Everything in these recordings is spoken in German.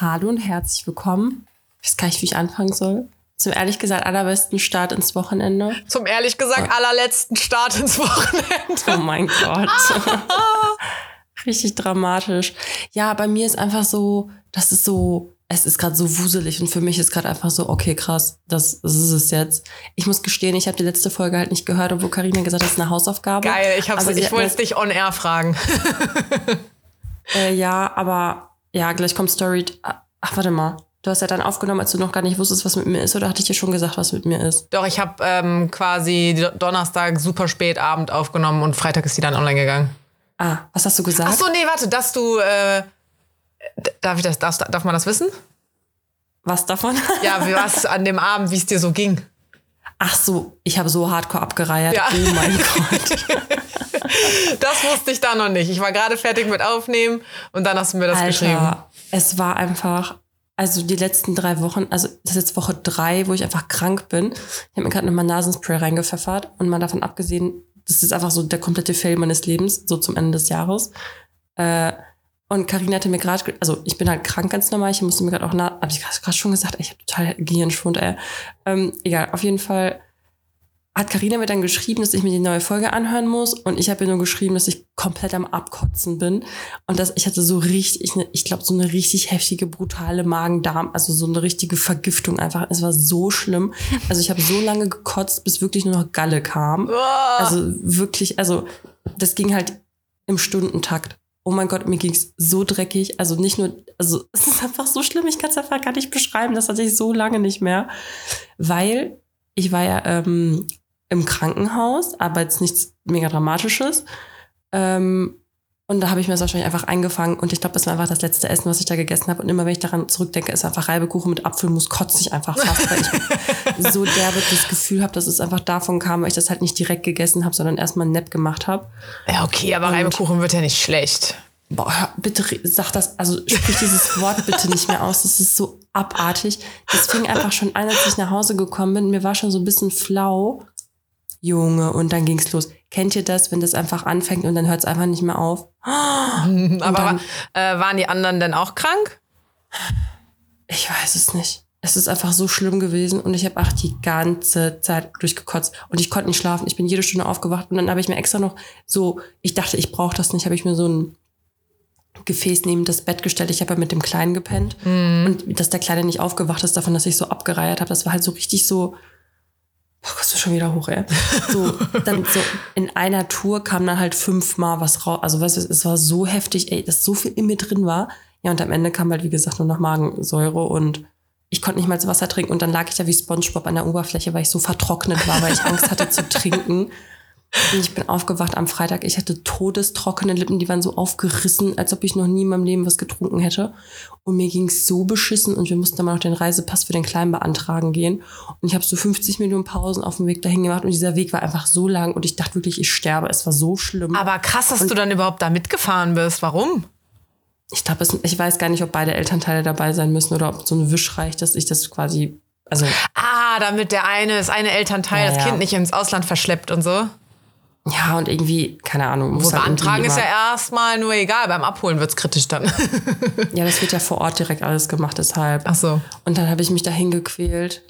Hallo und herzlich willkommen. Ich weiß gar nicht, wie ich anfangen soll. Zum ehrlich gesagt allerbesten Start ins Wochenende. Zum ehrlich gesagt allerletzten Start ins Wochenende. Oh mein Gott. Richtig dramatisch. Ja, bei mir ist einfach so, das ist so, es ist gerade so wuselig und für mich ist gerade einfach so, okay, krass, das, das ist es jetzt. Ich muss gestehen, ich habe die letzte Folge halt nicht gehört, obwohl Karina gesagt hat, das ist eine Hausaufgabe. Geil, ich, hab's- Aber sie ich wollte es dich on air fragen. Äh, ja, aber ja, gleich kommt Story. Ach, warte mal. Du hast ja dann aufgenommen, als du noch gar nicht wusstest, was mit mir ist, oder hatte ich dir schon gesagt, was mit mir ist? Doch, ich habe ähm, quasi Do- Donnerstag super spät Abend aufgenommen und Freitag ist die dann online gegangen. Ah, was hast du gesagt? Ach so, nee, warte, dass du. Äh, darf ich das? Darf, darf man das wissen? Was davon? Ja, wie was an dem Abend, wie es dir so ging. Ach so, ich habe so hardcore abgereiert. Ja. Oh mein Gott. Das wusste ich da noch nicht. Ich war gerade fertig mit Aufnehmen und dann hast du mir das geschrieben. Alter, es war einfach, also die letzten drei Wochen, also das ist jetzt Woche drei, wo ich einfach krank bin. Ich habe mir gerade nochmal Nasenspray reingepfeffert und mal davon abgesehen, das ist einfach so der komplette Fail meines Lebens, so zum Ende des Jahres. Äh, und Karina hatte mir gerade, also ich bin halt krank ganz normal, ich musste mir gerade auch, na, hab ich gerade schon gesagt, ich habe total Gehirnschwund, ey. Ähm, egal, auf jeden Fall hat Karina mir dann geschrieben, dass ich mir die neue Folge anhören muss und ich habe ihr nur geschrieben, dass ich komplett am Abkotzen bin und dass ich hatte so richtig, ich, ich glaube so eine richtig heftige, brutale Magen-Darm, also so eine richtige Vergiftung einfach. Es war so schlimm. Also ich habe so lange gekotzt, bis wirklich nur noch Galle kam. Also wirklich, also das ging halt im Stundentakt. Oh mein Gott, mir ging's so dreckig. Also nicht nur, also es ist einfach so schlimm, ich kann es einfach gar nicht beschreiben. Das hatte ich so lange nicht mehr. Weil ich war ja ähm, im Krankenhaus, aber jetzt nichts mega Dramatisches. Ähm, und da habe ich mir das wahrscheinlich einfach eingefangen. Und ich glaube, das war einfach das letzte Essen, was ich da gegessen habe. Und immer wenn ich daran zurückdenke, ist einfach Reibekuchen mit Apfelmus, kotze ich einfach fast, weil ich so derbe das Gefühl habe, dass es einfach davon kam, weil ich das halt nicht direkt gegessen habe, sondern erstmal einen Nap gemacht habe. Ja, okay, aber Reibekuchen wird ja nicht schlecht. Boah, hör, bitte sag das, also sprich dieses Wort bitte nicht mehr aus. Das ist so abartig. Das fing einfach schon an, als ich nach Hause gekommen bin. Mir war schon so ein bisschen flau. Junge, und dann ging's los. Kennt ihr das, wenn das einfach anfängt und dann hört es einfach nicht mehr auf? Aber dann- äh, waren die anderen denn auch krank? Ich weiß es nicht. Es ist einfach so schlimm gewesen und ich habe auch die ganze Zeit durchgekotzt und ich konnte nicht schlafen. Ich bin jede Stunde aufgewacht und dann habe ich mir extra noch so, ich dachte, ich brauche das nicht, habe ich mir so ein Gefäß neben das Bett gestellt. Ich habe ja mit dem Kleinen gepennt und dass der Kleine nicht aufgewacht ist davon, dass ich so abgereiert habe, das war halt so richtig so, boah, kommst du schon wieder hoch, ey. So, dann so in einer Tour kam dann halt fünfmal was raus. Also weißt du, es war so heftig, ey, dass so viel in mir drin war. Ja, und am Ende kam halt, wie gesagt, nur noch Magensäure und ich konnte nicht mal Wasser trinken und dann lag ich da wie Spongebob an der Oberfläche, weil ich so vertrocknet war, weil ich Angst hatte zu trinken. Und ich bin aufgewacht am Freitag. Ich hatte todestrockene Lippen, die waren so aufgerissen, als ob ich noch nie in meinem Leben was getrunken hätte. Und mir ging's so beschissen und wir mussten dann mal noch den Reisepass für den Kleinen beantragen gehen. Und ich habe so 50 Millionen Pausen auf dem Weg dahin gemacht und dieser Weg war einfach so lang und ich dachte wirklich, ich sterbe. Es war so schlimm. Aber krass, dass du dann überhaupt da mitgefahren bist. Warum? ich glaube, es- ich weiß gar nicht, ob beide Elternteile dabei sein müssen oder ob so ein Wisch reicht, dass ich das quasi, also Ah, damit der eine, das eine Elternteil Ja, das ja. Kind nicht ins Ausland verschleppt und so. Ja und irgendwie, keine Ahnung. muss Wo halt beantragen ist ja erstmal nur egal. Beim Abholen wird's kritisch dann. Ja, das wird ja vor Ort direkt alles gemacht, deshalb. Ach so. Und dann habe ich mich dahin gequält.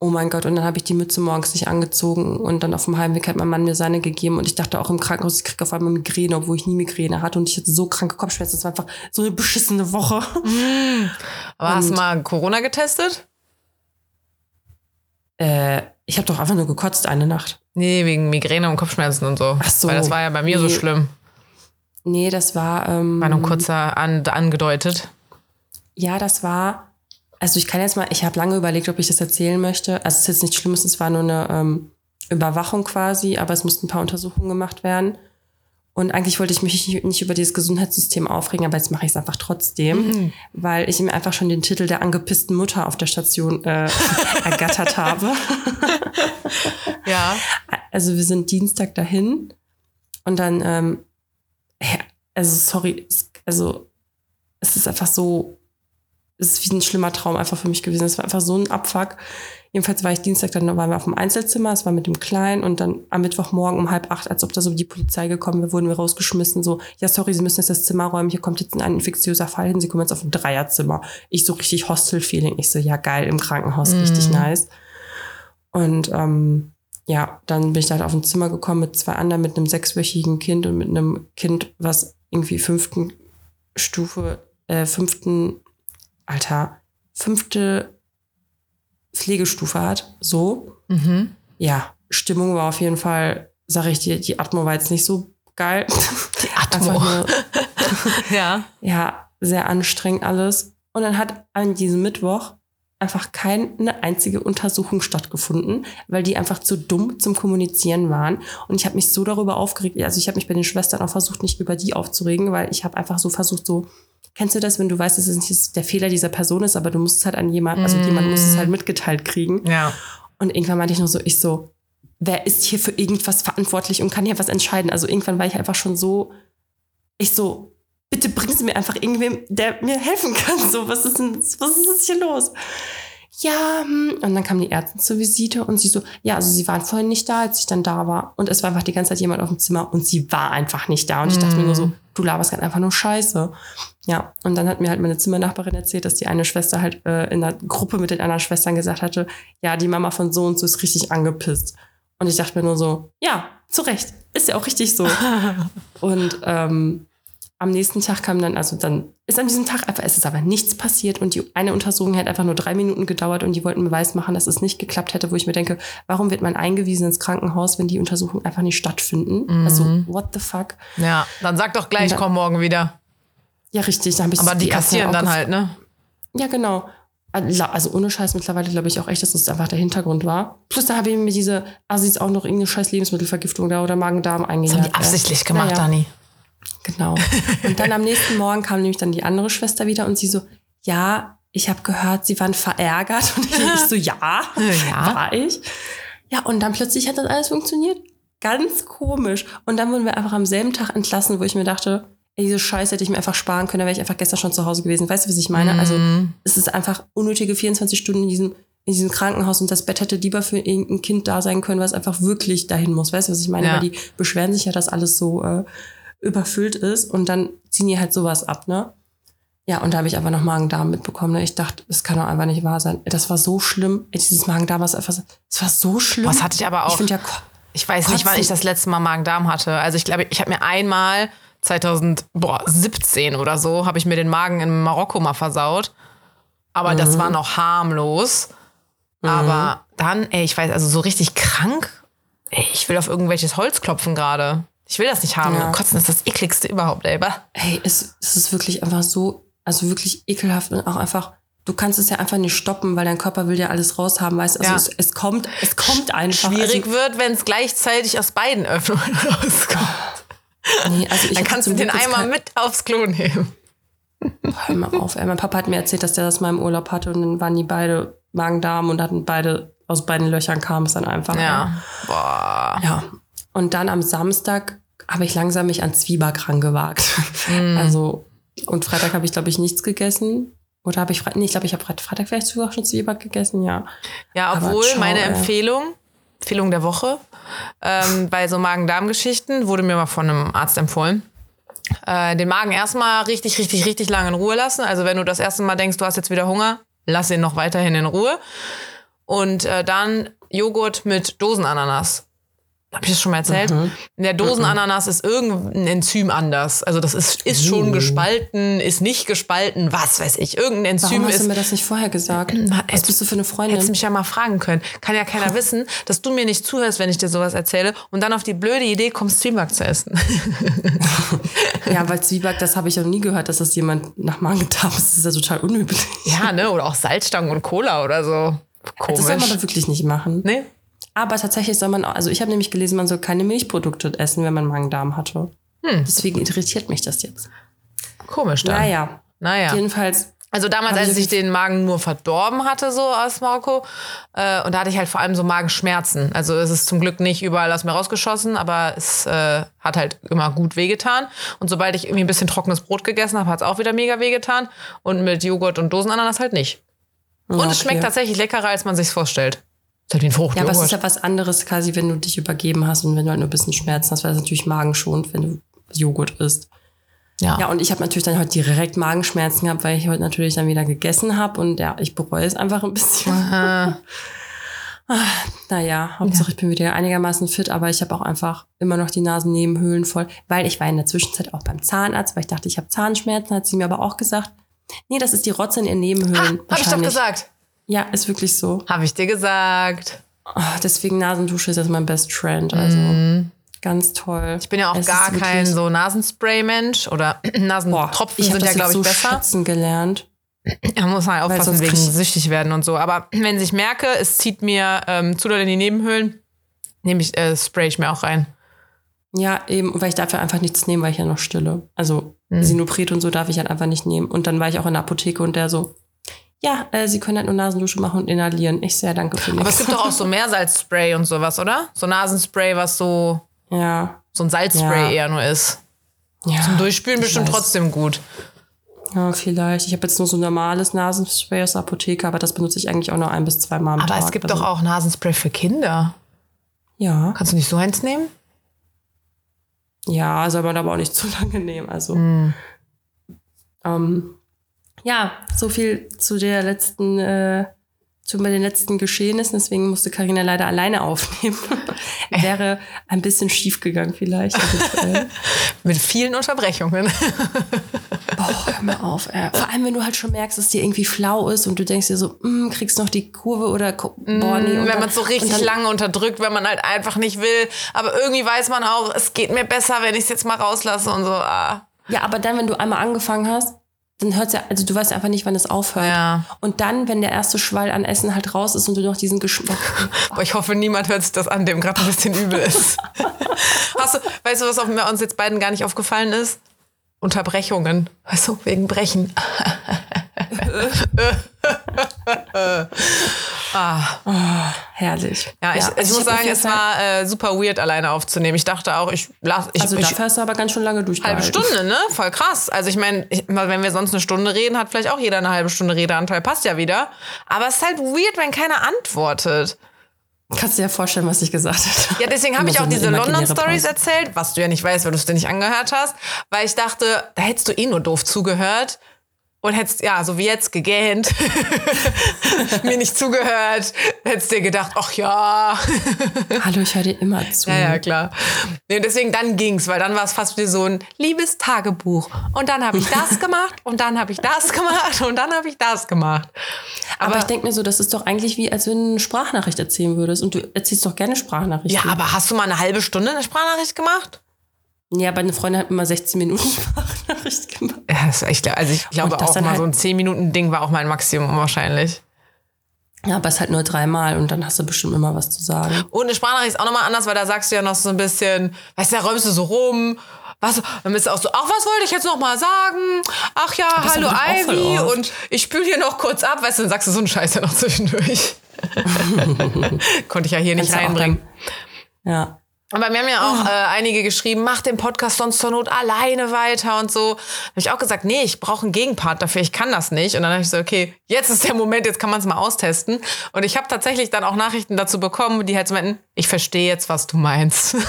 Oh mein Gott, und dann habe ich die Mütze morgens nicht angezogen und dann auf dem Heimweg hat mein Mann mir seine gegeben und ich dachte auch im Krankenhaus, ich kriege auf einmal Migräne, obwohl ich nie Migräne hatte und ich hatte so kranke Kopfschmerzen. Es war einfach so eine beschissene Woche. Aber hast du Und- mal Corona getestet? Äh, ich habe doch einfach nur gekotzt eine Nacht. Nee, wegen Migräne und Kopfschmerzen und so. Ach so. Weil das war ja bei mir so Nee. schlimm. Nee, das war. Ähm, War nur kurz an, angedeutet. Ja, das war. Also ich kann jetzt mal, ich habe lange überlegt, ob ich das erzählen möchte. Also es ist jetzt nichts Schlimmes, es war nur eine ähm, Überwachung quasi, aber es mussten ein paar Untersuchungen gemacht werden. Und eigentlich wollte ich mich nicht, über dieses Gesundheitssystem aufregen, aber jetzt mache ich es einfach trotzdem, weil ich mir einfach schon den Titel der angepissten Mutter auf der Station äh, ergattert habe. Ja. Also wir sind Dienstag dahin und dann, ähm, also sorry, also es ist einfach so es ist wie ein schlimmer Traum einfach für mich gewesen. Es war einfach so ein Abfuck. Jedenfalls war ich Dienstag, dann waren wir auf dem Einzelzimmer, es war mit dem Kleinen und dann am Mittwochmorgen um halb acht, als ob da so die Polizei gekommen wäre, wurden wir rausgeschmissen, so, ja, sorry, Sie müssen jetzt das Zimmer räumen, hier kommt jetzt ein infektiöser Fall hin, Sie kommen jetzt auf ein Dreierzimmer. Ich so richtig Hostel-Feeling. Ich so, ja, geil, im Krankenhaus, richtig nice. Und ähm, ja, dann bin ich halt auf ein Zimmer gekommen mit zwei anderen, mit einem sechswöchigen Kind und mit einem Kind, was irgendwie fünften Stufe, äh, fünften, Alter, fünfte Pflegestufe hat. So. Mhm. Ja, Stimmung war auf jeden Fall, sag ich dir, die Atmo war jetzt nicht so geil. Die Atmo. Ja. ja, sehr anstrengend alles. Und dann hat an diesem Mittwoch einfach keine einzige Untersuchung stattgefunden, weil die einfach zu dumm zum Kommunizieren waren. Und ich habe mich so darüber aufgeregt. Also ich habe mich bei den Schwestern auch versucht, nicht über die aufzuregen, weil ich habe einfach so versucht, so, kennst du das, wenn du weißt, dass es nicht der Fehler dieser Person ist, aber du musst es halt an jemanden, also jemand muss es halt mitgeteilt kriegen. Ja. Und irgendwann meinte ich nur so, ich so, wer ist hier für irgendwas verantwortlich und kann hier was entscheiden? Also irgendwann war ich einfach schon so, ich so, bitte bringen Sie mir einfach irgendwem, der mir helfen kann. So, was ist denn, was ist hier los? Ja, hm. und dann kam die Ärztin zur Visite und sie so, ja, also sie waren vorhin nicht da, als ich dann da war. Und es war einfach die ganze Zeit jemand auf dem Zimmer und sie war einfach nicht da. Und ich dachte mir nur so, du laberst gerade einfach nur Scheiße. Ja, und dann hat mir halt meine Zimmernachbarin erzählt, dass die eine Schwester halt äh, in der Gruppe mit den anderen Schwestern gesagt hatte, ja, die Mama von so und so ist richtig angepisst. Und ich dachte mir nur so, ja, zu Recht, ist ja auch richtig so. und ähm, am nächsten Tag kam dann, also dann ist an diesem Tag einfach, es ist aber nichts passiert und die eine Untersuchung hat einfach nur drei Minuten gedauert und die wollten Beweis machen, dass es nicht geklappt hätte, wo ich mir denke, warum wird man eingewiesen ins Krankenhaus, wenn die Untersuchungen einfach nicht stattfinden? Also, what the fuck? Ja, dann sag doch gleich, dann- komm morgen wieder. Ja, richtig. Da ich Aber die Ärztin kassieren dann halt, ne? Ja, genau. Also ohne Scheiß mittlerweile glaube ich auch echt, dass das einfach der Hintergrund war. Plus da habe ich mir diese Assis auch noch irgendeine scheiß Lebensmittelvergiftung da oder Magen-Darm Das eingejagt. haben die absichtlich gemacht, Naja. Dani. Genau. Und dann am nächsten Morgen kam nämlich dann die andere Schwester wieder und sie so, ja, ich habe gehört, sie waren verärgert. Und ich so, ja, Ja. war ich. Ja, und dann plötzlich hat das alles funktioniert. Ganz komisch. Und dann wurden wir einfach am selben Tag entlassen, wo ich mir dachte, ey, diese Scheiße hätte ich mir einfach sparen können, da wäre ich einfach gestern schon zu Hause gewesen. Weißt du, was ich meine? Also es ist einfach unnötige 24 Stunden in diesem, in diesem Krankenhaus und das Bett hätte lieber für irgendein Kind da sein können, was einfach wirklich dahin muss. Weißt du, was ich meine? Ja. Weil die beschweren sich ja, dass alles so äh, überfüllt ist und dann ziehen die halt sowas ab, ne? Ja, und da habe ich einfach noch Magen-Darm mitbekommen. Ne? Ich dachte, das kann doch einfach nicht wahr sein. Das war so schlimm. Ey, dieses Magen-Darm war einfach, so- es war so schlimm. Was hatte ich aber auch. Ich finde ja, Ich weiß nicht, wann Kotzen. ich das letzte Mal Magen-Darm hatte. Also ich glaube, ich habe mir einmal 2017 oder so, habe ich mir den Magen in Marokko mal versaut. Aber das Mhm. war noch harmlos. Aber dann, ey, ich weiß, also so richtig krank, ey, ich will auf irgendwelches Holz klopfen gerade. Ich will das nicht haben. Ja. Kotzen ist das ekligste überhaupt, ey. Ey, es, es ist wirklich einfach so, also wirklich ekelhaft und auch einfach, du kannst es ja einfach nicht stoppen, weil dein Körper will ja alles raushaben, weißt du? Also Ja. es, es kommt, es kommt einfach. Schwierig Also, wird, wenn es gleichzeitig aus beiden Öffnungen rauskommt. Nee, also Dann kannst du den Glück Eimer mit aufs Klo nehmen. Hör mal auf, ey. Mein Papa hat mir erzählt, dass der das mal im Urlaub hatte und dann waren die beide Magen-Darm und hatten beide, aus beiden Löchern kam es dann einfach. Ja. Boah. Ja. Und dann am Samstag habe ich langsam mich an Zwieback rangewagt. Mm. Also, und Freitag habe ich, glaube ich, nichts gegessen. Oder habe ich Freitag, nee, ich glaube, ich habe Freitag vielleicht sogar schon Zwieback gegessen, ja. Ja, obwohl ciao, meine ey. Empfehlung, Empfehlung der Woche, ähm, bei so Magen-Darm-Geschichten wurde mir mal von einem Arzt empfohlen. Äh, den Magen erstmal richtig, richtig, richtig lange in Ruhe lassen. Also wenn du das erste Mal denkst, du hast jetzt wieder Hunger, lass ihn noch weiterhin in Ruhe. Und äh, dann Joghurt mit Dosenananas. Habe ich das schon mal erzählt? Mhm. In der Dosenananas ist irgendein Enzym anders. Also das ist, ist schon Uh. gespalten, ist nicht gespalten, was weiß ich. Irgendein Enzym Warum hast ist du mir das nicht vorher gesagt? Na, Was bist du für eine Freundin? Hättest mich ja mal fragen können. Kann ja keiner wissen, dass du mir nicht zuhörst, wenn ich dir sowas erzähle und dann auf die blöde Idee kommst, Zwieback zu essen. Ja, weil Zwieback, das habe ich noch nie gehört, dass das jemand nach Magen-Darm ist. Das ist ja total unüblich. ja, ne? Oder auch Salzstangen und Cola oder so. Das soll man Komisch. doch wirklich nicht machen. Nee? Aber tatsächlich soll man, auch- also ich habe nämlich gelesen, man soll keine Milchprodukte essen, wenn man Magen-Darm hatte. Hm. Deswegen irritiert mich das jetzt. Komisch dann. Naja, Naja. jedenfalls Also damals, als ich den Magen nur verdorben hatte, so aus Marokko, äh, und da hatte ich halt vor allem so Magenschmerzen. Also es ist zum Glück nicht überall aus mir rausgeschossen, aber es äh, hat halt immer gut wehgetan. Und sobald ich irgendwie ein bisschen trockenes Brot gegessen habe, hat es auch wieder mega wehgetan. Und mit Joghurt und Dosenananas halt nicht. Und Ja, es schmeckt okay. tatsächlich leckerer, als man sich vorstellt. Halt Ja, aber es ist ja was anderes quasi, wenn du dich übergeben hast und wenn du halt nur ein bisschen Schmerzen hast, weil das natürlich Magen schont, wenn du Joghurt isst. Ja, Ja, und ich habe natürlich dann heute direkt Magenschmerzen gehabt, weil ich heute natürlich dann wieder gegessen habe und ja, ich bereue es einfach ein bisschen. Aha. Naja, Hauptsache ich bin wieder einigermaßen fit, aber ich habe auch einfach immer noch die Nasennebenhöhlen voll, weil ich war in der Zwischenzeit auch beim Zahnarzt, weil ich dachte, ich habe Zahnschmerzen, hat sie mir aber auch gesagt, nee, das ist die Rotze in ihren Nebenhöhlen. Hab ich doch gesagt. Ja, ist wirklich so. Habe ich dir gesagt. Oh, deswegen Nasendusche ist jetzt mein Best Friend, also ganz toll. Ich bin ja auch Es gar kein so Nasenspray-Mensch oder Nasentropfen ich habe sind ja, glaube ich, so besser. schätzen gelernt. Da muss man halt aufpassen wegen süchtig werden und so. Aber wenn ich merke, es zieht mir ähm, zu doll in die Nebenhöhlen, nehme ich, äh, spray ich mir auch rein. Ja, eben, weil ich dafür einfach nichts nehmen, weil ich ja noch stille. Also Mhm. Sinopret und so darf ich halt einfach nicht nehmen. Und dann war ich auch in der Apotheke und der so, ja, äh, Sie können halt nur Nasendusche machen und inhalieren. Ich sehr danke für Aber nichts. es gibt doch auch so Meersalzspray und sowas, oder? So Nasenspray, was so, Ja, so ein Salzspray Ja. eher nur ist. ja. Zum Durchspülen bestimmt weiß. trotzdem gut. Ja, vielleicht. Ich habe jetzt nur so ein normales Nasenspray aus der Apotheke, aber das benutze ich eigentlich auch nur ein bis zwei Mal am Aber Tag. es gibt also, doch auch Nasenspray für Kinder. Ja, Kannst du nicht so eins nehmen? ja, soll man aber auch nicht zu lange nehmen. Also, Hm. ähm, ja, so viel zu der letzten, äh, zu den letzten Geschehnissen. Deswegen musste Karina leider alleine aufnehmen. Wäre ein bisschen schief gegangen vielleicht. eventuell. Mit vielen Unterbrechungen. Boah, hör mal auf. Ey. Vor allem, wenn du halt schon merkst, dass dir irgendwie flau ist und du denkst dir so, mm, kriegst noch die Kurve oder Ko- boah, nee. Wenn man so richtig dann- lange unterdrückt, wenn man halt einfach nicht will. Aber irgendwie weiß man auch, es geht mir besser, wenn ich es jetzt mal rauslasse und so. Ah. Ja, aber dann, wenn du einmal angefangen hast, dann hört's ja, also du weißt einfach nicht, wann es aufhört. Ja. Und dann, wenn der erste Schwall an Essen halt raus ist und du noch diesen Geschmack. Aber ich hoffe, niemand hört sich das an, dem gerade ein bisschen übel ist. Hast du, weißt du, was auf, uns jetzt beiden gar nicht aufgefallen ist? Unterbrechungen. Weißt du, wegen Brechen. ah. Herrlich. Ja, ich, ich, muss hab sagen, auf jeden es war äh, super weird, alleine aufzunehmen. Ich dachte auch, ich lasse. Ich, Also ich, dafür hast du aber ganz schön lange Halbe durchgehalten. Stunde, ne? Voll krass. Also ich meine, ich- wenn wir sonst eine Stunde reden, hat vielleicht auch jeder eine halbe Stunde Redeanteil. Passt ja wieder. Aber es ist halt weird, wenn keiner antwortet. Kannst du dir vorstellen, was ich gesagt habe. Ja, deswegen habe ich so auch eine diese London-Stories Pause. erzählt, was du ja nicht weißt, weil du es dir nicht angehört hast. Weil ich dachte, da hättest du eh nur doof zugehört. Und hättest, ja, so wie jetzt, gegähnt, mir nicht zugehört, hättest dir gedacht, ach ja. Hallo, ich höre dir immer zu. Ja, ja, klar. Nee, deswegen dann ging's, weil dann war es fast wie so ein liebes Tagebuch. Und dann habe ich das gemacht und dann habe ich das gemacht und dann habe ich das gemacht. aber, ich denke mir so, das ist doch eigentlich wie, als wenn du eine Sprachnachricht erzählen würdest. Und du erzählst doch gerne Ja, Sprachnachrichten. aber hast du mal eine halbe Stunde eine Sprachnachricht gemacht? Ja, aber eine Freundin hat immer 16 Minuten Sprachnachricht gemacht. Ja, das, ich, also ich glaube auch mal halt- so ein 10-Minuten-Ding war auch mein Maximum wahrscheinlich. Ja, aber es ist halt nur dreimal und dann hast du bestimmt immer was zu sagen. Und eine Sprachnachricht ist auch nochmal anders, weil da sagst du ja noch so ein bisschen, weißt du, da räumst du so rum. Was, dann bist du auch so, ach, was wollte ich jetzt noch mal sagen? Ach ja, hallo Ivy und ich spül hier noch kurz ab, weißt du, dann sagst du so einen Scheiß ja noch zwischendurch. Konnte ich ja hier nicht Kannst reinbringen. Ja. Aber mir haben ja auch äh, einige geschrieben, mach den Podcast sonst zur Not alleine weiter und so. Habe ich auch gesagt, nee, ich brauche einen Gegenpart dafür, ich kann das nicht. Und dann habe ich so, okay, jetzt ist der Moment, jetzt kann man es mal austesten. Und ich habe tatsächlich dann auch Nachrichten dazu bekommen, die halt so meinten, ich verstehe jetzt, was du meinst.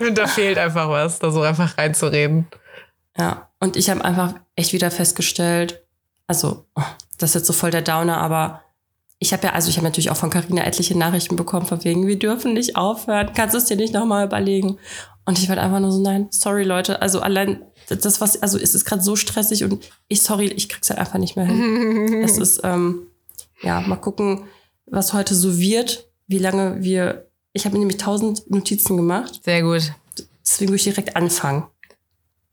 und da fehlt einfach was, da so einfach reinzureden. Ja, und ich habe einfach echt wieder festgestellt, also oh, das ist jetzt so voll der Downer, aber ich habe ja, also ich habe natürlich auch von Carina etliche Nachrichten bekommen, von wegen, wir dürfen nicht aufhören, kannst du es dir nicht nochmal überlegen? Und ich war einfach nur so, nein, sorry Leute, also allein das, was, also es ist gerade so stressig und ich, sorry, ich krieg's halt einfach nicht mehr hin. es ist, ähm, ja, mal gucken, was heute so wird, wie lange wir, ich habe nämlich tausend Notizen gemacht, Sehr gut. deswegen würde ich direkt anfangen.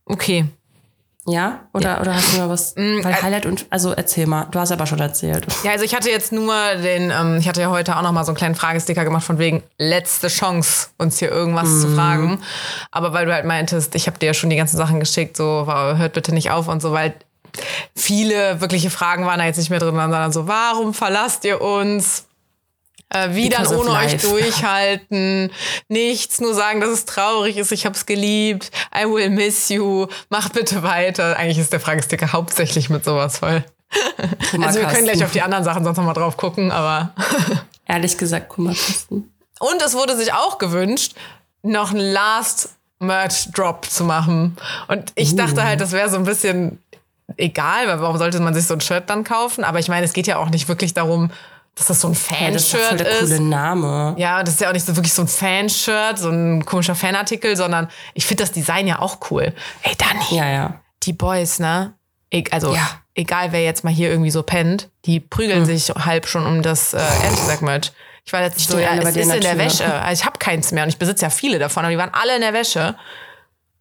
Okay. Ja? Oder, oder hast du mal was? Mm, Weil Highlight und, also erzähl mal, du hast aber schon erzählt. Ja, also ich hatte jetzt nur den, ähm, ich hatte ja heute auch noch mal so einen kleinen Fragesticker gemacht von wegen letzte Chance, uns hier irgendwas Mhm. zu fragen. Aber weil du halt meintest, ich habe dir ja schon die ganzen Sachen geschickt, so hört bitte nicht auf und so, weil viele wirkliche Fragen waren da jetzt nicht mehr drin, sondern so, warum verlasst ihr uns? Äh, wie dann Because of ohne euch durchhalten? Nichts, nur sagen, dass es traurig ist, ich hab's geliebt, I will miss you, mach bitte weiter. Eigentlich ist der Fragesticker hauptsächlich mit sowas voll. Also wir können gleich auf die anderen Sachen sonst noch mal drauf gucken, aber Ehrlich gesagt, Kummerkasten. und es wurde sich auch gewünscht, noch einen Last Merch Drop zu machen. Und ich dachte halt, das wäre so ein bisschen egal, weil warum sollte man sich so ein Shirt dann kaufen? Aber ich meine, es geht ja auch nicht wirklich darum, dass das so ein Ja, das ist voll Fanshirt der coole Name. Ja, das ist ja auch nicht so wirklich so ein Fanshirt, so ein komischer Fanartikel, sondern ich finde das Design ja auch cool. Ey, Dani, Ja, ja. die Boys, ne? E also, Ja. egal wer jetzt mal hier irgendwie so pennt, die prügeln sich halb schon um das äh, Anti-Merch. Ich war letztens so, ja, es ist in der. Wäsche. Also ich habe keins mehr und ich besitze ja viele davon, aber die waren alle in der Wäsche.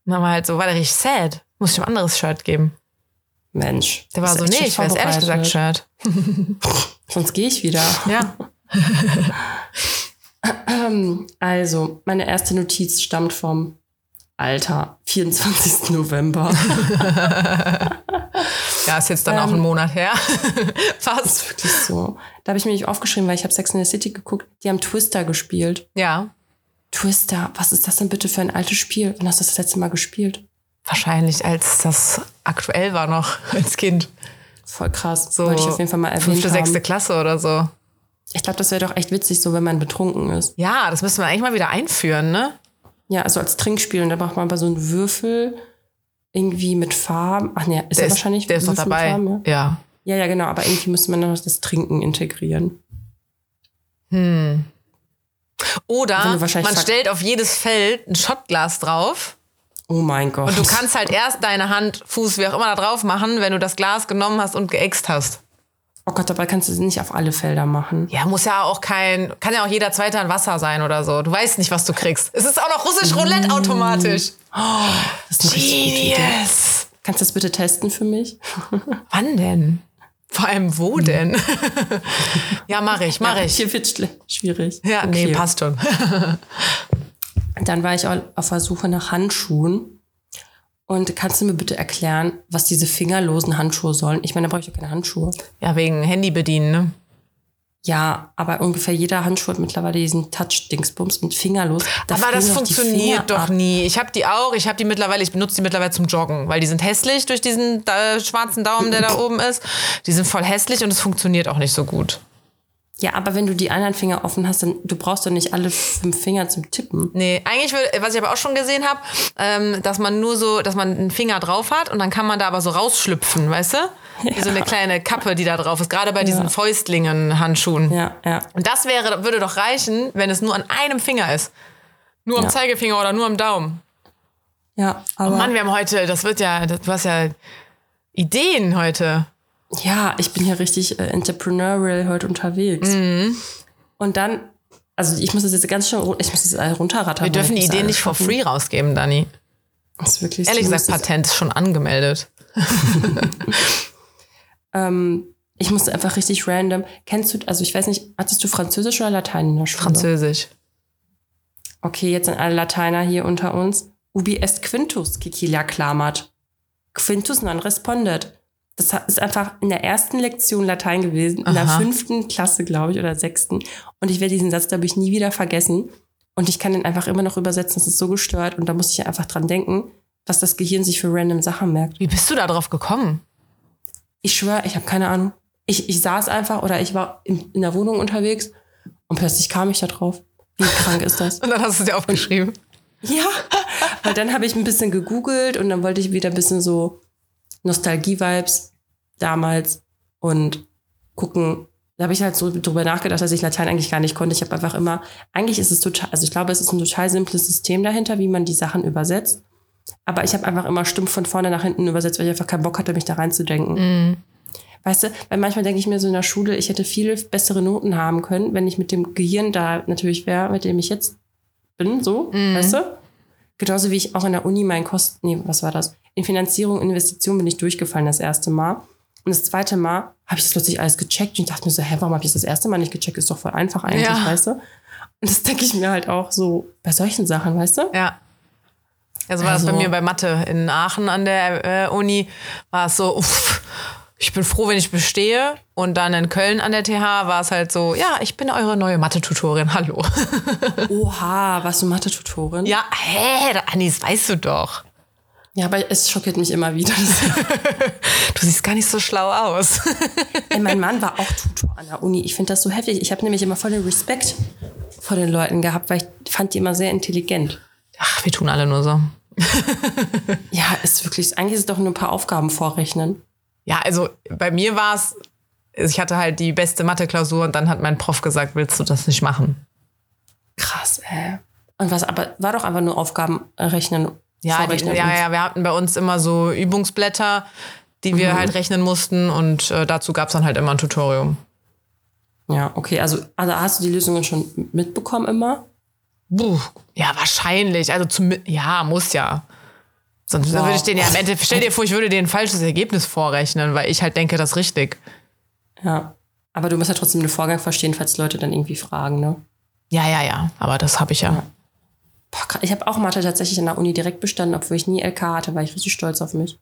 Und dann war halt so, war der richtig sad. Muss ich ihm ein anderes Shirt geben. Mensch. Der war so, nee, ich weiß ehrlich gesagt. Shirt. Sonst gehe ich wieder. Ja. Also, meine erste Notiz stammt vom Alter, 24. November. Ja, ist jetzt dann auch Ähm. ein Monat her. Fast. Wirklich so. Da habe ich mir nicht aufgeschrieben, weil ich habe Sex in the City geguckt. Die haben Twister gespielt. Ja. Twister, was ist das denn bitte für ein altes Spiel? Wann hast du das, das letzte Mal gespielt? Wahrscheinlich, als das aktuell war noch als Kind. Voll krass. So Wollte ich auf jeden Fall mal erwähnt fünfte, sechste Klasse oder so. Ich glaube, das wäre doch echt witzig, so wenn man betrunken ist. Ja, das müssen wir eigentlich mal wieder einführen, ne? Ja, also als Trinkspiel. Und da braucht man aber so einen Würfel irgendwie mit Farben. Ach nee, ist Der ja ist, wahrscheinlich der ist mit dabei. Farben, ja? ja. ja, ja, genau. Aber irgendwie müsste man noch das Trinken integrieren. Oder du wahrscheinlich man stellt auf jedes Feld ein Shotglas drauf Oh mein Gott. und du kannst halt erst deine Hand, Fuß, wie auch immer da drauf machen, wenn du das Glas genommen hast und geäxt hast. oh Gott, dabei kannst du es nicht auf alle Felder machen. Ja, muss ja auch kein, kann ja auch jeder zweite ein Wasser sein oder so. Du weißt nicht, was du kriegst. Es ist auch noch russisch Roulette automatisch. Das ist eine richtig gute Idee. Genius. Kannst du das bitte testen für mich? Wann denn? Vor allem wo denn? ja, mache ich, mache ich. Hier wird schwierig. Ja, nee, Okay. passt schon. Dann war ich auch auf der Suche nach Handschuhen. Und kannst du mir bitte erklären, was diese fingerlosen Handschuhe sollen? Ich meine, da brauche ich doch keine Handschuhe. Ja, wegen Handy bedienen, ne? Ja, aber ungefähr jeder Handschuh hat mittlerweile diesen Touch-Dingsbums mit fingerlos. Da Aber das funktioniert doch nie. Ich habe die auch. Ich habe die mittlerweile, ich benutze die mittlerweile zum Joggen, weil die sind hässlich durch diesen äh, schwarzen Daumen, der da oben ist. Die sind voll hässlich und es funktioniert auch nicht so gut. Ja, aber wenn du die anderen Finger offen hast, dann du brauchst doch nicht alle fünf Finger zum Tippen. Nee, eigentlich, würde, was ich aber auch schon gesehen habe, ähm, dass man nur so, dass man einen Finger drauf hat und dann kann man da aber so rausschlüpfen, weißt du? Wie so eine kleine Kappe, die da drauf ist, gerade bei diesen Fäustlingen-Handschuhen. Ja, ja. Und das wäre, würde doch reichen, wenn es nur an einem Finger ist. Nur am Ja. Zeigefinger oder nur am Daumen. Ja, aber Mann, wir haben heute, das wird ja, du hast ja Ideen heute. Ja, ich bin hier richtig äh, entrepreneurial heute unterwegs. Mhm. Und dann, also ich muss das jetzt ganz schnell, ru- ich muss das alles runterrattern. Wir dürfen die Ideen alles nicht for free rausgeben, Dani. Das ist wirklich Ehrlich gesagt, Patent ist schon angemeldet. Ähm, ich musste einfach richtig random. Kennst du, also ich weiß nicht, hattest du Französisch oder Latein in der Schule? Französisch. Okay, jetzt sind alle Lateiner hier unter uns. Ubi est quintus, Kikila klammert. Quintus non respondet. Das ist einfach in der ersten Lektion Latein gewesen, in der Aha. fünften Klasse, glaube ich, oder sechsten. Und ich werde diesen Satz, glaube ich, nie wieder vergessen. Und ich kann den einfach immer noch übersetzen. Das ist so gestört. Und da muss ich einfach dran denken, was das Gehirn sich für random Sachen merkt. Wie bist du da drauf gekommen? Ich schwöre, ich habe keine Ahnung. Ich, ich saß einfach oder ich war in, in der Wohnung unterwegs und plötzlich kam ich da drauf. Wie krank ist das? Und dann hast du es dir aufgeschrieben. Ja, weil dann habe ich ein bisschen gegoogelt und dann wollte ich wieder ein bisschen so Nostalgie-Vibes damals und gucken. Da habe ich halt so drüber nachgedacht, dass ich Latein eigentlich gar nicht konnte. Ich habe einfach immer, eigentlich ist es total, also ich glaube, es ist ein total simples System dahinter, wie man die Sachen übersetzt. Aber ich habe einfach immer stumpf von vorne nach hinten übersetzt, weil ich einfach keinen Bock hatte, mich da reinzudenken. Weißt du, weil manchmal denke ich mir so in der Schule, ich hätte viele bessere Noten haben können, wenn ich mit dem Gehirn da natürlich wäre, mit dem ich jetzt bin, so, weißt du? Genauso wie ich auch in der Uni meinen Kosten, nee, was war das? In Finanzierung, Investition bin ich durchgefallen das erste Mal. Und das zweite Mal habe ich das plötzlich alles gecheckt und ich dachte mir so, hä, warum habe ich das erste Mal nicht gecheckt? Ist doch voll einfach eigentlich, Ja. weißt du? Und das denke ich mir halt auch so bei solchen Sachen, weißt du? Ja. Ja, so war das Also- bei mir bei Mathe in Aachen an der äh, Uni. War es so, uff, ich bin froh, wenn ich bestehe. Und dann in Köln an der TH war es halt so, ja, ich bin eure neue Mathe-Tutorin, hallo. Oha, warst du Mathe-Tutorin? ja, hä, Anni, das weißt du doch. Ja, aber es schockiert mich immer wieder. Du siehst gar nicht so schlau aus. Ey, mein Mann war auch Tutor an der Uni. Ich finde das so heftig. Ich habe nämlich immer voll den Respekt vor den Leuten gehabt, weil ich fand die immer sehr intelligent. Ach, wir tun alle nur so. Ja, ist wirklich, eigentlich ist es doch nur ein paar Aufgaben vorrechnen. Ja, also bei mir war es, ich hatte halt die beste Mathe-Klausur und dann hat mein Prof gesagt, willst du das nicht machen? Krass, ey. Und was, aber war doch einfach nur Aufgaben rechnen. Ja, die, ja, ja, wir hatten bei uns immer so Übungsblätter, die wir halt rechnen mussten und äh, dazu gab es dann halt immer ein Tutorium. Ja, okay. Also, also hast du die Lösungen schon mitbekommen immer? Buh, ja, wahrscheinlich. Also zum, ja, muss ja. Sonst Wow. würde ich den ja am Ende, stell dir vor, ich würde dir ein falsches Ergebnis vorrechnen, weil ich halt denke, das ist richtig. Ja. Aber du musst ja trotzdem den Vorgang verstehen, falls Leute dann irgendwie fragen, ne? Ja, ja, ja, aber das habe ich ja. Krass. Ich habe auch Mathe tatsächlich an der Uni direkt bestanden, obwohl ich nie LK hatte, war ich richtig stolz auf mich.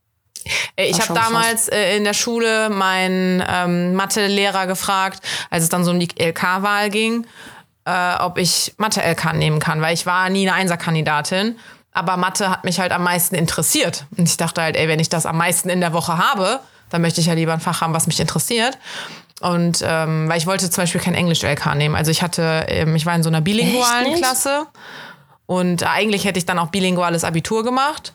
Äh, Ich habe damals äh, in der Schule meinen ähm, Mathe-Lehrer gefragt, als es dann so um die LK-Wahl ging, äh, ob ich Mathe-LK nehmen kann, weil ich war nie eine Einserkandidatin. Aber Mathe hat mich halt am meisten interessiert. Und ich dachte halt, ey, wenn ich das am meisten in der Woche habe, dann möchte ich ja lieber ein Fach haben, was mich interessiert. Und ähm, weil ich wollte zum Beispiel kein Englisch-LK nehmen. Also ich hatte, ähm, ich war in so einer bilingualen? Klasse. Und eigentlich hätte ich dann auch bilinguales Abitur gemacht.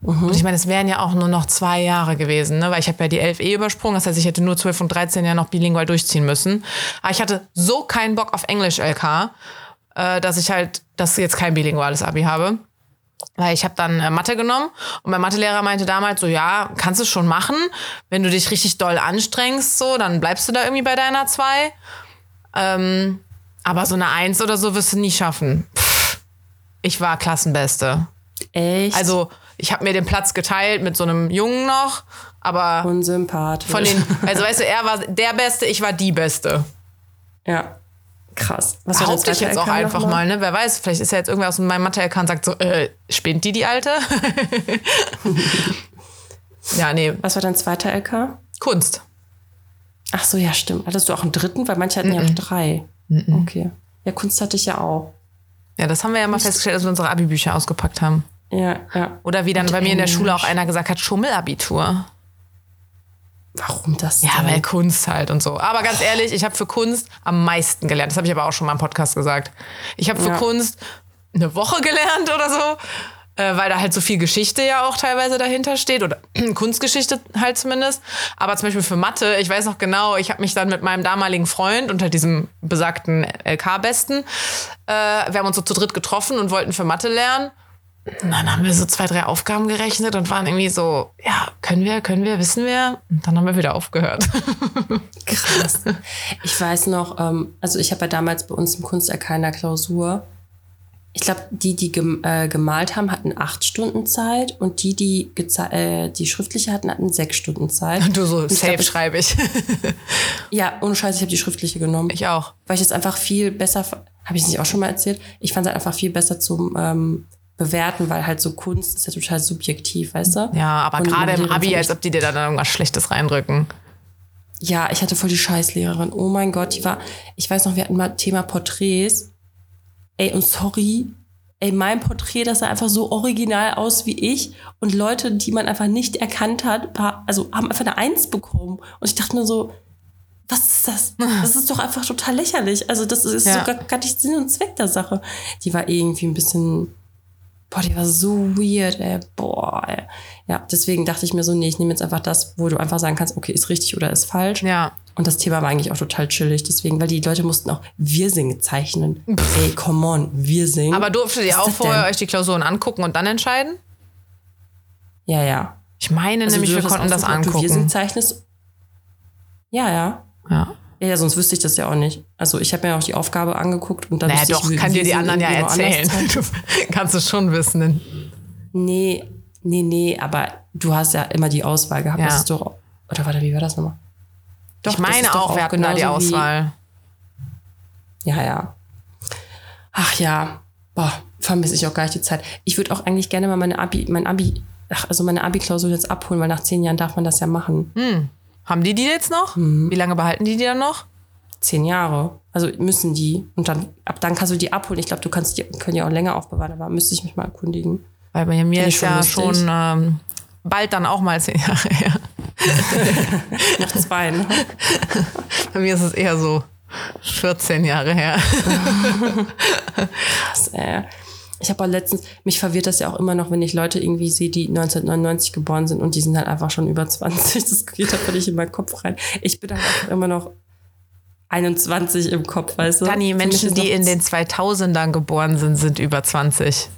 Und ich meine, es wären ja auch nur noch zwei Jahre gewesen, ne? weil ich habe ja die 11 eh übersprungen. Das heißt, ich hätte nur 12 und 13 ja noch bilingual durchziehen müssen. Aber ich hatte so keinen Bock auf Englisch-LK, äh, dass ich halt, dass jetzt kein bilinguales Abi habe. Weil ich habe dann äh, Mathe genommen und mein Mathelehrer meinte damals so, ja, kannst du schon machen. Wenn du dich richtig doll anstrengst, so, dann bleibst du da irgendwie bei deiner 2. Ähm, aber so eine 1 oder so wirst du nie schaffen. Pff, ich war Klassenbeste. Echt? Also ich habe mir den Platz geteilt mit so einem Jungen noch, aber unsympathisch. von den, also weißt du, er war der Beste, ich war die Beste. Ja. Krass. Was Behaupte ich jetzt auch einfach mal, ne? Wer weiß, vielleicht ist er jetzt irgendwer aus meinem Mathe-LK und sagt so, äh, spinnt die, die Alte? ja, nee, Was war dein zweiter LK? Kunst. Ach so, ja, stimmt. Hattest du auch einen dritten? Weil manche hatten ja auch drei. Okay. Ja, Kunst hatte ich ja auch. Ja, das haben wir ja mal festgestellt, als wir unsere Abi-Bücher ausgepackt haben. Ja, ja. Oder wie dann bei mir in der. Schule auch einer gesagt hat, Schummelabitur. Warum das? Ja, denn? weil Kunst halt und so. Aber ganz ehrlich, ich habe für Kunst am meisten gelernt. Das habe ich aber auch schon mal im Podcast gesagt. Ich habe für Ja. Kunst eine Woche gelernt oder so, äh, weil da halt so viel Geschichte ja auch teilweise dahinter steht oder Kunstgeschichte halt zumindest. Aber zum Beispiel für Mathe, ich weiß noch genau, ich habe mich dann mit meinem damaligen Freund unter diesem besagten LK-Besten, äh, wir haben uns so zu dritt getroffen und wollten für Mathe lernen. Und dann haben wir so zwei, drei Aufgaben gerechnet und waren irgendwie so, ja, können wir, können wir, wissen wir? Und dann haben wir wieder aufgehört. Krass. Ich weiß noch, ähm, also ich habe ja damals bei uns im Kunst-LK Klausur, ich glaube, die, die gem äh, gemalt haben, hatten acht Stunden Zeit und die, die, äh, die schriftliche hatten, hatten sechs Stunden Zeit. Und du so, Und safe glaub, schreibe ich. Ja, ohne Scheiß, ich habe die schriftliche genommen. ich auch. weil ich es einfach viel besser, habe ich es nicht auch schon mal erzählt? Ich fand es halt einfach viel besser zum ähm, Bewerten, weil halt so Kunst ist ja total subjektiv, weißt du? Ja, aber Und gerade im Abi, als ob die dir da dann irgendwas Schlechtes reindrücken. Ja, ich hatte voll die Scheißlehrerin. Oh mein Gott, die war, ich weiß noch, wir hatten mal Thema Porträts. Ey, und sorry, ey, mein Porträt, das sah einfach so original aus wie ich. Und Leute, die man einfach nicht erkannt hat, war, also haben einfach eine Eins bekommen. Und ich dachte mir so, was ist das? Das ist doch einfach total lächerlich. Also, das ist Ja. so gar, gar nicht Sinn und Zweck der Sache. Die war irgendwie ein bisschen, boah, die war so weird, ey. Boah, ey. Ja, deswegen dachte ich mir so, nee, ich nehme jetzt einfach das, wo du einfach sagen kannst, okay, ist richtig oder ist falsch. Ja. Und das Thema war eigentlich auch total chillig, deswegen, weil die Leute mussten auch Wirsing zeichnen. Ey, come on, Wirsing. Aber durftet ihr auch vorher denn? euch die Klausuren angucken und dann entscheiden? Ja, ja. Ich meine Also nämlich, wir konnten das aussuchen, ob Du Wirsing angucken. zeichnest. Ja, ja. Ja. Ja, ja, sonst wüsste ich das ja auch nicht. Also ich habe mir auch die Aufgabe angeguckt und dann Naja, doch, ich, kann dir die anderen ja erzählen. Du kannst es schon wissen. Nee, Nee, nee, aber du hast ja immer die Auswahl gehabt. Ja. Das ist doch, oder warte, wie war das nochmal? Doch, ich meine auch, wir hatten da die genauso wie- Auswahl. Ja, ja. Ach ja, boah, vermisse ich auch gar nicht die Zeit. Ich würde auch eigentlich gerne mal meine Abi, mein Abi, ach, also meine Abi-Klausur jetzt abholen, weil nach zehn Jahren darf man das ja machen. Hm. Haben die die jetzt noch? Mhm. Wie lange behalten die die dann noch? Zehn Jahre. Also müssen die. Und dann, ab dann kannst du die abholen. Ich glaube, du kannst die, können die auch länger aufbewahren, aber müsste ich mich mal erkundigen. Weil bei mir ist schon ja lustig. schon ähm, bald dann auch mal zehn Jahre her. Noch zwei, ne? Bei mir ist es eher so 14 Jahre her. Krass, ey. Ich habe auch letztens, mich verwirrt das ja auch immer noch, wenn ich Leute irgendwie sehe, die 1999 geboren sind und die sind halt einfach schon über 20. Das geht einfach nicht in meinen Kopf rein. Ich bin halt einfach immer noch 21 im Kopf, weißt du? Dani, Menschen, ist die in den 2000ern geboren sind, sind über 20.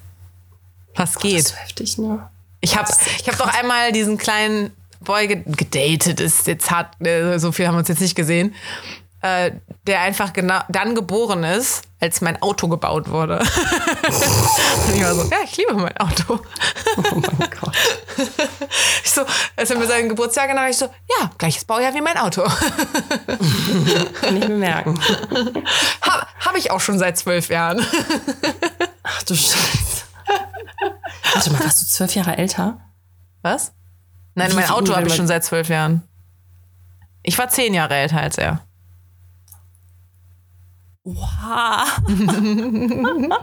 Was Das geht? ist so heftig, ne? Ich habe ich hab doch einmal diesen kleinen Boy ge- gedatet, ist jetzt hart, äh, so viel haben wir uns jetzt nicht gesehen, äh, der einfach genau dann geboren ist, als mein Auto gebaut wurde. Und ich war so, ja, ich liebe mein Auto. Oh mein Gott. Ich so, als er mir sein Geburtsjahr genannt ich so, ja, gleiches Baujahr wie mein Auto. Kann ich mir merken. Habe hab ich auch schon seit zwölf Jahren. Ach du Scheiße. Warte mal, warst du zwölf Jahre älter? Was? Nein, mein Auto habe ich schon seit zwölf Jahren. Ich war zehn Jahre älter als er. Wow.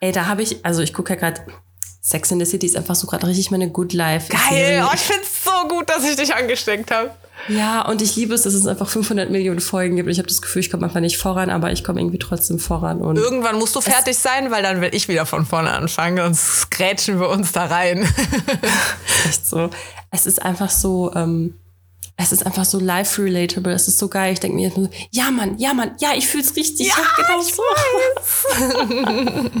Ey, da habe ich, also ich gucke ja gerade, Sex in the City ist einfach so gerade richtig meine Good Life. Geil, oh, ich find's so gut, dass ich dich angesteckt habe. Ja, und ich liebe es, dass es einfach 500 Millionen Folgen gibt. Ich habe das Gefühl, ich komme einfach nicht voran, aber ich komme irgendwie trotzdem voran. Und Irgendwann musst du fertig sein, weil dann will ich wieder von vorne anfangen, sonst grätschen wir uns da rein. echt so. Es ist einfach so, ähm, es ist einfach so life-relatable. Es ist so geil. Ich denke mir jetzt nur so, ja, Mann, ja, Mann, ja, ich fühl's richtig. Ja, genau ich so.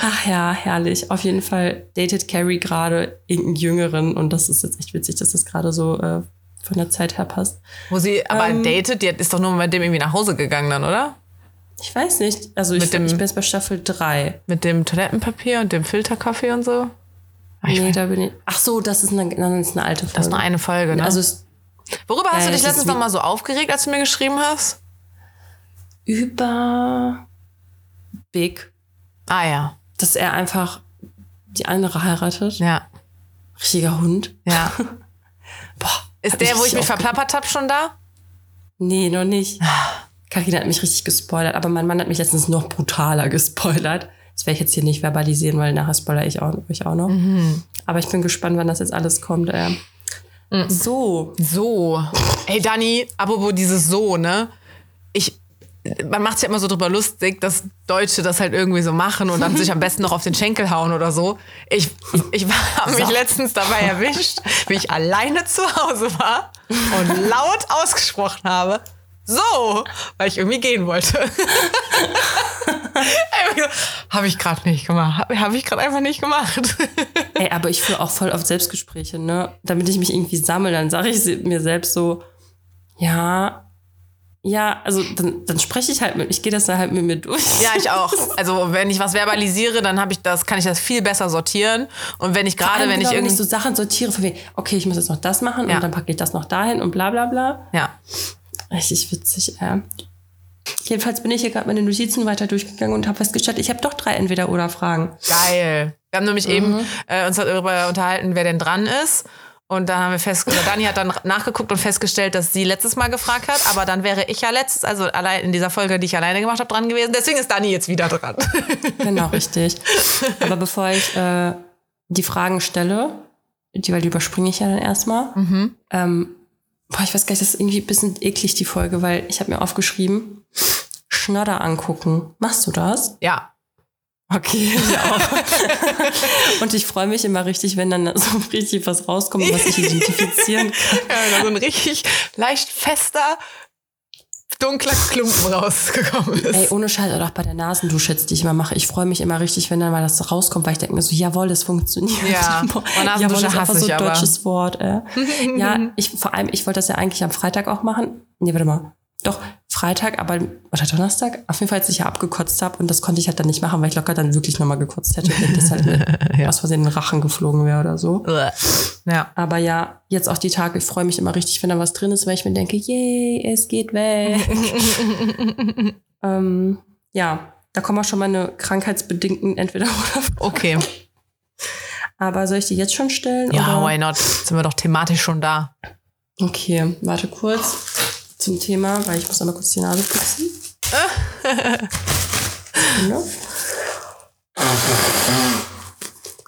Ach ja, herrlich. Auf jeden Fall datet Carrie gerade irgendeinen Jüngeren und das ist jetzt echt witzig, dass das gerade so äh, von der Zeit her passt. Wo sie aber Ähm. datet, die ist doch nur mit dem irgendwie nach Hause gegangen dann, oder? Ich weiß nicht. Also ich, dem- ich bin jetzt bei Staffel 3. Mit dem Toilettenpapier und dem Filterkaffee und so. Ich Nee, weiß- da bin ich. Ach so, das ist eine, das ist eine alte Folge. Das ist nur eine Folge, ne? Also es Worüber hast Ja, du dich letztens wie- noch mal so aufgeregt, als du mir geschrieben hast? über Big, Ah ja, dass er einfach die andere heiratet. ja, Richtiger Hund. ja. Boah. Ist der, wo ich mich verplappert habe, schon da? Nee, noch nicht. Carina hat mich richtig gespoilert, aber mein Mann hat mich letztens noch brutaler gespoilert. Das werde ich jetzt hier nicht verbalisieren, weil nachher spoilere ich auch, euch auch noch. Mhm. Aber ich bin gespannt, wann das jetzt alles kommt. Äh. Mhm. So, So. Ey, Dani, apropos dieses So, ne? Ich, man macht sich ja immer so drüber lustig, dass Deutsche das halt irgendwie so machen und dann sich am besten noch auf den Schenkel hauen oder so. Ich, ich habe mich So. letztens dabei erwischt, wie ich alleine zu Hause war und laut ausgesprochen habe. So, weil ich irgendwie gehen wollte. habe ich gerade nicht gemacht. Habe hab ich gerade einfach nicht gemacht. ey, aber ich führe auch voll oft Selbstgespräche, ne? Damit ich mich irgendwie sammle, dann sage ich mir selbst so, ja, ja, also dann, dann spreche ich halt mit, ich gehe das dann halt mit mir durch. Ja, ich auch. Also wenn ich was verbalisiere, dann habe ich das, kann ich das viel besser sortieren. Und wenn ich gerade, wenn ich genau, irgendwie, so Sachen sortiere, von wegen, okay, ich muss jetzt noch das machen Ja. und dann packe ich das noch dahin und bla bla bla. ja, Richtig witzig, äh. Jedenfalls bin ich hier gerade meine Notizen weiter durchgegangen und habe festgestellt, ich habe doch drei Entweder-Oder-Fragen. geil. Wir haben nämlich Mhm. eben äh, uns darüber unterhalten, wer denn dran ist. Und dann haben wir festgestellt, Dani hat dann nachgeguckt und festgestellt, dass sie letztes Mal gefragt hat, aber dann wäre ich ja letztes, also allein in dieser Folge, die ich alleine gemacht habe, dran gewesen. Deswegen ist Dani jetzt wieder dran. Genau, richtig. Aber bevor ich äh, die Fragen stelle, die, weil die überspringe ich ja dann erstmal, Mhm. ähm, boah, ich weiß gar nicht, das ist irgendwie ein bisschen eklig, die Folge, weil ich habe mir aufgeschrieben, Schnodder angucken. Machst du das? Ja. Okay, ich auch. und ich freue mich immer richtig, wenn dann so richtig was rauskommt, was ich identifizieren kann. Ja, so ein richtig leicht fester, dunkler Klumpen rausgekommen ist. Ey, ohne Scheiß, oder auch bei der Nasendusche, jetzt, die ich immer mache. Ich freue mich immer richtig, wenn dann mal das rauskommt, weil ich denke mir so, jawohl, das funktioniert. Ja, Boah, Nasendusche jawohl, das ist so ein aber. deutsches Wort. Äh. ja, ich, vor allem, ich wollte das ja eigentlich am Freitag auch machen. Nee, warte mal. Doch, Freitag, aber oder Donnerstag, auf jeden Fall, als ich ja abgekotzt habe und das konnte ich halt dann nicht machen, weil ich locker dann wirklich nochmal gekotzt hätte, wenn das halt Ja. aus Versehen in den Rachen geflogen wäre oder so. Ja. Aber ja, jetzt auch die Tage, ich freue mich immer richtig, wenn da was drin ist, weil ich mir denke, yay, es geht weg. ähm, ja, da kommen auch schon meine krankheitsbedingten entweder oder. Okay. Aber soll ich die jetzt schon stellen? Ja, oder? why not? Sind wir doch thematisch schon da. Okay, warte kurz zum Thema, weil ich muss einmal kurz die Nase putzen.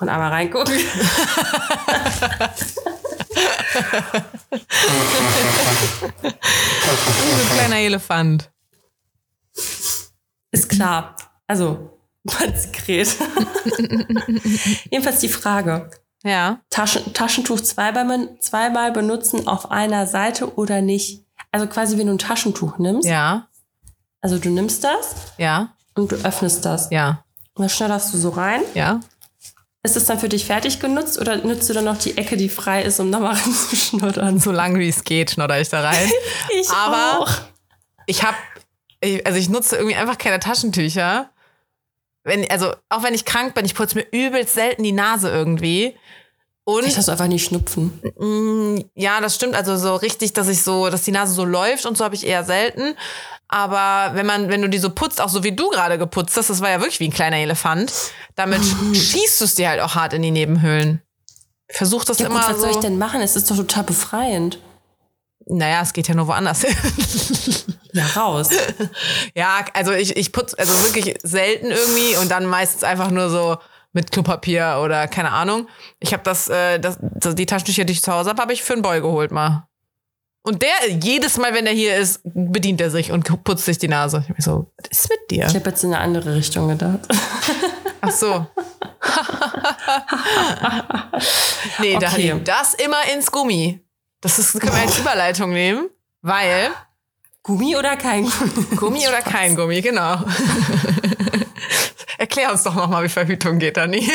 Und einmal reingucken. Ein kleiner Elefant. Ist klar. Also, Sekret. Jedenfalls die Frage. Ja. Taschen, Taschentuch zweimal, zweimal benutzen auf einer Seite oder nicht? Also quasi, wenn du ein Taschentuch nimmst, Ja. also du nimmst das Ja. und du öffnest das. Ja. Und dann schnodderst du so rein. Ja. Ist es dann für dich fertig genutzt oder nutzt du dann noch die Ecke, die frei ist, um nochmal reinzuschnuddern? So lang wie es geht, schnodder ich da rein. Ich Aber- auch. Ich habe, also ich nutze irgendwie einfach keine Taschentücher. Wenn, also auch wenn ich krank bin, ich putze mir übelst selten die Nase irgendwie. Und Vielleicht hast du einfach nicht Schnupfen. Mm, Ja, das stimmt. Also so richtig, dass ich so, dass die Nase so läuft und so habe ich eher selten. Aber wenn man, wenn du die so putzt, auch so wie du gerade geputzt hast, das war ja wirklich wie ein kleiner Elefant, damit schießt du es dir halt auch hart in die Nebenhöhlen. Versuch das Ja gut, immer was so. soll ich denn machen? Es ist doch total befreiend. Naja, es geht ja nur woanders hin. Ja, raus. ja, also ich, ich putze also wirklich selten irgendwie und dann meistens einfach nur so mit Klopapier oder keine Ahnung. Ich habe das, äh, das, das, die Taschentücher, die ich zu Hause habe, habe ich für einen Boy geholt mal. Und der, jedes Mal, wenn er hier ist, bedient er sich und putzt sich die Nase. Ich mich so, was ist mit dir? Ich habe jetzt in eine andere Richtung gedacht. Ach so. nee, da Okay. liegt das immer ins Gummi. Das ist, können wir als Überleitung nehmen, weil Gummi oder kein Gummi? Gummi oder kein Gummi, genau. Erklär uns doch nochmal, wie Verhütung geht, Dani.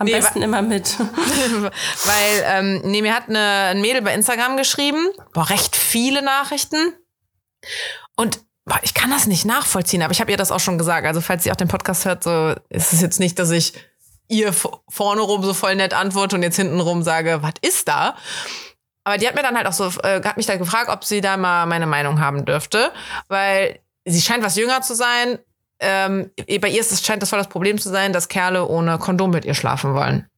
Am Nee, besten immer mit. Weil, ähm, nee, mir hat eine, ein Mädel bei Instagram geschrieben, boah, recht viele Nachrichten. Und boah, ich kann das nicht nachvollziehen, aber ich habe ihr das auch schon gesagt. Also, falls sie auch den Podcast hört, so ist es jetzt nicht, dass ich ihr vorne rum so voll nett antworte und jetzt hinten rum sage, was ist da? Aber die hat mir dann halt auch so, äh, hat mich da gefragt, ob sie da mal meine Meinung haben dürfte, weil sie scheint was jünger zu sein. Ähm, bei ihr ist es, scheint das voll das Problem zu sein, dass Kerle ohne Kondom mit ihr schlafen wollen.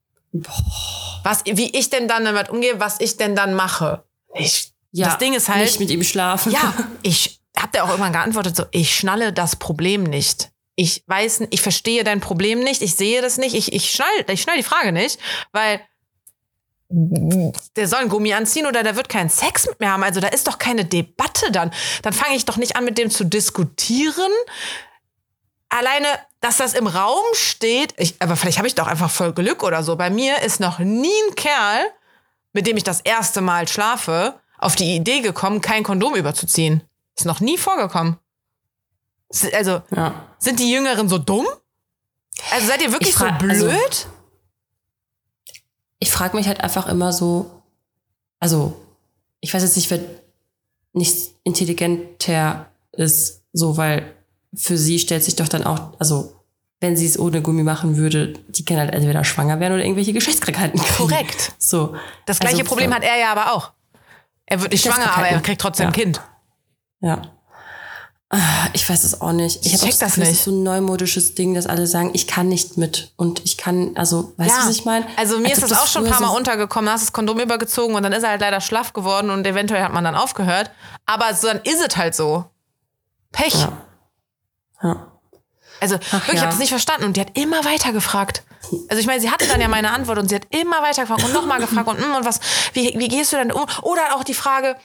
Was, wie ich denn dann damit umgehe, was ich denn dann mache. Ich, Ja, das Ding ist halt, Nicht mit ihm schlafen. ja, ich hab dir auch irgendwann geantwortet, so, ich schnalle das Problem nicht. Ich weiß, ich verstehe dein Problem nicht, ich sehe das nicht, ich, ich schnall, ich schnall die Frage nicht, weil der soll ein Gummi anziehen oder der wird keinen Sex mit mir haben. Also da ist doch keine Debatte dann. Dann fange ich doch nicht an, mit dem zu diskutieren. Alleine, dass das im Raum steht, ich, aber vielleicht habe ich doch einfach voll Glück oder so. Bei mir ist noch nie ein Kerl, mit dem ich das erste Mal schlafe, auf die Idee gekommen, kein Kondom überzuziehen. Ist noch nie vorgekommen. Also, Ja. sind die Jüngeren so dumm? Also seid ihr wirklich so blöd? also- Ich frage mich halt einfach immer so, also, ich weiß jetzt nicht, wer nicht intelligenter ist, so, weil für sie stellt sich doch dann auch, also, wenn sie es ohne Gummi machen würde, die kann halt entweder schwanger werden oder irgendwelche Geschlechtskrankheiten kriegen. Korrekt. So. Das gleiche Also, Problem hat er ja aber auch. Er wird nicht Das schwanger, aber er kriegt trotzdem ja. ein Kind. Ja. Ah, Ich weiß es auch nicht. Ich auch check das Gefühl, nicht. ist so ein neumodisches Ding, dass alle sagen, ich kann nicht mit. Und ich kann, also, weißt du, was ich meine? Also mir Als ist das auch schon ein paar Mal so- untergekommen, da hast das Kondom übergezogen und dann ist er halt leider schlaff geworden und eventuell hat man dann aufgehört. Aber so, dann ist es halt so. Pech. Ja. Ja. Also Ach wirklich, ich ja. habe das nicht verstanden und die hat immer weiter gefragt. Also ich meine, sie hatte dann ja meine Antwort und sie hat immer weiter gefragt und nochmal gefragt und, mm, und was, wie, wie gehst du denn um? Oder auch die Frage,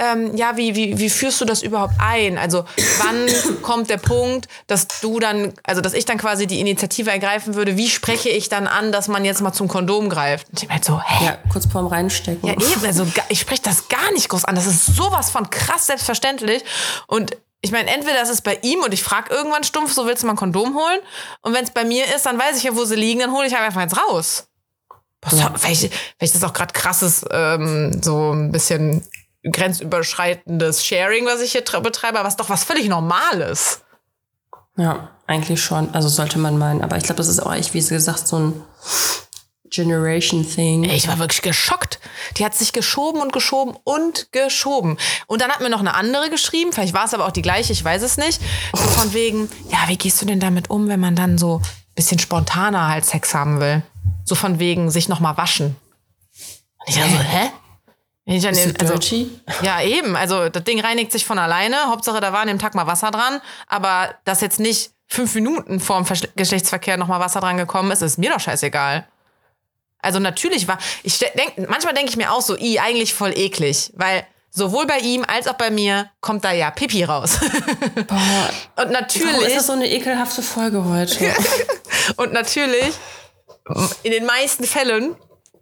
ähm, ja, wie, wie, wie führst du das überhaupt ein? Also wann kommt der Punkt, dass du dann, also dass ich dann quasi die Initiative ergreifen würde, wie spreche ich dann an, dass man jetzt mal zum Kondom greift? Und ich bin halt so, hä? Ja, kurz vorm Reinstecken. Ja, eben, also ich spreche das gar nicht groß an. Das ist sowas von krass selbstverständlich. Und ich meine, entweder ist es bei ihm und ich frage irgendwann stumpf, so willst du mal ein Kondom holen? Und wenn es bei mir ist, dann weiß ich ja, wo sie liegen, dann hole ich halt einfach eins raus. Vielleicht, vielleicht ist das auch gerade krasses, ähm, so ein bisschen grenzüberschreitendes Sharing, was ich hier betreibe, aber es ist doch was völlig Normales. Ja, eigentlich schon. Also sollte man meinen. Aber ich glaube, das ist auch echt, wie sie gesagt, so ein Generation-Thing. Ey, Ich war wirklich geschockt. Die hat sich geschoben und geschoben und geschoben. Und dann hat mir noch eine andere geschrieben, vielleicht war es aber auch die gleiche, ich weiß es nicht. So von wegen, ja, wie gehst du denn damit um, wenn man dann so ein bisschen spontaner halt Sex haben will? So von wegen sich nochmal waschen. Und ich dachte so, hä? Ich den, du also, ja, eben. Also das Ding reinigt sich von alleine. Hauptsache, da war an dem Tag mal Wasser dran. Aber dass jetzt nicht fünf Minuten vor dem Geschlechtsverkehr nochmal Wasser dran gekommen ist, ist mir doch scheißegal. Also natürlich war, ich denk, manchmal denke ich mir auch so, i, eigentlich voll eklig, weil sowohl bei ihm als auch bei mir kommt da ja Pipi raus. und Warum ist natürlich, das so eine ekelhafte Folge heute? und natürlich, in den meisten Fällen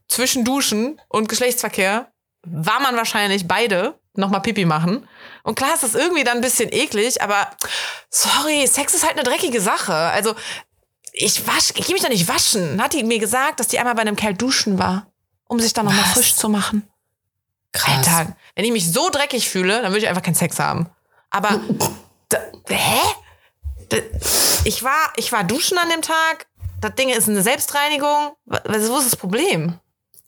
zwischen Duschen und Geschlechtsverkehr war man wahrscheinlich beide nochmal Pipi machen. Und klar ist das irgendwie dann ein bisschen eklig, aber sorry, Sex ist halt eine dreckige Sache. Also ich wasch, ich geh mich doch nicht waschen. Hat die mir gesagt, dass die einmal bei einem Kerl duschen war, um sich dann nochmal frisch zu machen. Krass. Alter, wenn ich mich so dreckig fühle, dann würde ich einfach keinen Sex haben. Aber, da, hä? Da, ich, war, ich war duschen an dem Tag. Das Ding ist eine Selbstreinigung. Was, wo ist das Problem?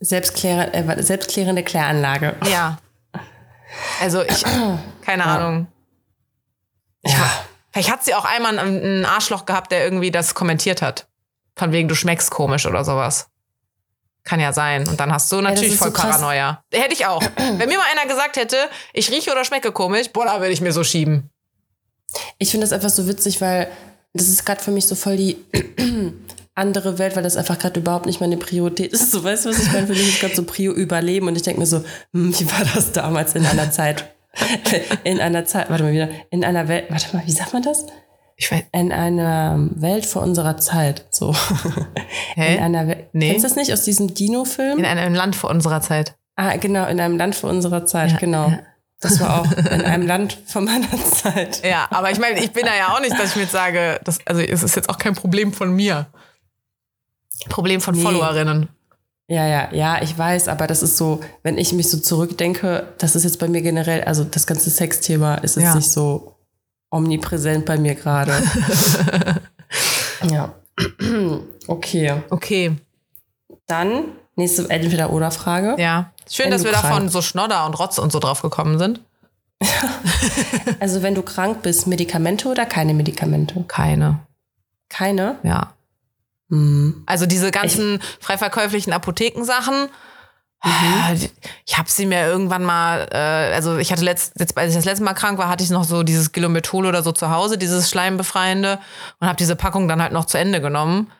Selbstklärende, äh, selbstklärende Kläranlage. Ja. Also ich, keine Ahnung. Ja. Vielleicht hat sie auch einmal ein ein Arschloch gehabt, der irgendwie das kommentiert hat. Von wegen, du schmeckst komisch oder sowas. Kann ja sein. Und dann hast du natürlich ist voll so. Paranoia. Hätte ich auch. Wenn mir mal einer gesagt hätte, ich rieche oder schmecke komisch, boah, da würde ich mir so schieben. Ich finde das einfach so witzig, weil das ist gerade für mich so voll die andere Welt, weil das einfach gerade überhaupt nicht meine Priorität ist. So, weißt du, was ich meine? Für mich ist gerade so Prio Überleben und ich denke mir so, hm, wie war das damals in einer Zeit? In einer Zeit, warte mal wieder, in einer Welt, warte mal, wie sagt man das? Ich weiß, In einer Welt vor unserer Zeit. So. Hä? In einer Welt. Nee. Kennst du das nicht aus diesem Dino-Film? in einem Land vor unserer Zeit. Ah, genau, in einem Land vor unserer Zeit, genau. Das war auch in einem Land vor meiner Zeit. Ja, aber ich meine, ich bin da ja auch nicht, dass ich mir jetzt sage, das, also es ist jetzt auch kein Problem von mir. Problem von Nee. Followerinnen. Ja, ja, ja, ich weiß, aber das ist so, wenn ich mich so zurückdenke, das ist jetzt bei mir generell, also das ganze Sexthema ist jetzt Ja. nicht so omnipräsent bei mir gerade. ja. Okay. Okay, Dann nächste Entweder-Oder-Frage. ja. Schön, Wenn dass wir davon so Schnodder und Rotz und so drauf gekommen sind. Also wenn du krank bist, Medikamente oder keine Medikamente? Keine, Keine? ja. Hm. Also diese ganzen frei verkäuflichen Apothekensachen, äh, ich habe sie mir irgendwann mal, äh, also ich hatte letzt, jetzt, als ich das letzte Mal krank war, hatte ich noch so dieses Gilomethol oder so zu Hause, dieses Schleimbefreiende und habe diese Packung dann halt noch zu Ende genommen.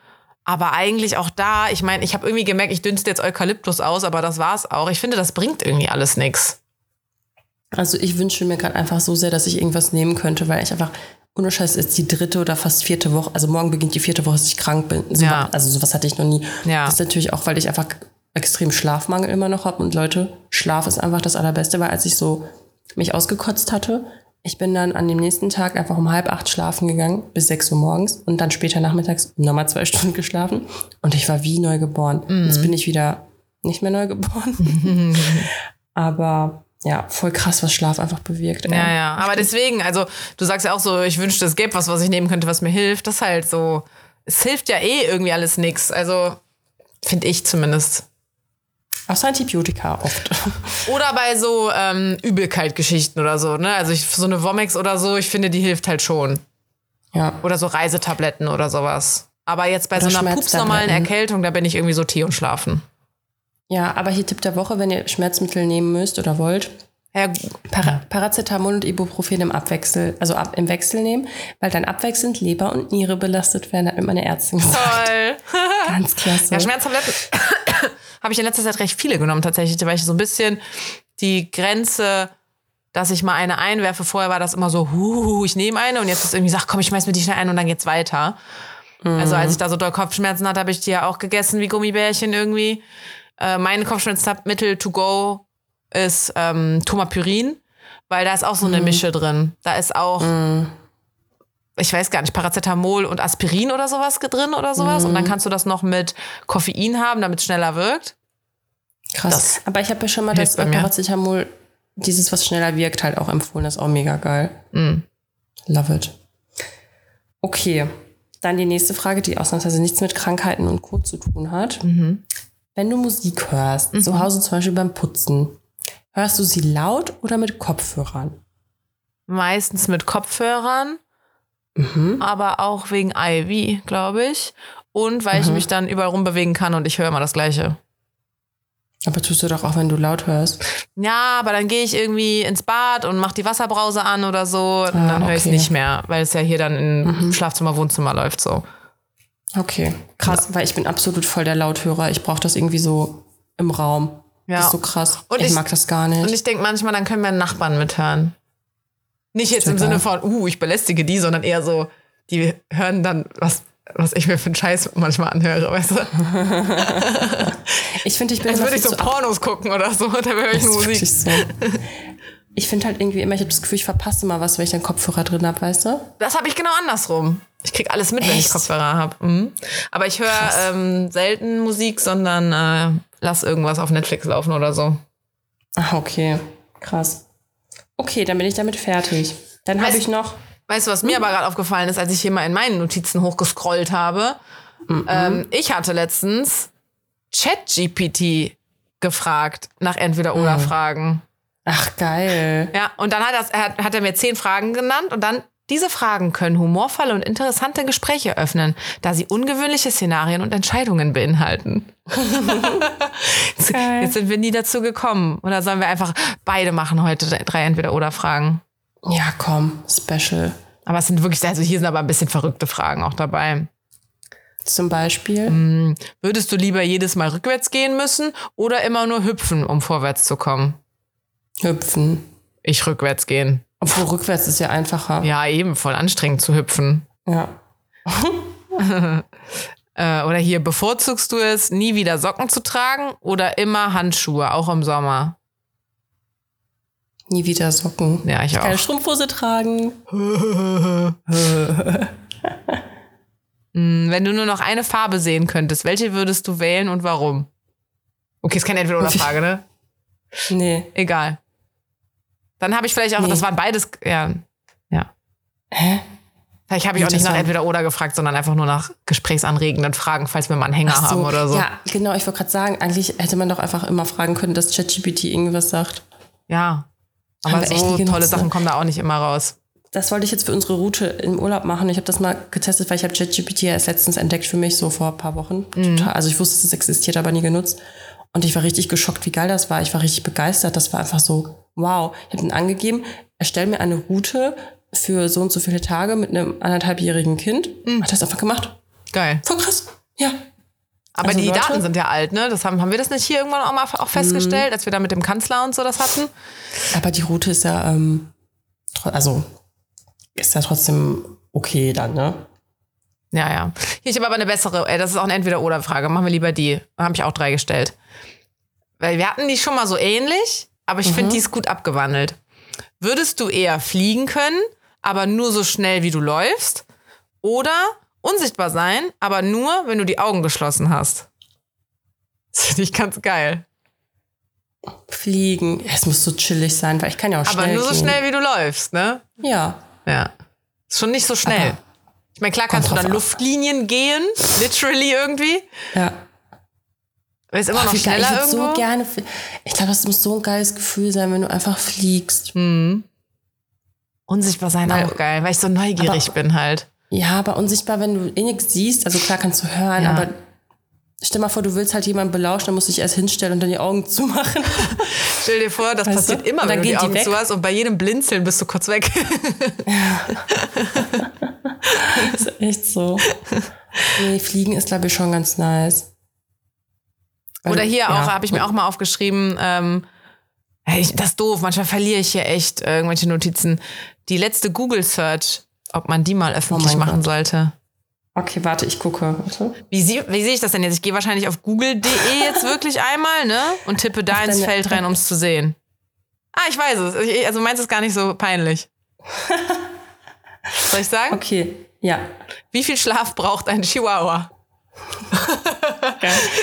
Aber eigentlich auch da, ich meine, ich habe irgendwie gemerkt, ich dünste jetzt Eukalyptus aus, aber das war's auch. Ich finde, das bringt irgendwie alles nichts. Also ich wünsche mir gerade einfach so sehr, dass ich irgendwas nehmen könnte, weil ich einfach, ohne Scheiß, ist die dritte oder fast vierte Woche, also morgen beginnt die vierte Woche, dass ich krank bin. So, Ja. Also sowas hatte ich noch nie. Ja. Das ist natürlich auch, weil ich einfach extrem Schlafmangel immer noch habe. Und Leute, Schlaf ist einfach das Allerbeste, weil als ich so mich ausgekotzt hatte, ich bin dann an dem nächsten Tag einfach um halb acht schlafen gegangen, bis sechs Uhr morgens und dann später nachmittags nochmal zwei Stunden geschlafen. Und ich war wie neu geboren. Mhm. Jetzt bin ich wieder nicht mehr neu geboren. Aber ja, voll krass, was Schlaf einfach bewirkt. ey. Ja, ja. Aber deswegen, also du sagst ja auch so, ich wünschte, es gäbe was, was ich nehmen könnte, was mir hilft. Das ist halt so, es hilft ja eh irgendwie alles nix. Also finde ich zumindest. Außer Antibiotika oft. Oder bei so ähm, Übelkeit-Geschichten oder so, ne? Also ich, so eine Womex oder so, ich finde, die hilft halt schon. ja. Oder so Reisetabletten oder sowas. Aber jetzt bei Oder so einer pupsnormalen. Erkältung, da bin ich irgendwie so Tee und Schlafen. Ja, aber hier Tipp der Woche, wenn ihr Schmerzmittel nehmen müsst oder wollt, Ja, Para Paracetamol und Ibuprofen im Abwechsel, also ab, im Wechsel nehmen, weil dann abwechselnd Leber und Niere belastet werden, hat mir meine Ärztin gesagt. toll. Ganz klasse. Ja, Schmerztabletten habe ich in letzter Zeit recht viele genommen tatsächlich, weil ich so ein bisschen die Grenze, dass ich mal eine einwerfe. Vorher war das immer so, hu, ich nehme eine und jetzt ist irgendwie, sag, komm, ich schmeiß mir die schnell ein und dann geht's weiter. Also als ich da so doll Kopfschmerzen hatte, habe ich die ja auch gegessen wie Gummibärchen irgendwie. Äh, mein Kopfschmerzmittel to go ist ähm, Tomapyrin, weil da ist auch so eine Mische drin. Da ist auch ich weiß gar nicht, Paracetamol und Aspirin oder sowas drin oder sowas. Und dann kannst du das noch mit Koffein haben, damit es schneller wirkt. Krass. das aber ich habe ja schon mal das. Paracetamol dieses, was schneller wirkt, halt auch empfohlen. Das ist auch mega geil. Mm. Love it. Okay. Dann die nächste Frage, die ausnahmsweise nichts mit Krankheiten und Co. zu tun hat. Mhm. Wenn du Musik hörst, zu Hause zum Beispiel beim Putzen, hörst du sie laut oder mit Kopfhörern? Meistens mit Kopfhörern, Mhm. aber auch wegen Ivy, glaube ich. Und weil ich mich dann überall rumbewegen kann und ich höre immer das Gleiche. Aber tust du doch auch, wenn du laut hörst. Ja, aber dann gehe ich irgendwie ins Bad und mache die Wasserbrause an oder so. Und dann höre ich es okay. nicht mehr, weil es ja hier dann im Schlafzimmer, Wohnzimmer läuft so. Okay, krass, weil ich bin absolut voll der Lauthörer. Ich brauche das irgendwie so im Raum. Ja. Das ist so krass. Und ich, ich- mag das gar nicht. Und ich denke manchmal, dann können wir Nachbarn mithören. Nicht jetzt im. Sinne von, uh, ich belästige die, sondern eher so, die hören dann, was, was ich mir für einen Scheiß manchmal anhöre, weißt du? ich finde, ich bin Als würde ich so Pornos gucken oder so, da höre ich Musik. so. Ich finde halt irgendwie immer, ich habe das Gefühl, ich verpasse mal was, wenn ich dann Kopfhörer drin habe, weißt du? Das habe ich genau andersrum. Ich krieg alles mit, wenn ich Echt? Kopfhörer habe. Mhm. Aber ich höre ähm, selten Musik, sondern äh, lass irgendwas auf Netflix laufen oder so. Ah, okay. Krass. Okay, dann bin ich damit fertig. Dann habe ich noch. Weißt du, was mir aber gerade aufgefallen ist, als ich hier mal in meinen Notizen hochgescrollt habe? Ähm, ich hatte letztens ChatGPT gefragt nach Entweder-Oder-Fragen. Ach, geil. Ja, und dann hat, das, hat, hat er mir zehn Fragen genannt und dann diese Fragen können humorvolle und interessante Gespräche öffnen, da sie ungewöhnliche Szenarien und Entscheidungen beinhalten. jetzt, Geil. jetzt sind wir nie dazu gekommen. Oder sollen wir einfach beide machen heute drei Entweder-Oder-Fragen? Ja, komm, Special. Aber es sind wirklich, also hier sind aber ein bisschen verrückte Fragen auch dabei. Zum Beispiel. Mhm. Würdest du lieber jedes Mal rückwärts gehen müssen oder immer nur hüpfen, um vorwärts zu kommen? Hüpfen. Ich rückwärts gehen. Obwohl rückwärts ist ja einfacher. Ja, eben voll anstrengend zu hüpfen. Ja. Äh, oder hier, bevorzugst du es, nie wieder Socken zu tragen oder immer Handschuhe, auch im Sommer? Nie wieder Socken. Ja, ich Keine auch. Strumpfhose tragen. Hm, Wenn du nur noch eine Farbe sehen könntest, welche würdest du wählen und warum? Okay, ist keine Entweder-Oder-Frage, ne? Nee. Egal. Dann habe ich vielleicht auch, Nee. das waren beides, ja. Ja. Hä? Vielleicht habe ich auch nicht nach entweder oder gefragt, sondern einfach nur nach gesprächsanregenden Fragen, falls wir mal einen Hänger Ach haben oder so. Ja, genau. Ich wollte gerade sagen, eigentlich hätte man doch einfach immer fragen können, dass ChatGPT irgendwas sagt. Ja. Aber so tolle Sachen ne? kommen da auch nicht immer raus. Das wollte ich jetzt für unsere Route im Urlaub machen. Ich habe das mal getestet, weil ich habe ChatGPT ja erst letztens entdeckt für mich, so vor ein paar Wochen. Mhm. Total. Also ich wusste, dass es existiert, aber nie genutzt. Und ich war richtig geschockt, wie geil das war. Ich war richtig begeistert. Das war einfach so, wow. Ich habe ihn angegeben, erstell mir eine Route für so und so viele Tage mit einem anderthalbjährigen Kind. Mhm. Hat das einfach gemacht. Geil. Voll krass. Ja. Aber Also die Leute- Daten sind ja alt, ne? Das haben, haben wir das nicht hier irgendwann auch mal auch festgestellt, als wir da mit dem Kanzler und so das hatten? Aber die Route ist ja, ähm, also ist ja trotzdem okay dann, ne? Ja, ja. Hier, ich habe aber eine bessere, äh, das ist auch eine Entweder-Oder-Frage. Machen wir lieber die. Da habe ich auch drei gestellt. Weil wir hatten die schon mal so ähnlich, aber ich finde, die ist gut abgewandelt. Würdest du eher fliegen können, aber nur so schnell, wie du läufst? Oder unsichtbar sein, aber nur, wenn du die Augen geschlossen hast? Das finde ich ganz geil. Fliegen. Es muss so chillig sein, weil ich kann ja auch Aber schnell nur so gehen. schnell, wie du läufst, ne? Ja. Ja. Ist schon nicht so schnell. Aber ich meine, klar kannst du dann. Luftlinien gehen, literally irgendwie. Ja. Ist immer Boah, noch wie geil. schneller ich irgendwo. so gerne. Ich glaube, das muss so ein geiles Gefühl sein, wenn du einfach fliegst. Hm. Unsichtbar sein Weil- auch geil, weil ich so neugierig Aber- bin halt. Ja, aber unsichtbar, wenn du eh nichts siehst. Also klar kannst du hören, Ja. aber stell mal vor, du willst halt jemanden belauschen, dann musst du dich erst hinstellen und dann die Augen zumachen. Stell dir vor, das Weißt passiert du? immer, wenn du die die Augen weg. zu hast und bei jedem Blinzeln bist du kurz weg. Das ist echt so. Nee, fliegen ist, glaube ich, schon ganz nice. Weil Oder hier ja. auch, habe ich mir auch mal aufgeschrieben, ähm, ich- das ist doof, manchmal verliere ich hier echt irgendwelche Notizen. Die letzte Google-Search, ob man die mal öffentlich Oh machen Gott. sollte. Okay, warte, ich gucke. Warte. Wie, sie, wie sehe ich das denn jetzt? Ich gehe wahrscheinlich auf google.de jetzt wirklich einmal, ne? Und tippe da Auf ins Feld rein, um es zu sehen. Ah, ich weiß es. Ich, also meins ist gar nicht so peinlich. Soll ich sagen? Okay, ja. Wie viel Schlaf braucht ein Chihuahua?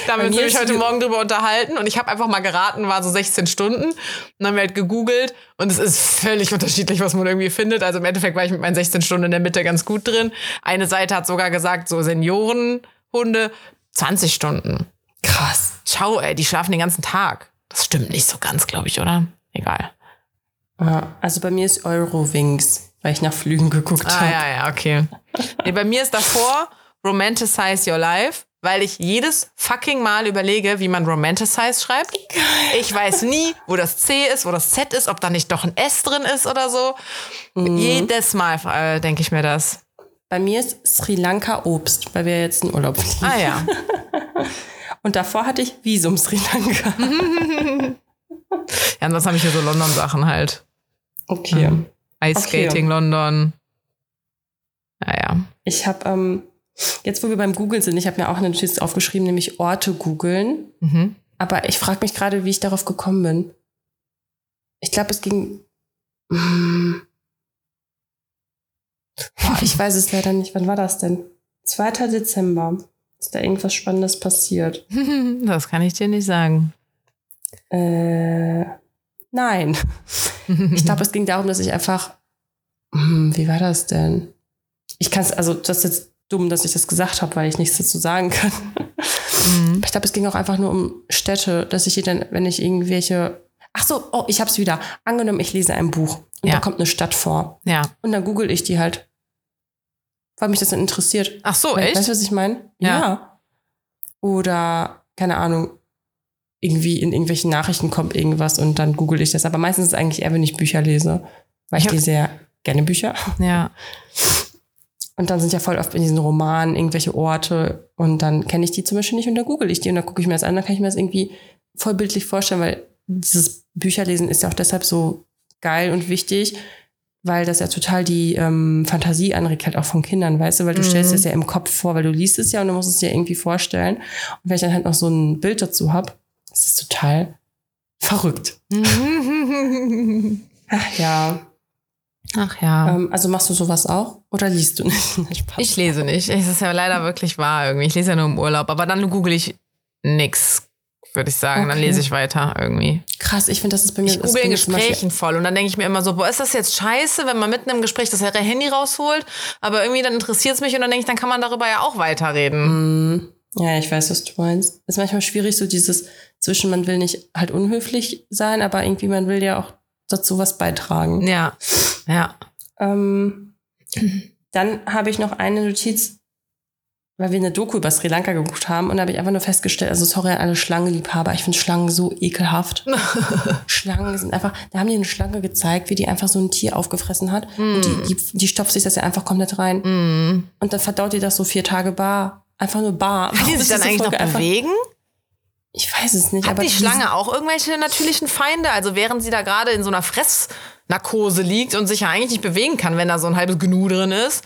Da haben wir uns heute ge- Morgen drüber unterhalten und ich habe einfach mal geraten, war so 16 Stunden. Und dann haben wir halt gegoogelt und es ist völlig unterschiedlich, was man irgendwie findet. Also im Endeffekt war ich mit meinen 16 Stunden in der Mitte ganz gut drin. Eine Seite hat sogar gesagt, so Seniorenhunde 20 Stunden. Krass. Schau, ey, die schlafen den ganzen Tag. Das stimmt nicht so ganz, glaube ich, oder? Egal. Also bei mir ist Eurowings, weil ich nach Flügen geguckt Ah, habe. ja, ja, okay. Nee, bei mir ist davor Romanticize Your Life, weil ich jedes fucking Mal überlege, wie man Romanticize schreibt. Ich weiß nie, wo das C ist, wo das Z ist, ob da nicht doch ein S drin ist oder so. Jedes Mal äh, denke ich mir das. Bei mir ist Sri Lanka Obst, weil wir jetzt in Urlaub fliegen. Ah ja. Und davor hatte ich Visum Sri Lanka. Ja, ansonsten habe ich hier so London-Sachen halt. Okay. Ice Skating London. Naja. Ich habe, ähm, jetzt wo wir beim Googeln sind, ich habe mir auch eine Notiz aufgeschrieben, nämlich Orte googeln. Mhm. Aber ich frage mich gerade, wie ich darauf gekommen bin. Ich glaube, es ging. Mm. Boah, ich weiß es leider nicht. Wann war das denn? 2. Dezember. Ist da irgendwas Spannendes passiert? Das kann ich dir nicht sagen. Äh, nein. Ich glaube, es ging darum, dass ich einfach. Hm, wie war das denn? Ich kann es, also das jetzt dumm, dass ich das gesagt habe, weil ich nichts dazu sagen kann. Mhm. Ich glaube, es ging auch einfach nur um Städte, dass ich dann, wenn ich irgendwelche. Ach so, oh, ich hab's wieder. Angenommen, ich lese ein Buch und Ja. da kommt eine Stadt vor. Ja. Und dann google ich die halt. Weil mich das dann interessiert. Ach so, echt? Weißt du, was ich meine? Ja. Oder, keine Ahnung, irgendwie in irgendwelchen Nachrichten kommt irgendwas und dann google ich das. Aber meistens ist es eigentlich eher, wenn ich Bücher lese. Weil ich Ja. lese ja gerne Bücher. Ja. Und dann sind ja voll oft in diesen Romanen irgendwelche Orte und dann kenne ich die zum Beispiel nicht und dann google ich die und dann gucke ich mir das an, dann kann ich mir das irgendwie voll bildlich vorstellen, weil dieses Bücherlesen ist ja auch deshalb so geil und wichtig, weil das ja total die ähm, Fantasie anregt, halt auch von Kindern, weißt du, weil du Mhm. stellst es ja im Kopf vor, weil du liest es ja und du musst es dir irgendwie vorstellen. Und wenn ich dann halt noch so ein Bild dazu habe, das ist total verrückt. Ach ja. Ach ja. Ähm, also machst du sowas auch oder liest du nicht? Ich lese nicht. Es ist ja leider wirklich wahr irgendwie. Ich lese ja nur im Urlaub. Aber dann google ich nix, würde ich sagen. Dann Okay. lese ich weiter irgendwie. Krass, ich finde, das ist bei mir. Ich google in Gesprächen voll. Und dann denke ich mir immer so, boah, ist das jetzt scheiße, wenn man mitten im Gespräch das Handy rausholt? Aber irgendwie dann interessiert es mich und dann denke ich, dann kann man darüber ja auch weiterreden. Mm, Ja, ich weiß, was du meinst. Ist manchmal schwierig, so dieses zwischen, man will nicht halt unhöflich sein, aber irgendwie man will ja auch dazu was beitragen. Ja. Ja. Ähm, dann habe ich noch eine Notiz, weil wir eine Doku über Sri Lanka geguckt haben und da habe ich einfach nur festgestellt, also sorry an alle Schlangenliebhaber, ich finde Schlangen so ekelhaft. Schlangen sind einfach, da haben die eine Schlange gezeigt, wie die einfach so ein Tier aufgefressen hat und die, die, die stopft sich das ja einfach komplett rein Mm. und dann verdaut die das so vier Tage bar. Einfach nur bar. Kann die sich dann eigentlich noch Folge einfach- bewegen? Ich weiß es nicht. Hat aber die Schlange auch irgendwelche natürlichen Feinde? Also während sie da gerade in so einer Fressnarkose liegt und sich ja eigentlich nicht bewegen kann, wenn da so ein halbes Gnu drin ist.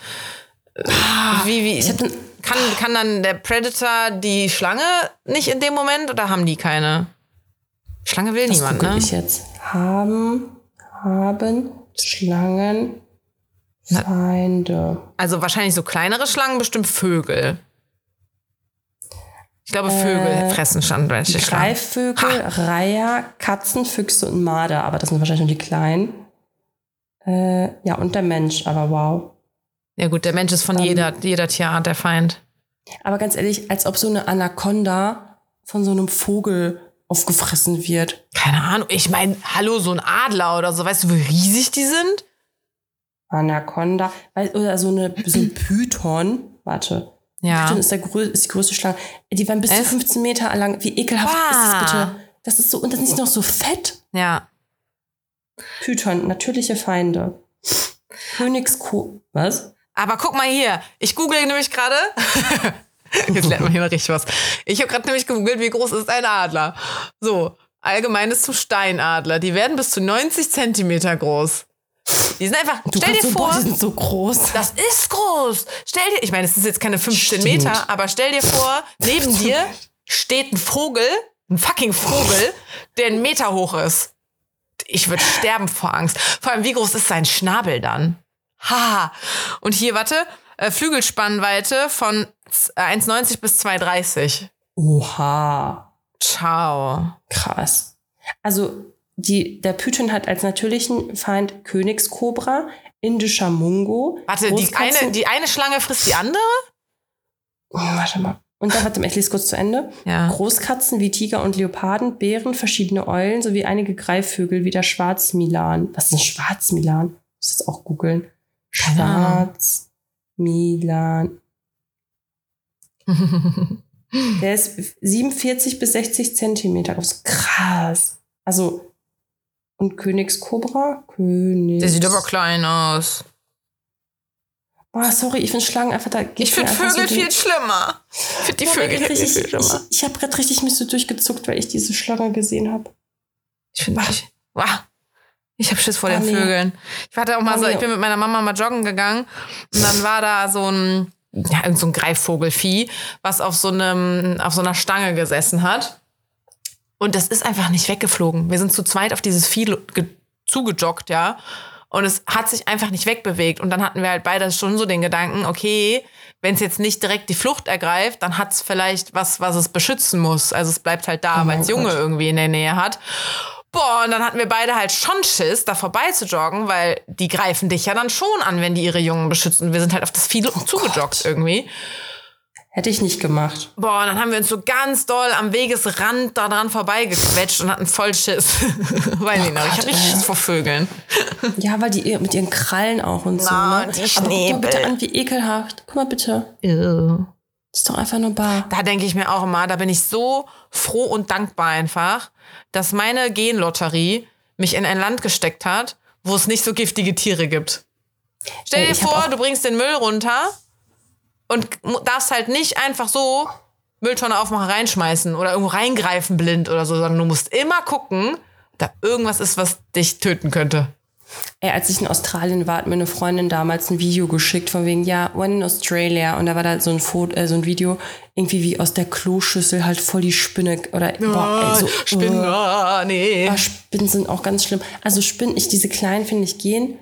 Wie, wie, Ich hab dann, kann, kann dann der Predator die Schlange nicht in dem Moment oder haben die keine? Schlange will das niemand, ne? ich jetzt. Haben, haben Schlangen Feinde. Also wahrscheinlich so kleinere Schlangen, bestimmt Vögel. Ich glaube, Vögel Äh, fressen standwelche Schlangen. Greifvögel, Reiher, Katzen, Füchse und Marder. Aber das sind wahrscheinlich nur die kleinen. Äh, ja, und der Mensch, aber wow. Ja gut, der Mensch ist von Ähm, jeder, jeder Tierart der Feind. Aber ganz ehrlich, als ob so eine Anaconda von so einem Vogel aufgefressen wird. Keine Ahnung. Ich meine, hallo, so ein Adler oder so. Weißt du, wie riesig die sind? Anaconda, oder so, eine, so ein Python. Warte. Ja. Python ist, der grö ist die größte Schlange. Die waren bis zu Echt? 15 Meter lang. Wie ekelhaft ist das bitte? Das ist so, und das ist noch so fett. Ja. Python, natürliche Feinde. Königsko. Was? Aber guck mal hier. Ich google nämlich gerade. Jetzt lernt man hier mal richtig was. Ich habe gerade nämlich gegoogelt, wie groß ist ein Adler. So, allgemeines zum Steinadler. Die werden bis zu 90 Zentimeter groß. Die sind einfach, Du stell dir so, vor, boah, die sind so groß. das ist groß. Stell dir, ich meine, es ist jetzt keine 15 Stimmt. Meter, aber stell dir vor, neben dir steht ein Vogel, ein fucking Vogel, der einen Meter hoch ist. Ich würde sterben vor Angst. Vor allem, wie groß ist sein Schnabel dann? Ha. Und hier, warte, äh, Flügelspannweite von z- äh, 1,90 bis 2,30. Oha. Ciao. Krass. Also die, der Python hat als natürlichen Feind Königskobra, indischer Mungo. Warte, die eine, die eine Schlange frisst die andere? Oh, warte mal. Und dann, warte mal, ich lese kurz zu Ende. Ja. Großkatzen wie Tiger und Leoparden, Bären, verschiedene Eulen sowie einige Greifvögel wie der Schwarzmilan. Was ist ein Schwarzmilan? Ich muss jetzt auch googeln. Schwarzmilan. Der ist 47 bis 60 Zentimeter groß. Krass. Also, und Königskobra? Königs. Der sieht aber klein aus. Oh, sorry, ich finde Schlangen einfach da. Ich finde Vögel so viel schlimmer. Ich finde die Ja, Vögel viel, richtig, viel schlimmer. Ich, ich habe gerade richtig mich so durchgezuckt, weil ich diese Schlange gesehen habe. Ich finde ich, wow. ich habe Schiss vor Ah, den nee. Vögeln. Ich hatte auch mal Ah, so, ich bin mit meiner Mama mal joggen gegangen und dann war da so ein, ja, irgend so ein Greifvogelvieh, was auf so einem, auf so einer Stange gesessen hat. Und das ist einfach nicht weggeflogen. Wir sind zu zweit auf dieses Vieh ge- zugejoggt, ja. Und es hat sich einfach nicht wegbewegt. Und dann hatten wir halt beide schon so den Gedanken, okay, wenn es jetzt nicht direkt die Flucht ergreift, dann hat es vielleicht was, was es beschützen muss. Also es bleibt halt da, Oh weil es Junge Gott. irgendwie in der Nähe hat. Boah, und dann hatten wir beide halt schon Schiss, da vorbei zu joggen, weil die greifen dich ja dann schon an, wenn die ihre Jungen beschützen. Wir sind halt auf das Vieh zugejoggt Oh Gott. irgendwie. Hätte ich nicht gemacht. Boah, und dann haben wir uns so ganz doll am Wegesrand da dran vorbeigequetscht und hatten voll Schiss. Weiß ich noch. Ich hab richtig. Schiss vor Vögeln. Ja, weil die mit ihren Krallen auch und so. Na, Ne? die Aber guck mal bitte an, wie ekelhaft. Guck mal bitte. Das ist doch einfach nur bar. Da denke ich mir auch immer, da bin ich so froh und dankbar einfach, dass meine Genlotterie mich in ein Land gesteckt hat, wo es nicht so giftige Tiere gibt. Stell Ey, dir vor, du bringst den Müll runter und darfst halt nicht einfach so Mülltonne aufmachen, reinschmeißen oder irgendwo reingreifen blind oder so, sondern du musst immer gucken, da irgendwas ist, was dich töten könnte. Ey, als ich in Australien war, hat mir eine Freundin damals ein Video geschickt von wegen, ja, when in Australia. Und da war da so ein Foto, äh, so ein Video, irgendwie wie aus der Kloschüssel halt voll die Spinne oder boah, ey, so, Spinnen, ah, nee. Ja, Spinnen sind auch ganz schlimm. Also Spinnen, ich, diese kleinen finde ich gehen.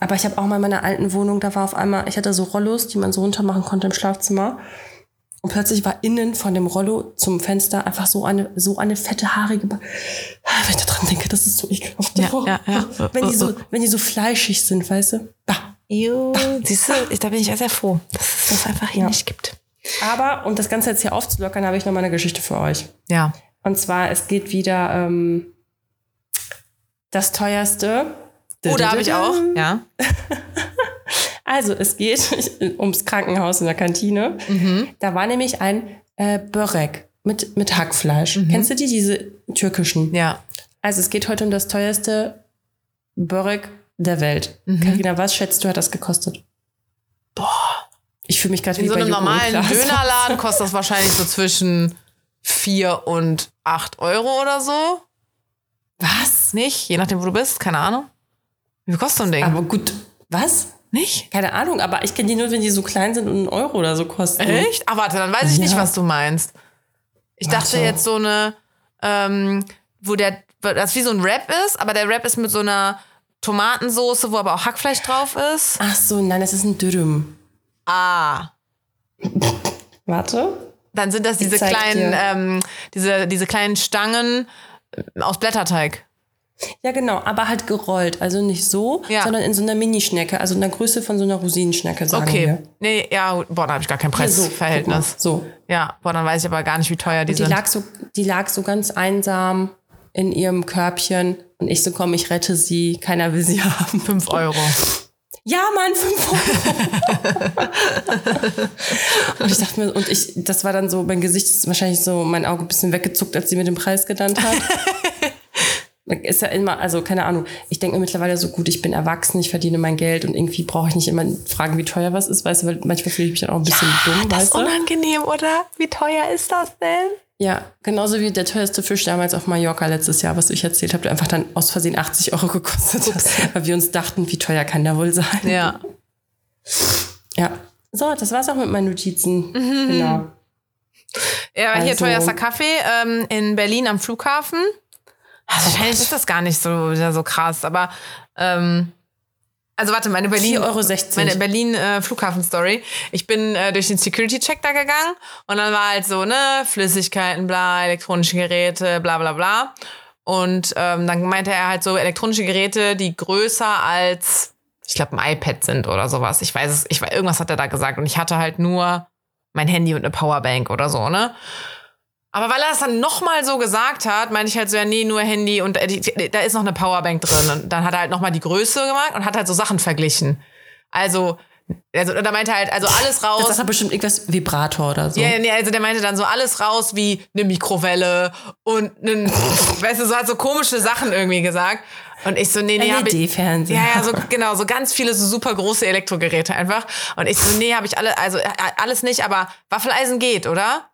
Aber ich habe auch mal in meiner alten Wohnung, da war auf einmal, ich hatte so Rollos, die man so runter machen konnte im Schlafzimmer. Und plötzlich war innen von dem Rollo zum Fenster einfach so eine, so eine fette, haarige, Ba- Ah, wenn ich daran denke, das ist so ekelhaft. Ja, ja, ja. Wenn die so, wenn die so fleischig sind, weißt du? Bah. Jo, siehst du, ich- da bin ich ja sehr froh, dass es das einfach hier Ja. nicht gibt. Aber, um das Ganze jetzt hier aufzulockern, habe ich noch mal eine Geschichte für euch. Ja. Und zwar, es geht wieder ähm, das teuerste. Da habe ich auch. Ja. Also, es geht ums Krankenhaus in der Kantine. Da war nämlich ein äh, Börek mit, mit Hackfleisch. Kennst du die, diese türkischen? Ja. Also, es geht heute um das teuerste Börek der Welt. Carina, was schätzt du, hat das gekostet? Boah. Ich fühle mich gerade wie In so einem normalen. Dönerladen kostet das wahrscheinlich so zwischen 4 und 8 Euro oder so. Was? Nicht? Je nachdem, wo du bist. Keine Ahnung. Wie kostet so ein Ding? Aber gut, was? nicht? Keine Ahnung, aber ich kenne die nur, wenn die so klein sind und einen Euro oder so kosten. Echt? Ah, warte, dann weiß ich nicht, Ja. was du meinst. Ich dachte Warte. jetzt so eine, ähm, wo der, das wie so ein Wrap ist, aber der Wrap ist mit so einer Tomatensoße, wo aber auch Hackfleisch drauf ist. Ach so, nein, das ist ein Dürüm. Ah. Warte. Dann sind das diese kleinen, ähm, diese, diese kleinen Stangen aus Blätterteig. Ja, genau, aber halt gerollt. Also nicht so, Ja. sondern in so einer Minischnecke, also in der Größe von so einer Rosinenschnecke, sagen Okay. wir. Nee, ja, boah, da habe ich gar kein so, Preisverhältnis. mal, So. Ja, boah, dann weiß ich aber gar nicht, wie teuer die, Die sind. lag, so, die lag so ganz einsam in ihrem Körbchen und ich so, komm, ich rette sie, keiner will sie haben. 5 Euro. Ja, Mann, 5 Euro. und ich dachte mir, und ich, das war dann so, mein Gesicht ist wahrscheinlich so, mein Auge ein bisschen weggezuckt, als sie mir den Preis genannt hat. Ist ja immer, also keine Ahnung. Ich denke mir mittlerweile so gut, ich bin erwachsen, ich verdiene mein Geld und irgendwie brauche ich nicht immer fragen, wie teuer was ist, weißt du, weil manchmal fühle ich mich dann auch ein bisschen dumm, Das ist du? unangenehm, oder? Wie teuer ist das denn? Ja, genauso wie der teuerste Fisch damals auf Mallorca letztes Jahr, was ich erzählt habe, der einfach dann aus Versehen 80 Euro gekostet hat, weil wir uns dachten, wie teuer kann der wohl sein? Ja. Ja. So, das war's auch mit meinen Notizen. Genau. Ja, hier Also- teuerster Kaffee ähm, in Berlin am Flughafen. Also wahrscheinlich ist das gar nicht so, so krass, aber ähm, Also warte, meine Berlin, 4,60 Euro. meine Berlin äh, Flughafen Story. Ich bin äh, durch den Security Check da gegangen und dann war halt so ne Flüssigkeiten, bla, elektronische Geräte, bla bla bla. Und ähm, dann meinte er halt so elektronische Geräte, die größer als ich glaube ein iPad sind oder sowas. Ich weiß es, ich weiß irgendwas hat er da gesagt und ich hatte halt nur mein Handy und eine Powerbank oder so ne. Aber weil er das dann nochmal so gesagt hat, meinte ich halt so, ja, nee, nur Handy und äh, die, da ist noch eine Powerbank drin. Und dann hat er halt nochmal die Größe gemacht und hat halt so Sachen verglichen. Also, also da meinte er halt, also alles raus. Das ist bestimmt irgendwas Vibrator oder so. Ja, nee, also der meinte dann so alles raus wie eine Mikrowelle und einen, weißt du, so hat so komische Sachen irgendwie gesagt. Und ich so, nee, nee, hab ich, LED-Fernseher. ja, ja, so genau, so ganz viele so super große Elektrogeräte einfach. Und ich so, nee, habe ich alle, also äh, alles nicht, aber Waffeleisen geht, oder?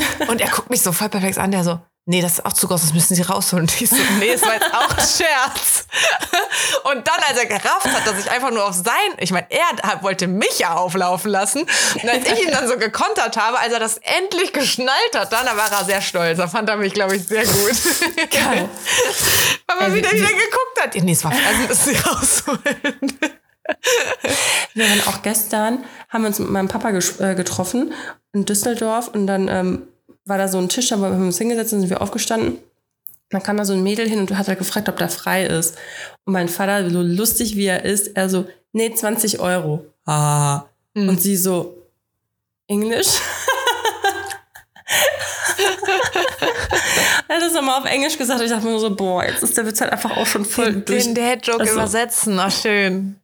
Und er guckt mich so voll perplex an, der so, nee, das ist auch zu groß, das müssen Sie rausholen. Und ich so, nee, das war jetzt auch ein Scherz. Und dann, als er gerafft hat, dass ich einfach nur auf sein, ich meine, er wollte mich ja auflaufen lassen. Und als ich ihn dann so gekontert habe, als er das endlich geschnallt hat, dann da war er sehr stolz. Da fand er mich, glaube ich, sehr gut. Geil. Weil man Ey, wieder wie- wieder geguckt hat. Nee, es war also müssen Sie rausholen. Wir waren auch gestern, haben wir uns mit meinem Papa äh, getroffen in Düsseldorf und dann ähm, war da so ein Tisch, da haben wir uns hingesetzt und sind wir aufgestanden. Dann kam da so ein Mädel hin und hat halt gefragt, ob da frei ist. Und mein Vater, so lustig wie er ist, er so, nee, 20 Euro. Ah. Und sie so, Englisch? er hat das nochmal auf Englisch gesagt. Ich dachte mir so, boah, jetzt ist der Witz halt einfach auch schon voll durch. Den Dad-Joke Also- übersetzen, ach schön.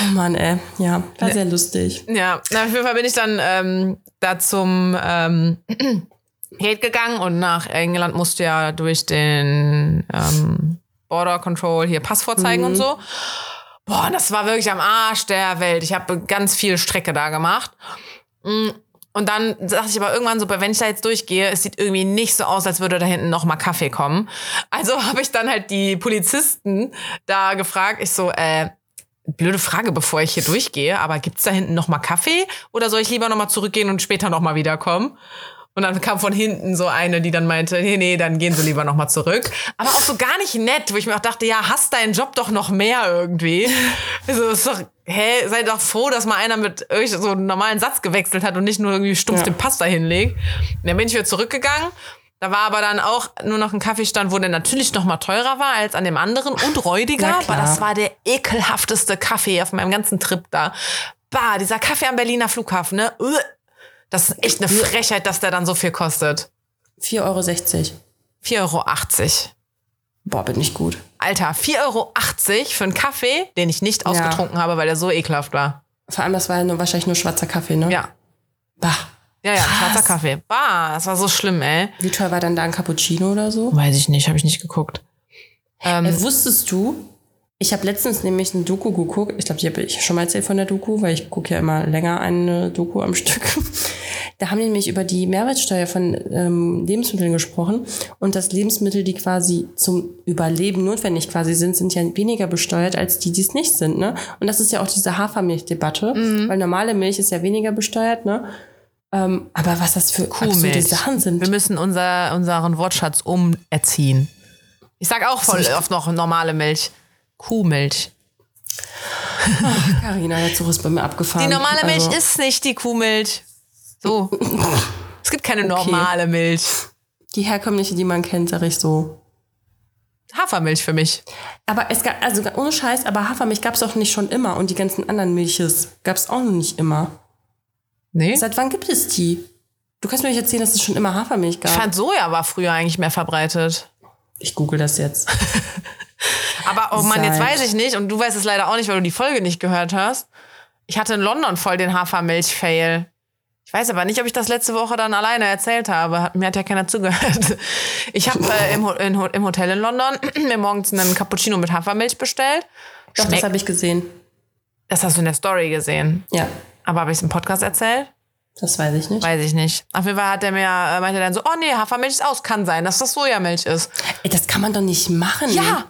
Oh Mann, ey. Ja, war sehr lustig. Ja, na, auf jeden Fall bin ich dann ähm, da zum ähm, Gate gegangen und nach England musste ja durch den ähm, Border Control hier Pass vorzeigen und so. Boah, das war wirklich am Arsch der Welt. Ich habe ganz viel Strecke da gemacht. Und dann dachte ich aber irgendwann so, wenn ich da jetzt durchgehe, es sieht irgendwie nicht so aus, als würde da hinten noch mal Kaffee kommen. Also habe ich dann halt die Polizisten da gefragt. Ich so, äh, blöde Frage, bevor ich hier durchgehe, aber gibt's da hinten noch mal Kaffee oder soll ich lieber noch mal zurückgehen und später noch mal wiederkommen? Und dann kam von hinten so eine, die dann meinte, nee, nee, dann gehen Sie lieber noch mal zurück. Aber auch so gar nicht nett, wo ich mir auch dachte, ja, hast deinen Job doch noch mehr irgendwie. Also ist doch, hä, sei doch froh, dass mal einer mit euch so einen normalen Satz gewechselt hat und nicht nur irgendwie stumpf Ja. den Pass da hinlegt. Und dann bin ich wieder zurückgegangen. Da war aber dann auch nur noch ein Kaffeestand, wo der natürlich noch mal teurer war als an dem anderen und räudiger. Aber das war der ekelhafteste Kaffee auf meinem ganzen Trip da. Bah, dieser Kaffee am Berliner Flughafen, ne? Das ist echt eine Frechheit, dass der dann so viel kostet. 4,60 Euro. 4,80 Euro. Boah, bin ich gut. Alter, 4,80 Euro für einen Kaffee, den ich nicht ausgetrunken habe, weil der so ekelhaft war. Vor allem, das war ja nur, wahrscheinlich nur schwarzer Kaffee, ne? Ja. Bah. Ja, ja, Krass. schwarzer Kaffee. Bah, das war so schlimm, ey. Wie teuer war dann da ein Cappuccino oder so? Weiß ich nicht, habe ich nicht geguckt. Ähm, Äh, wusstest du, ich habe letztens nämlich ein Doku geguckt. Ich glaube, die habe ich schon mal erzählt von der Doku, weil ich gucke ja immer länger eine Doku am Stück. Da haben die nämlich über die Mehrwertsteuer von ähm, Lebensmitteln gesprochen. Und dass Lebensmittel, die quasi zum Überleben notwendig quasi sind, sind ja weniger besteuert als die, die es nicht sind. Ne? Und das ist ja auch diese Hafermilchdebatte, weil normale Milch ist ja weniger besteuert. Ne? Ähm, aber was das für absurde Kuhmilch. Sachen sind. Wir müssen unser, unseren Wortschatz umerziehen. Ich sag auch voll oft noch normale Milch. Kuhmilch. Carina, der Zug ist bei mir abgefahren. Die normale Milch Also- ist nicht die Kuhmilch. So. es gibt keine normale Milch. Die herkömmliche, die man kennt, sag ich so. Hafermilch für mich. Aber es gab, also ohne Scheiß, aber Hafermilch gab es doch nicht schon immer und die ganzen anderen Milches gab es auch noch nicht immer. Nee. Seit wann gibt es die? Du kannst mir nicht erzählen, dass es schon immer Hafermilch gab. Ich fand Soja war früher eigentlich mehr verbreitet. Ich google das jetzt. Aber oh Mann, jetzt weiß ich nicht und du weißt es leider auch nicht, weil du die Folge nicht gehört hast. Ich hatte in London voll den Hafermilch-Fail. Ich weiß aber nicht, ob ich das letzte Woche dann alleine erzählt habe. Hat, mir hat ja keiner zugehört. Ich habe äh, im, in, im Hotel in London mir morgens einen Cappuccino mit Hafermilch bestellt. Doch, das Schmeckt- habe ich gesehen. Das hast du in der Story gesehen. Ja, Aber habe ich es im Podcast erzählt? das weiß ich nicht. Weiß ich nicht. Auf jeden Fall hat er mir, äh, meinte er dann so, oh nee, Hafermilch ist aus. Kann sein, dass das Sojamilch ist. Ey, das kann man doch nicht machen. Ja,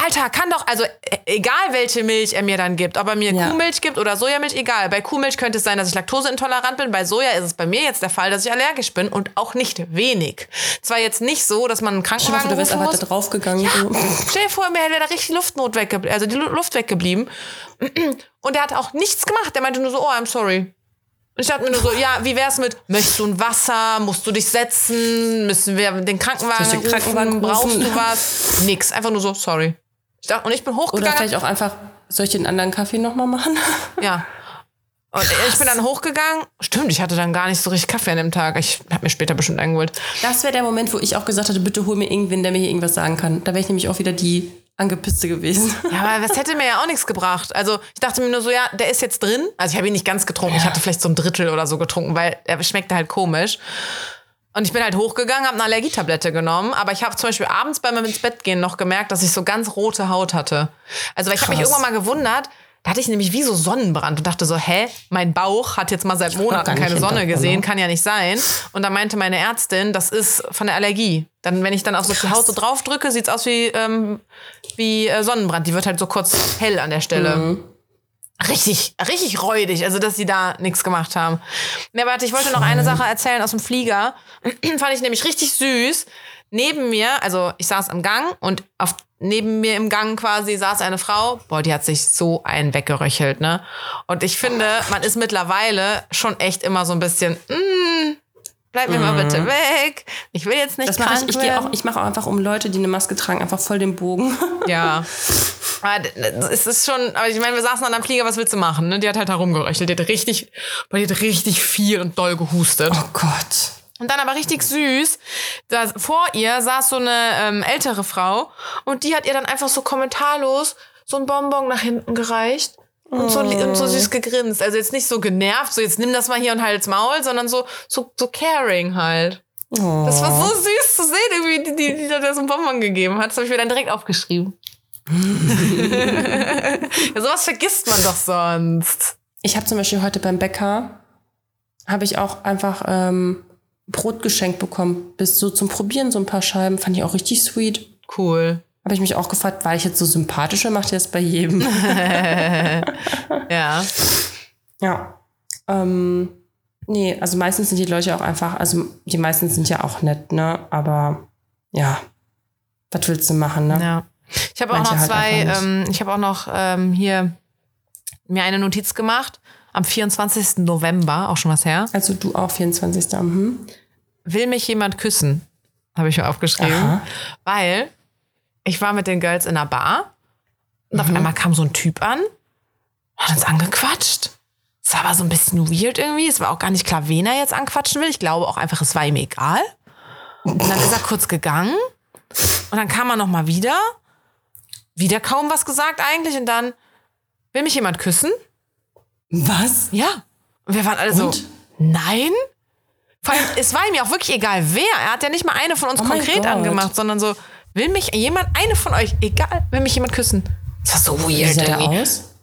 Alter, kann doch, also e- egal welche Milch er mir dann gibt, ob er mir Ja. Kuhmilch gibt oder Sojamilch, egal. Bei Kuhmilch könnte es sein, dass ich laktoseintolerant bin. Bei Soja ist es bei mir jetzt der Fall, dass ich allergisch bin und auch nicht wenig. Zwar jetzt nicht so, dass man einen Krankenwagen du wärst einfach da draufgegangen. So. Stell dir vor, mir wäre da richtig Luftnot weggeblieben, also die Lu- Luft weggeblieben. Und er hat auch nichts gemacht. Der meinte nur so, oh, I'm sorry. Und ich dachte mir nur so, ja, wie wär's mit, möchtest du ein Wasser, musst du dich setzen, müssen wir den Krankenwagen, den Krankenwagen rufen, brauchst du was? Nix, einfach nur so, sorry. Ich dachte, und ich bin Oder hochgegangen. vielleicht auch einfach, soll ich den anderen Kaffee nochmal machen? Ja. Und ich bin dann hochgegangen. Stimmt, ich hatte dann gar nicht so richtig Kaffee an dem Tag. Ich habe mir später bestimmt eingeholt. Das wäre der Moment, wo ich auch gesagt hatte, bitte hol mir irgendwen, der mir hier irgendwas sagen kann. Da wäre ich nämlich auch wieder die Angepisste gewesen. Ja, aber das hätte mir ja auch nichts gebracht. Also ich dachte mir nur so, ja, der ist jetzt drin. Also ich habe ihn nicht ganz getrunken. Ich hatte vielleicht so ein Drittel oder so getrunken, weil er schmeckte halt komisch. Und ich bin halt hochgegangen, habe eine Allergietablette genommen. Aber ich habe zum Beispiel abends beim ins Bett gehen noch gemerkt, dass ich so ganz rote Haut hatte. Also weil ich habe mich irgendwann mal gewundert, da hatte ich nämlich wie so Sonnenbrand und dachte so, hä, mein Bauch hat jetzt mal seit Monaten keine Sonne gesehen, kann ja nicht sein. Und da meinte meine Ärztin, das ist von der Allergie. Dann, wenn ich dann auf so die Haut so drauf drücke, sieht's aus wie, ähm, wie äh, Sonnenbrand. Die wird halt so kurz hell an der Stelle. Richtig, richtig räudig, also dass sie da nichts gemacht haben. Ne, warte, ich wollte noch eine Sache erzählen aus dem Flieger. Fand ich nämlich richtig süß. Neben mir, also ich saß am Gang und auf, neben mir im Gang quasi saß eine Frau. Boah, die hat sich so einen weggeröchelt, ne? Und ich finde, man ist mittlerweile schon echt immer so ein bisschen, mm, bleib mir mal bitte weg. Ich will jetzt nicht Mhm. Das krank ich. Ich gehe werden. auch, ich mache auch einfach um Leute, die eine Maske tragen, einfach voll den Bogen. Ja. Aber d- es ist schon, aber ich meine, wir saßen dann am Flieger, was willst du machen? Ne? Die hat halt herumgeröchelt. Die hat richtig, die hat richtig viel und doll gehustet. Oh Gott. Und dann aber richtig süß, da vor ihr saß so eine ähm, ältere Frau und die hat ihr dann einfach so kommentarlos so ein Bonbon nach hinten gereicht. Und so, und so süß gegrinst. Also jetzt nicht so genervt, so jetzt nimm das mal hier und halt's Maul, sondern so, so, so caring halt. Oh. Das war so süß zu sehen, irgendwie, die, die, die da so ein Bonbon gegeben hat. Das habe ich mir dann direkt aufgeschrieben. ja, sowas vergisst man doch sonst. Ich habe zum Beispiel heute beim Bäcker, habe ich auch einfach ähm, Brot geschenkt bekommen. Bis so zum Probieren, so ein paar Scheiben. Fand ich auch richtig sweet. Cool. Habe ich mich auch gefragt, war ich jetzt so sympathisch oder macht ihr das bei jedem? Ja. ja. Ähm, nee, also meistens sind die Leute auch einfach, also die meisten sind ja auch nett, ne? Aber ja, was willst du machen, ne? Ja. Ich habe auch Manche noch halt zwei, ähm, ich habe auch noch ähm, hier mir eine Notiz gemacht. Am 24. November, auch schon was her, Also du auch 24. Mhm. will mich jemand küssen, habe ich mir aufgeschrieben. Aha. Weil ich war mit den Girls in einer Bar und Mhm. auf einmal kam so ein Typ an, hat uns angequatscht. Es war aber so ein bisschen weird irgendwie. Es war auch gar nicht klar, wen er jetzt anquatschen will. Ich glaube auch einfach, es war ihm egal. Und dann ist er kurz gegangen und dann kam er noch mal wieder. Wieder kaum was gesagt eigentlich und dann will mich jemand küssen? Was? Ja. Und wir waren alle so, Und? nein? Vor allem, es war ihm ja auch wirklich egal, wer. Er hat ja nicht mal eine von uns Oh konkret angemacht, sondern so, will mich jemand, eine von euch, egal, will mich jemand küssen. Das war so Wie weird sah der irgendwie. aus?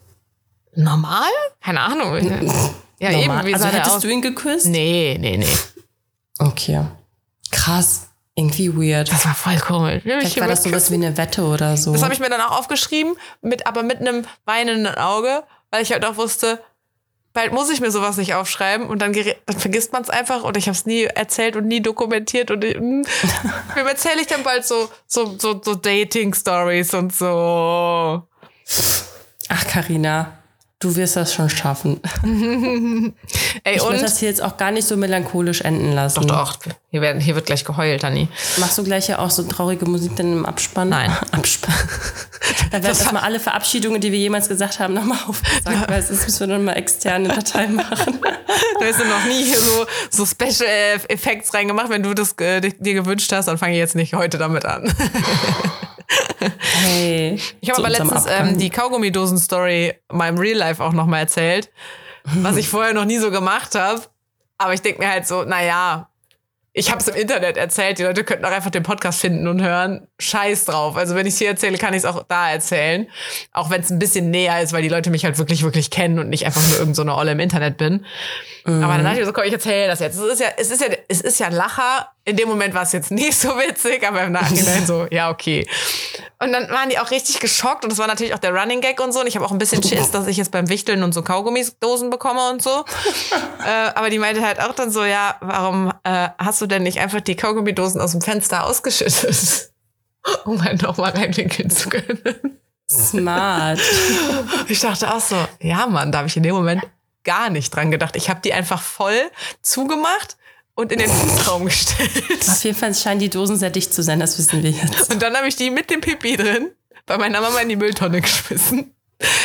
Normal? Keine Ahnung. Ja, eben, Normal. wie also sah der hättest aus? du ihn geküsst? Nee, nee, nee. Okay. Krass. Irgendwie weird. Das war voll komisch. Vielleicht war das sowas wie eine Wette oder so. Das habe ich mir dann auch aufgeschrieben, mit, aber mit einem weinenden Auge, weil ich halt auch wusste, bald muss ich mir sowas nicht aufschreiben und dann, dann vergisst man es einfach oder ich habe es nie erzählt und nie dokumentiert und ich- mm, wem erzähle ich dann bald so, so, so, so Dating-Stories und so. Ach, Karina, du wirst das schon schaffen. Ey, Ich und. das hier jetzt auch gar nicht so melancholisch enden lassen. Doch, doch, hier, werden, hier wird gleich geheult, Dani. Machst du gleich ja auch so traurige Musik dann im Abspann? Nein. Abspann. da werden erstmal alle Verabschiedungen, die wir jemals gesagt haben, nochmal aufgesagt, weil sonst müssen wir dann mal externe Datei machen. Du hast ja noch nie hier so, so Special Effects reingemacht. Wenn du das äh, dir gewünscht hast, dann fange ich jetzt nicht heute damit an. Hey. Ich habe aber letztens ähm, die Kaugummidosen-Story meinem Real Life auch nochmal erzählt, was ich vorher noch nie so gemacht habe. Aber ich denke mir halt so, naja, ich habe es im Internet erzählt, die Leute könnten auch einfach den Podcast finden und hören. Scheiß drauf. Also wenn ich es hier erzähle, kann ich es auch da erzählen. Auch wenn es ein bisschen näher ist, weil die Leute mich halt wirklich, wirklich kennen und nicht einfach nur irgend so eine Olle im Internet bin. Aber dann dachte ich mir so, komm, ich erzähle das jetzt. Es ist ja, es ist ja, es ist ja ein Lacher. In dem Moment war es jetzt nicht so witzig, aber im Nachhinein so, ja, okay. Und dann waren die auch richtig geschockt und das war natürlich auch der Running Gag und so. Und ich habe auch ein bisschen Schiss, dass ich jetzt beim Wichteln und so Kaugummidosen bekomme und so. äh, aber die meinte halt auch dann so, ja, warum äh, hast du denn nicht einfach die Kaugummidosen aus dem Fenster ausgeschüttet? um halt nochmal reinwinkeln zu können. Smart. Ich dachte auch so, ja Mann, da habe ich in dem Moment gar nicht dran gedacht. Ich habe die einfach voll zugemacht und in den Fußraum gestellt. Auf jeden Fall scheinen die Dosen sehr dicht zu sein, das wissen wir jetzt. Und dann habe ich die mit dem Pipi drin bei meiner Mama in die Mülltonne geschmissen,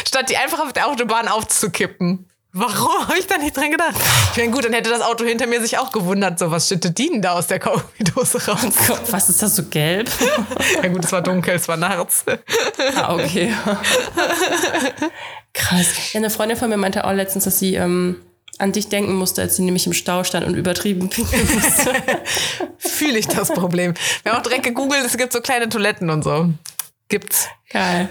statt die einfach auf der Autobahn aufzukippen. Warum habe ich da nicht dran gedacht? Ich meine, gut, dann hätte das Auto hinter mir sich auch gewundert, so was schüttet die denn da aus der Kaugummidose raus? Oh Gott, was ist das so gelb? ja gut, es war dunkel, es war nachts. ah, okay. Krass. Ja, eine Freundin von mir meinte auch letztens, dass sie ähm, an dich denken musste, als sie nämlich im Stau stand und übertrieben pinkeln musste. Fühle ich das Problem. Wir haben auch direkt gegoogelt, es gibt so kleine Toiletten und so. Gibt's. Geil.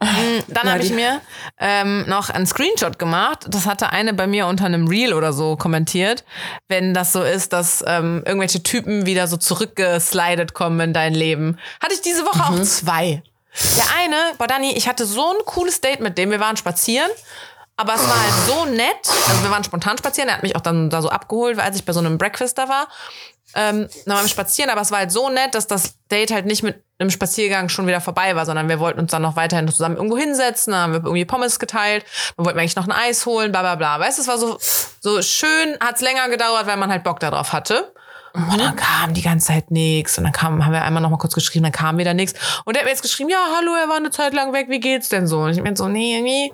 Dann Ja, habe ich mir ähm, noch einen Screenshot gemacht. Das hatte eine bei mir unter einem Reel oder so kommentiert. Wenn das so ist, dass ähm, irgendwelche Typen wieder so zurückgeslidet kommen in dein Leben. Hatte ich diese Woche auch zwei. Der eine, boah Dani, ich hatte so ein cooles Date mit dem. Wir waren spazieren. Aber es war halt so nett. Also wir waren spontan spazieren. Er hat mich auch dann da so abgeholt, als ich bei so einem Breakfast da war. Ähm, waren wir spazieren, aber es war halt so nett, dass das Date halt nicht mit einem Spaziergang schon wieder vorbei war, sondern wir wollten uns dann noch weiterhin zusammen irgendwo hinsetzen, dann haben wir irgendwie Pommes geteilt, dann wollten wir eigentlich noch ein Eis holen, bla bla bla. Weißt du, es war so, so schön, hat's länger gedauert, weil man halt Bock darauf hatte. Und dann kam die ganze Zeit nichts. Und dann kam, haben wir einmal noch mal kurz geschrieben, dann kam wieder nichts. Und er hat mir jetzt geschrieben, ja, hallo, er war eine Zeit lang weg, wie geht's denn so? Und ich meinte so, nee, irgendwie,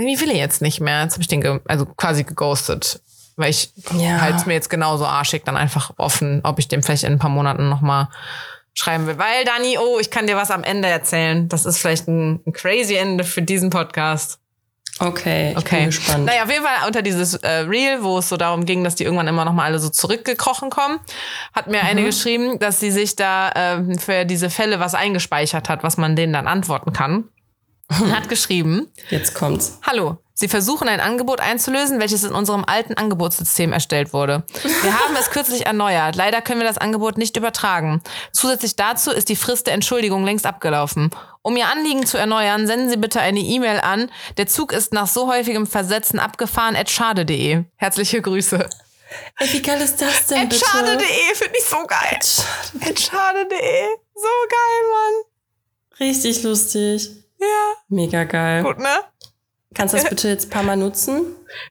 irgendwie will er jetzt nicht mehr. Jetzt habe ich den ge also quasi geghostet. Weil ich Ja. halte es mir jetzt genauso arschig dann einfach offen, ob ich dem vielleicht in ein paar Monaten noch mal schreiben will. Weil, Dani, oh, ich kann dir was am Ende erzählen. Das ist vielleicht ein, ein crazy Ende für diesen Podcast. Okay, ich Okay. bin gespannt. Naja, auf jeden Fall unter dieses äh, Reel, wo es so darum ging, dass die irgendwann immer noch mal alle so zurückgekrochen kommen, hat mir eine geschrieben, dass sie sich da ähm, für diese Fälle was eingespeichert hat, was man denen dann antworten kann. Und hat geschrieben, Jetzt kommt's. Hallo, Sie versuchen ein Angebot einzulösen, welches in unserem alten Angebotssystem erstellt wurde. Wir haben es kürzlich erneuert. Leider können wir das Angebot nicht übertragen. Zusätzlich dazu ist die Frist der Entschuldigung längst abgelaufen. Um Ihr Anliegen zu erneuern, senden Sie bitte eine E-Mail an. Der Zug ist nach so häufigem Versetzen abgefahren at schade.de. Herzliche Grüße. Ey, wie geil ist das denn schade.de finde ich so geil. Schade.de. So geil, Mann. Richtig lustig. Ja, Mega geil. gut, ne? Kannst du das bitte jetzt ein paar Mal nutzen?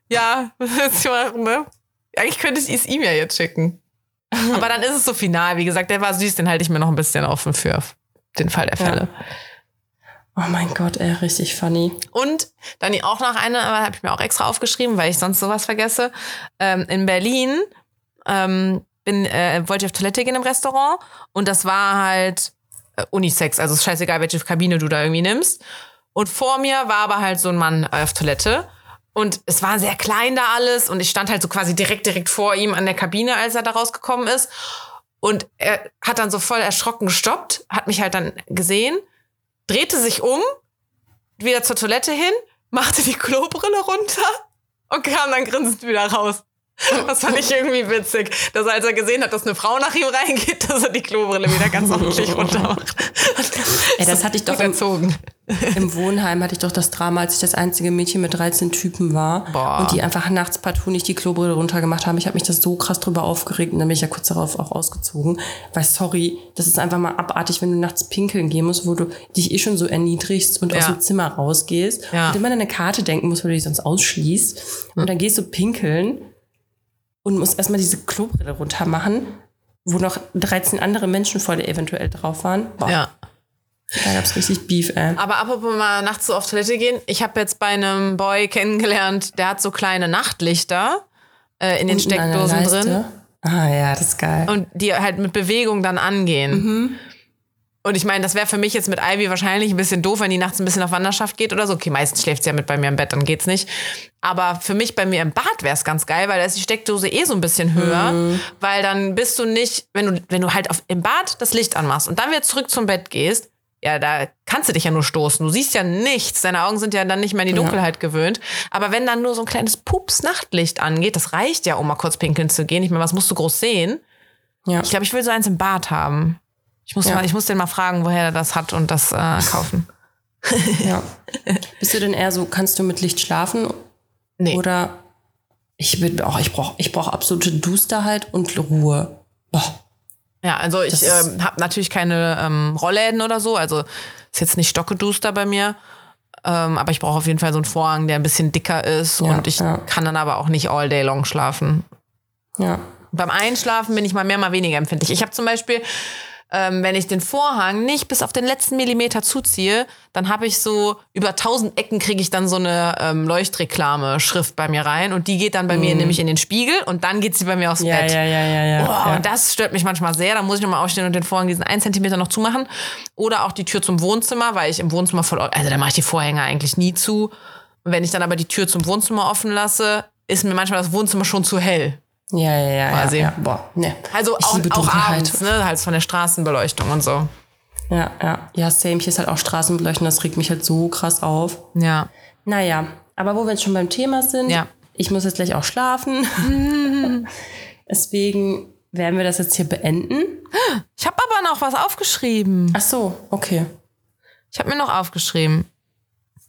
Ja, das ja, ne? Eigentlich könnte ich es ihm ja jetzt schicken. Aber dann ist es so final. Wie gesagt, der war süß, den halte ich mir noch ein bisschen offen für den Fall der Fälle. Oh mein Gott, ey, richtig funny. Und dann auch noch eine, aber habe ich mir auch extra aufgeschrieben, weil ich sonst sowas vergesse. Ähm, in Berlin ähm, bin, äh, wollte ich auf Toilette gehen im Restaurant und das war halt äh, Unisex, also ist scheißegal, welche Kabine du da irgendwie nimmst. Und vor mir war aber halt so ein Mann auf Toilette. Und es war sehr klein da alles und ich stand halt so quasi direkt, direkt vor ihm an der Kabine, als er da rausgekommen ist. Und er hat dann so voll erschrocken gestoppt, hat mich halt dann gesehen, drehte sich um, wieder zur Toilette hin, machte die Klobrille runter und kam dann grinsend wieder raus. Das fand ich irgendwie witzig, dass er, als er gesehen hat, dass eine Frau nach ihm reingeht, dass er die Klobrille wieder ganz ordentlich runter macht. Ey, das hatte ich doch erzogen. im Wohnheim, hatte ich doch das Drama, als ich das einzige Mädchen mit 13 Typen war Boah. und die einfach nachts partout nicht die Klobrille runtergemacht haben. Ich habe mich das so krass drüber aufgeregt und dann bin ich ja kurz darauf auch ausgezogen. Weil sorry, das ist einfach mal abartig, wenn du nachts pinkeln gehen musst, wo du dich eh schon so erniedrigst und aus Ja. dem Zimmer rausgehst Ja. und immer an eine Karte denken musst, weil du dich sonst ausschließt. Und dann gehst du pinkeln und musst erstmal diese Klobrille runter machen, wo noch 13 andere Menschen vor dir eventuell drauf waren. Boah, Ja. Da gab's richtig Beef, ey. Aber apropos mal nachts so auf Toilette gehen. Ich habe jetzt bei einem Boy kennengelernt, der hat so kleine Nachtlichter äh, in den Steckdosen drin. Ah ja, das ist geil. und die halt mit Bewegung dann angehen. Mhm. Und ich meine, das wäre für mich jetzt mit Ivy wahrscheinlich ein bisschen doof, wenn die nachts ein bisschen auf Wanderschaft geht oder so. Okay, meistens schläft sie ja mit bei mir im Bett, dann geht's nicht. Aber für mich bei mir im Bad wäre es ganz geil, weil da ist die Steckdose eh so ein bisschen höher. Mhm. Weil dann bist du nicht, wenn du, wenn du halt auf, im Bad das Licht anmachst und dann wieder zurück zum Bett gehst, ja, da kannst du dich ja nur stoßen. Du siehst ja nichts. Deine Augen sind ja dann nicht mehr in die Dunkelheit gewöhnt. Aber wenn dann nur so ein kleines Pups-Nachtlicht angeht, das reicht ja, um mal kurz pinkeln zu gehen. Ich meine, was musst du groß sehen? ja. Ich glaube, ich will so eins im Bad haben. Ich muss, Ja. mal, ich muss den mal fragen, woher er das hat und das äh, kaufen. Ja. Bist du denn eher so, kannst du mit Licht schlafen? Nee. Oder ich bin auch, ich brauche ich brauch absolute Dusterheit und Ruhe. Boah. Ja, also ich ähm, habe natürlich keine ähm, Rollläden oder so. Also ist jetzt nicht stockeduster bei mir. Ähm, aber ich brauche auf jeden Fall so einen Vorhang, der ein bisschen dicker ist. Ja, und ich ja. kann dann aber auch nicht all day long schlafen. Ja. Beim Einschlafen bin ich mal mehr, mal weniger empfindlich. Ich habe zum Beispiel, ähm, wenn ich den Vorhang nicht bis auf den letzten Millimeter zuziehe, dann habe ich so über tausend Ecken kriege ich dann so eine ähm, Leuchtreklame-Schrift bei mir rein und die geht dann bei mir nämlich in den Spiegel und dann geht sie bei mir aufs Mhm. Ja, Bett. ja, ja, ja, ja. Boah, ja. Und das stört mich manchmal sehr. Da muss ich nochmal aufstehen und den Vorhang diesen einen Zentimeter noch zumachen. Oder auch die Tür zum Wohnzimmer, weil ich im Wohnzimmer voll, also da mache ich die Vorhänge eigentlich nie zu. Und wenn ich dann aber die Tür zum Wohnzimmer offen lasse, ist mir manchmal das Wohnzimmer schon zu hell. Ja, ja, ja. Quasi. Ja, ja. Boah, ne. Also Ich auch, auch abends, ne? Halt von der Straßenbeleuchtung und so. Ja, ja. Ja, same. Hier ist halt auch Straßenbeleuchten. Das regt mich halt so krass auf. Ja. Naja, aber wo wir jetzt schon beim Thema sind, Ja. ich muss jetzt gleich auch schlafen. Deswegen werden wir das jetzt hier beenden. Ich habe aber noch was aufgeschrieben. Ach so, okay. Ich habe mir noch aufgeschrieben.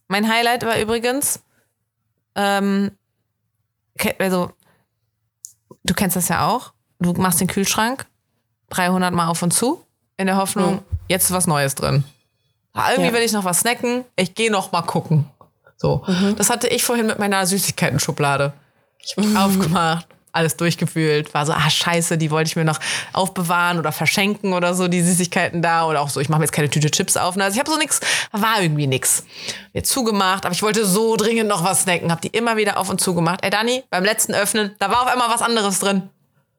Mein Highlight war übrigens, ähm, also, du kennst das ja auch. Du machst den Kühlschrank 300 Mal auf und zu, in der Hoffnung, jetzt ist was Neues drin. Irgendwie Ja. will ich noch was snacken. Ich gehe noch mal gucken. So, das hatte ich vorhin mit meiner Süßigkeiten-Schublade. Ich habe aufgemacht, alles durchgefühlt, war so, ah scheiße, die wollte ich mir noch aufbewahren oder verschenken oder so, die Süßigkeiten da oder auch so, ich mache mir jetzt keine Tüte Chips auf. Also ich habe so nix, war irgendwie nix. Jetzt zugemacht, aber ich wollte so dringend noch was snacken, habe die immer wieder auf und zugemacht. Ey Dani, beim letzten Öffnen, da war auf einmal was anderes drin.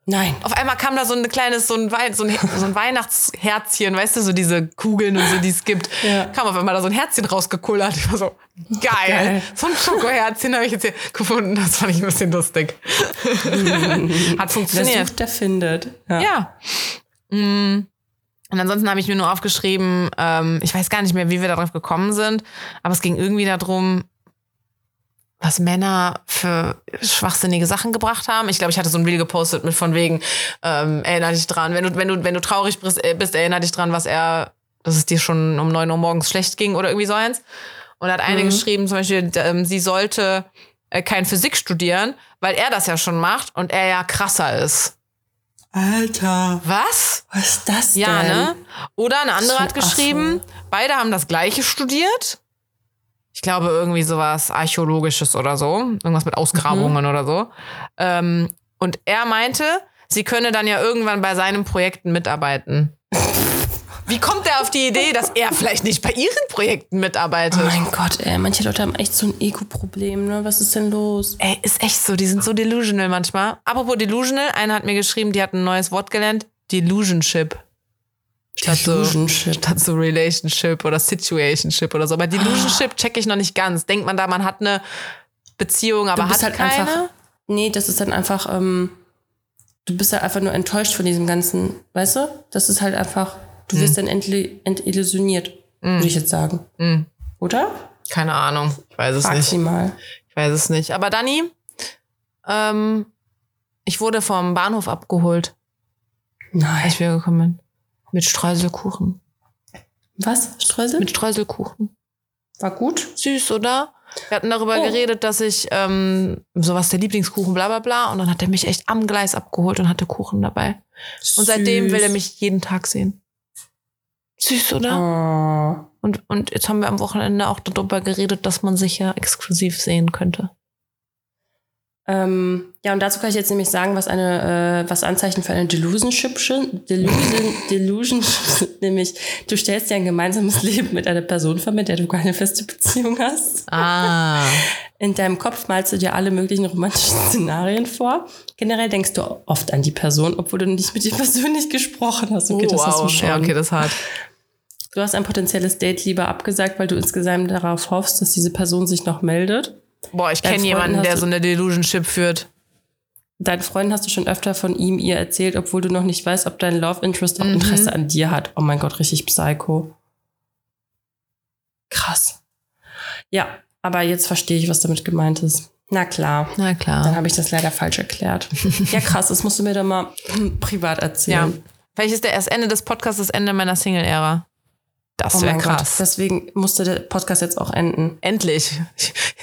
Nein. Auf einmal kam da so ein kleines, so ein, Wei so ein, so ein Weihnachtsherzchen, weißt du, so diese Kugeln und so, die es gibt. Ja. Kam auf einmal da so ein Herzchen rausgekullert. Ich war so, geil. Geil. So ein Schokoherzchen habe ich jetzt hier gefunden. Das fand ich ein bisschen lustig. Hat Wer funktioniert. sucht, der findet. Ja. Ja. Mm. Und ansonsten habe ich mir nur aufgeschrieben, ähm, ich weiß gar nicht mehr, wie wir darauf gekommen sind, aber es ging irgendwie darum, was Männer für schwachsinnige Sachen gebracht haben. Ich glaube, ich hatte so ein Reel gepostet mit von wegen, ähm, erinner dich dran, wenn du, wenn du, wenn du traurig bist, äh, bist, erinner dich dran, was er, dass es dir schon um neun Uhr morgens schlecht ging oder irgendwie so eins. Und da hat eine geschrieben, zum Beispiel, ähm, sie sollte äh, kein Physik studieren, weil er das ja schon macht und er ja krasser ist. Alter. Was? Was ist das Ja, denn? ne? Oder eine andere hat geschrieben, beide haben das gleiche studiert. Ich glaube, irgendwie sowas Archäologisches oder so. Irgendwas mit Ausgrabungen oder so. Ähm, und er meinte, sie könne dann ja irgendwann bei seinen Projekten mitarbeiten. Wie kommt er auf die Idee, dass er vielleicht nicht bei ihren Projekten Oh mitarbeitet? mein Gott, ey. Manche Leute haben echt so ein Ego-Problem, ne? Was ist denn los? Ey, ist echt so, die sind so delusional manchmal. Apropos delusional, einer hat mir geschrieben, die hat ein neues Wort gelernt. Delusionship. Statt so, statt so Relationship oder Situationship oder so. Aber Delusionship check ich noch nicht ganz. Denkt man da, man hat eine Beziehung, aber hat halt keine? einfach. Nee, das ist dann einfach, ähm, du bist halt einfach nur enttäuscht von diesem ganzen, weißt du? Das ist halt einfach, du wirst dann entil- entillusioniert, würde ich jetzt sagen. Mm. Oder? Keine Ahnung. Ich weiß es Frag nicht. sie mal. Ich weiß es nicht. Aber Dani, ähm, ich wurde vom Bahnhof abgeholt, Nein. als wir gekommen sind. Mit Streuselkuchen. Was? Streusel? Mit Streuselkuchen. War gut? Süß, oder? Wir hatten darüber Oh. geredet, dass ich ähm, sowas der Lieblingskuchen, bla bla bla. Und dann hat er mich echt am Gleis abgeholt und hatte Kuchen dabei. Und seitdem will er mich jeden Tag sehen. Süß, oder? Oh. Und, und jetzt haben wir am Wochenende auch darüber geredet, dass man sich ja exklusiv sehen könnte. Ähm, ja, und dazu kann ich jetzt nämlich sagen, was eine, äh, was Anzeichen für eine Delusionship sind. Delusion, Delusion sind nämlich, du stellst dir ein gemeinsames Leben mit einer Person vor, mit der du keine feste Beziehung hast. Ah. In deinem Kopf malst du dir alle möglichen romantischen Szenarien vor. Generell denkst du oft an die Person, obwohl du nicht mit ihr persönlich gesprochen hast. Okay, das hast du schon. Oh, Ja, okay, das ist hart. Du hast ein potenzielles Date lieber abgesagt, weil du insgesamt darauf hoffst, dass diese Person sich noch meldet. Boah, ich kenne jemanden, der so eine Delusionship führt. Deinen Freunden hast du schon öfter von ihm ihr erzählt, obwohl du noch nicht weißt, ob dein Love Interest auch Interesse an dir hat. Oh mein Gott, richtig psycho. Krass. Ja, aber jetzt verstehe ich, was damit gemeint ist. Na klar. Na Dann klar. habe ich das leider falsch erklärt. ja, krass, das musst du mir doch mal privat Ja. erzählen. Vielleicht ist der erst Ende des Podcasts das Ende meiner Single-Ära. Das Oh wäre mein Gott. krass. Deswegen musste der Podcast jetzt auch enden. Endlich.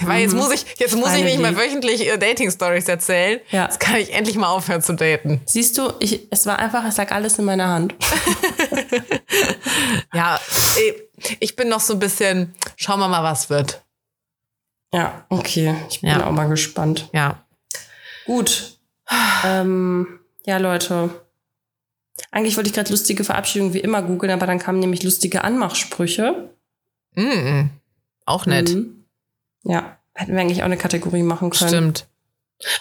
Weil jetzt muss ich, jetzt muss ich nicht mehr wöchentlich äh, Dating-Stories erzählen. Ja. Jetzt kann ich endlich mal aufhören zu daten. Siehst du, ich, es war einfach, es lag alles in meiner Hand. Ja, ich bin noch so ein bisschen, schauen wir mal, was wird. Ja, okay. Ich bin Ja. auch mal gespannt. Ja. Gut. Ähm, ja, Leute. Eigentlich wollte ich gerade lustige Verabschiedungen wie immer googeln, aber dann kamen nämlich lustige Anmachsprüche. Mm, auch nett. Mhm. Ja, hätten wir eigentlich auch eine Kategorie machen können. Stimmt.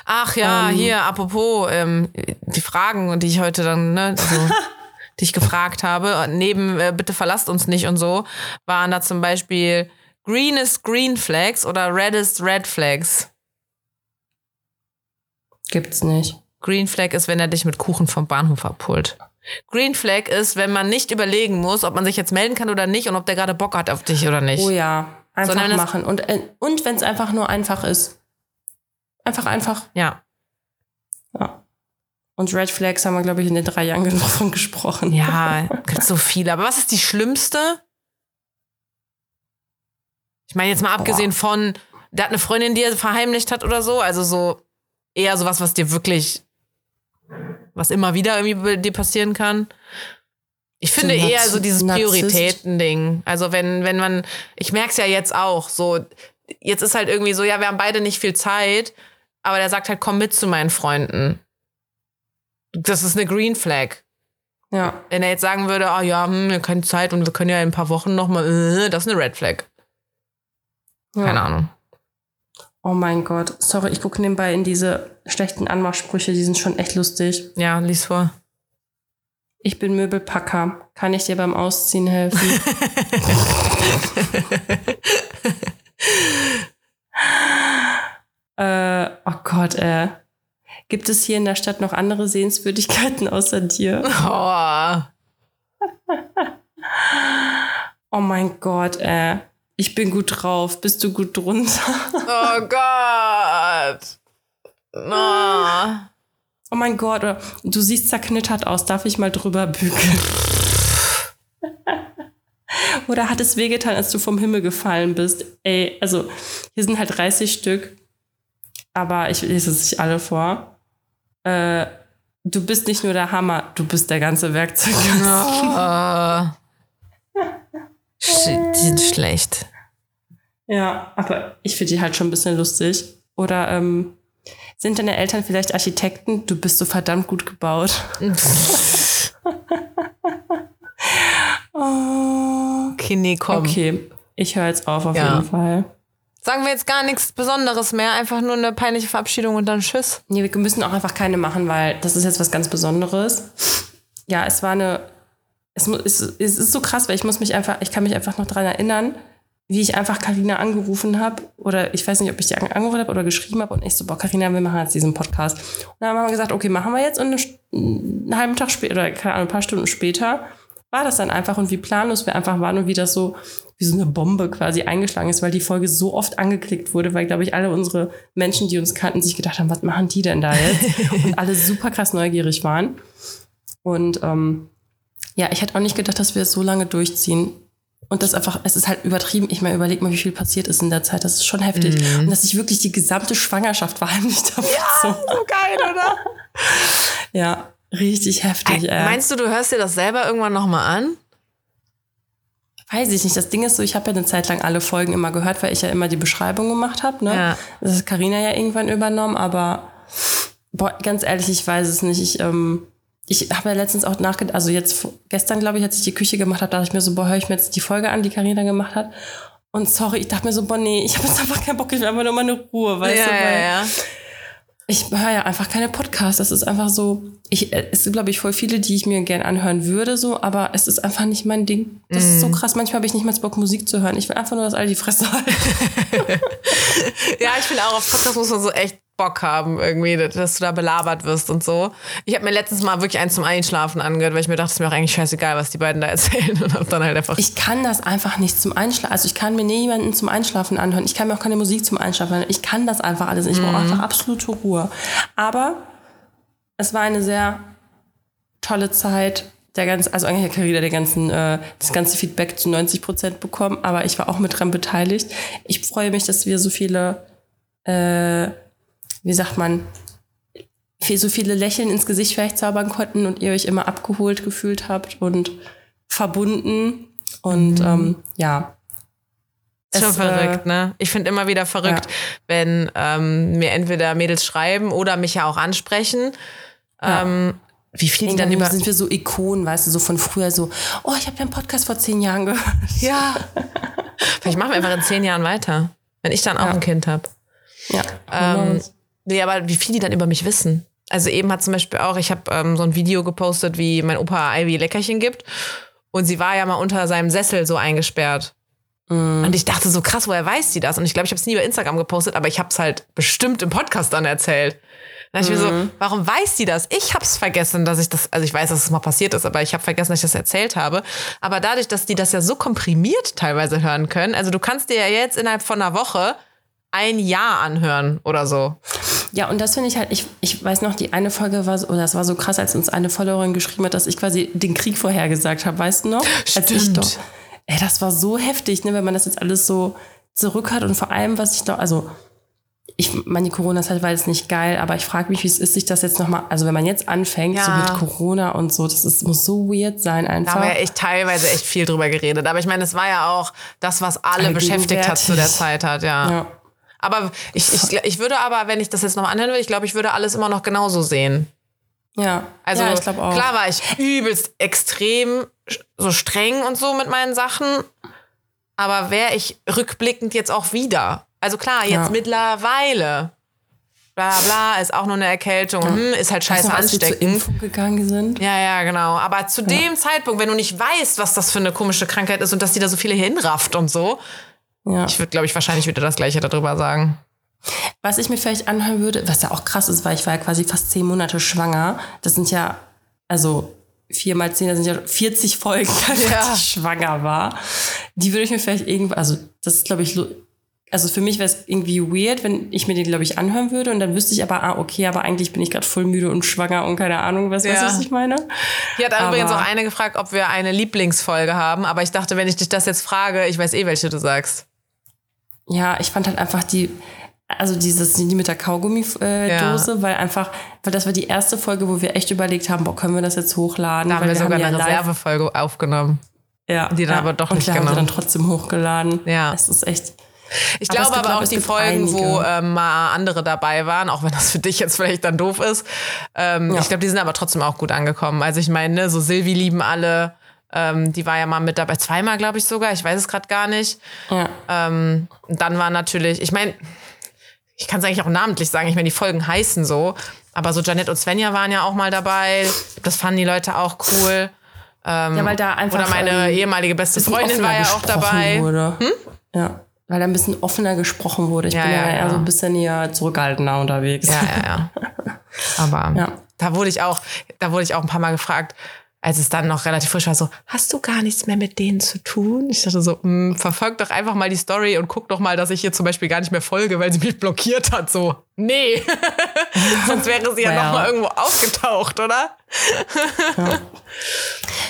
Ach ja, Ähm. hier, apropos, ähm, die Fragen, die ich heute dann, ne, so, die ich gefragt habe, neben äh, bitte verlasst uns nicht und so, waren da zum Beispiel Greenest Green Flags oder Reddest Red Flags. Gibt's nicht. Green Flag ist, wenn er dich mit Kuchen vom Bahnhof abholt. Green Flag ist, wenn man nicht überlegen muss, ob man sich jetzt melden kann oder nicht und ob der gerade Bock hat auf dich oder nicht. Oh ja, einfach Sondern machen. Und, äh, und wenn es einfach nur einfach ist. Einfach, einfach. Ja. Ja. Und Red Flags haben wir, glaube ich, in den drei Jahren genug gesprochen. Ja, gibt so viele. Aber was ist die schlimmste? Ich meine, jetzt mal abgesehen von, der hat eine Freundin, die er verheimlicht hat oder so. Also so eher sowas, was dir wirklich, was immer wieder irgendwie bei dir passieren kann. Ich finde So eher so dieses. Prioritäten-Ding. Also wenn, wenn man, ich merke es ja jetzt auch, so, jetzt ist halt irgendwie so, ja, wir haben beide nicht viel Zeit, aber der sagt halt, komm mit zu meinen Freunden. Das ist eine Green Flag. Ja. Wenn er jetzt sagen würde, ah ja, hm, wir keine Zeit und wir können ja in ein paar Wochen nochmal, äh, das ist eine Red Flag. ja. Keine Ahnung. Oh mein Gott. Sorry, ich gucke nebenbei in diese schlechten Anmachsprüche, die sind schon echt lustig. Ja, lies vor. Ich bin Möbelpacker. Kann ich dir beim Ausziehen helfen? äh, oh Gott, äh. Gibt es hier in der Stadt noch andere Sehenswürdigkeiten außer dir? Oh. Oh mein Gott, äh. Ich bin gut drauf. Bist du gut drunter? oh Gott. Oh. Oh mein Gott, du siehst zerknittert aus. Darf ich mal drüber bügeln? Oder hat es wehgetan, als du vom Himmel gefallen bist? Ey, also hier sind halt 30 Stück, aber ich lese es nicht alle vor. Äh, du bist nicht nur der Hammer, du bist der ganze Werkzeug. Oh. Sch- Die sind schlecht. Ja, aber ich finde die halt schon ein bisschen lustig. Oder ähm, sind deine Eltern vielleicht Architekten? Du bist so verdammt gut gebaut. Oh. Okay, nee, komm. Okay, ich höre jetzt auf auf Ja. jeden Fall. Sagen wir jetzt gar nichts Besonderes mehr, einfach nur eine peinliche Verabschiedung und dann Tschüss. Nee, wir müssen auch einfach keine machen, weil das ist jetzt was ganz Besonderes. Ja, es war eine. Es, es, es ist so krass, weil ich muss mich einfach, ich kann mich einfach noch daran erinnern, wie ich einfach Karina angerufen habe. Oder ich weiß nicht, ob ich die an- angerufen habe oder geschrieben habe. Und ich so, boah, Karina, wir machen jetzt diesen Podcast. Und dann haben wir gesagt, okay, machen wir jetzt. Und einen halben Tag später, oder keine Ahnung, ein paar Stunden später, war das dann einfach. Und wie planlos wir einfach waren und wie das so, wie so eine Bombe quasi eingeschlagen ist, weil die Folge so oft angeklickt wurde, weil, glaube ich, alle unsere Menschen, die uns kannten, sich gedacht haben, was machen die denn da jetzt? und alle super krass neugierig waren. Und ähm, ja, ich hätte auch nicht gedacht, dass wir es so lange durchziehen. Und das einfach, es ist halt übertrieben. Ich meine, überleg mal, wie viel passiert ist in der Zeit. Das ist schon heftig. Und dass ich wirklich die gesamte Schwangerschaft verheimlicht habe. Ja, so. So geil, oder? ja richtig heftig. Äh. Meinst du, du hörst dir das selber irgendwann nochmal an? Weiß ich nicht. Das Ding ist so, ich habe ja eine Zeit lang alle Folgen immer gehört, weil ich ja immer die Beschreibung gemacht habe. Ne? Ja. Das hat Carina ja irgendwann übernommen, aber boah, ganz ehrlich, ich weiß es nicht. Ich, ähm, ich habe ja letztens auch nachgedacht, also jetzt gestern, glaube ich, als ich die Küche gemacht habe, dachte ich mir so, boah, höre ich mir jetzt die Folge an, die Carina gemacht hat. Und sorry, ich dachte mir so, boah, nee, ich habe jetzt einfach keinen Bock, ich will einfach nur mal eine Ruhe, weißt du? Weil ja. ich höre ja einfach keine Podcasts. Das ist einfach so, ich, äh, es sind, glaube ich, voll viele, die ich mir gern anhören würde, so, aber es ist einfach nicht mein Ding. Das ist so krass. Manchmal habe ich nicht mal Bock, Musik zu hören. Ich will einfach nur, dass alle die Fresse halten. Ja, ich finde auch, auf Podcast muss man so echt Bock haben, irgendwie, dass du da belabert wirst und so. Ich habe mir letztens mal wirklich eins zum Einschlafen angehört, weil ich mir dachte, es ist mir auch eigentlich scheißegal, was die beiden da erzählen. Und hab dann halt einfach. Ich kann das einfach nicht zum Einschlafen. Also ich kann mir niemanden zum Einschlafen anhören. Ich kann mir auch keine Musik zum Einschlafen anhören. Ich kann das einfach alles. nicht. Ich brauche einfach absolute Ruhe. Aber es war eine sehr tolle Zeit der ganze, also eigentlich hat Carina der ganzen, äh, das ganze Feedback zu 90 Prozent bekommen, aber ich war auch mit dran beteiligt. Ich freue mich, dass wir so viele, äh, wie sagt man, so viele Lächeln ins Gesicht vielleicht zaubern konnten und ihr euch immer abgeholt gefühlt habt und verbunden. Und mhm. ähm, ja, ist schon verrückt, äh, ne? Ich finde immer wieder verrückt, ja. wenn ähm, mir entweder Mädels schreiben oder mich ja auch ansprechen. Ja. Ähm, wie viel die dann über. sind wir so Ikonen, weißt du, so von früher so, oh, ich habe deinen Podcast vor zehn Jahren gehört. Ja. Vielleicht machen wir einfach in zehn Jahren weiter, wenn ich dann auch ja. ein Kind habe. Ja. Ähm, nee, aber wie viel die dann über mich wissen. Also eben hat zum Beispiel auch, ich habe ähm, so ein Video gepostet, wie mein Opa Ivy Leckerchen gibt. Und sie war ja mal unter seinem Sessel so eingesperrt. Mm. Und ich dachte so krass, woher weiß sie das? Und ich glaube, ich habe es nie über Instagram gepostet, aber ich habe es halt bestimmt im Podcast dann erzählt. Dann dachte mm. ich mir so, mhm. warum weiß sie das? Ich habe es vergessen, dass ich das, also ich weiß, dass es mal passiert ist, aber ich habe vergessen, dass ich das erzählt habe. Aber dadurch, dass die das ja so komprimiert teilweise hören können, also du kannst dir ja jetzt innerhalb von einer Woche ein Jahr anhören oder so. Ja, und das finde ich halt, ich, ich weiß noch, die eine Folge war, oder das war so krass, als uns eine Followerin geschrieben hat, dass ich quasi den Krieg vorhergesagt habe, weißt du noch? Stimmt. Als ich doch, ey, das war so heftig, ne, wenn man das jetzt alles so zurück hat und vor allem, was ich noch, also ich meine, die Corona-Zeit war jetzt nicht geil, aber ich frage mich, wie es ist, sich das jetzt nochmal, also wenn man jetzt anfängt, ja. so mit Corona und so, das ist, muss so weird sein einfach. Da haben wir ja echt teilweise echt viel drüber geredet. Aber ich meine, es war ja auch das, was alle beschäftigt hat zu der Zeit hat, ja. ja. Aber ich, ich, ich würde aber, wenn ich das jetzt noch anhören will, ich glaube, ich würde alles immer noch genauso sehen. Ja. Also ja, ich auch. klar war ich übelst extrem so streng und so mit meinen Sachen, aber wäre ich rückblickend jetzt auch wieder. Also klar, jetzt ja. mittlerweile. Bla bla, ist auch nur eine Erkältung, ja. hm, ist halt scheiße noch, ansteckend. Als wir zur gegangen sind. Ja, ja, genau. Aber zu dem Zeitpunkt, wenn du nicht weißt, was das für eine komische Krankheit ist und dass die da so viele hinrafft und so, ja. ich würde, glaube ich, wahrscheinlich wieder das Gleiche darüber sagen. Was ich mir vielleicht anhören würde, was ja auch krass ist, weil ich war ja quasi fast zehn Monate schwanger. Das sind ja, also vier mal zehn, das sind ja 40 Folgen, als ja. ich schwanger war. Die würde ich mir vielleicht irgendwie, also das ist, glaube ich, also für mich wäre es irgendwie weird, wenn ich mir den, glaube ich, anhören würde und dann wüsste ich aber, ah, okay, aber eigentlich bin ich gerade voll müde und schwanger und keine Ahnung, was, ja. weißt du, was ich meine? Hier hat aber übrigens auch eine gefragt, ob wir eine Lieblingsfolge haben, aber ich dachte, wenn ich dich das jetzt frage, ich weiß eh, welche du sagst. Ja, ich fand halt einfach die, also dieses, die mit der Kaugummi-Dose, äh, ja. weil einfach, weil das war die erste Folge, wo wir echt überlegt haben, boah, können wir das jetzt hochladen? Da haben weil wir sogar eine Reservefolge aufgenommen. Ja. Die dann ja. aber doch und nicht genommen. haben wir dann trotzdem hochgeladen. Ja. Es ist echt, ich glaube aber, aber auch die Folgen, einige. wo ähm, mal andere dabei waren, auch wenn das für dich jetzt vielleicht dann doof ist. Ähm, ja. Ich glaube, die sind aber trotzdem auch gut angekommen. Also ich meine, ne, so Silvi lieben alle. Ähm, die war ja mal mit dabei, zweimal glaube ich sogar, ich weiß es gerade gar nicht. Ja. Ähm, dann war natürlich, ich meine, ich kann es eigentlich auch namentlich sagen, ich meine, die Folgen heißen so, aber so Janet und Svenja waren ja auch mal dabei. Das fanden die Leute auch cool. Ähm, ja, weil da einfach. Oder meine ähm, ehemalige beste Freundin war ja auch dabei. Hm? Ja weil da ein bisschen offener gesprochen wurde. Ich ja, bin ja, ja, eher so ein bisschen eher zurückhaltender unterwegs. Ja, ja, ja. Aber da wurde ich auch, da wurde ich auch ein paar Mal gefragt, als es dann noch relativ frisch war, so, hast du gar nichts mehr mit denen zu tun? Ich dachte so, mh, hm, verfolg doch einfach mal die Story und guck doch mal, dass ich hier zum Beispiel gar nicht mehr folge, weil sie mich blockiert hat. So, nee. Sonst wäre sie ja, ja. noch mal irgendwo aufgetaucht, oder? ja.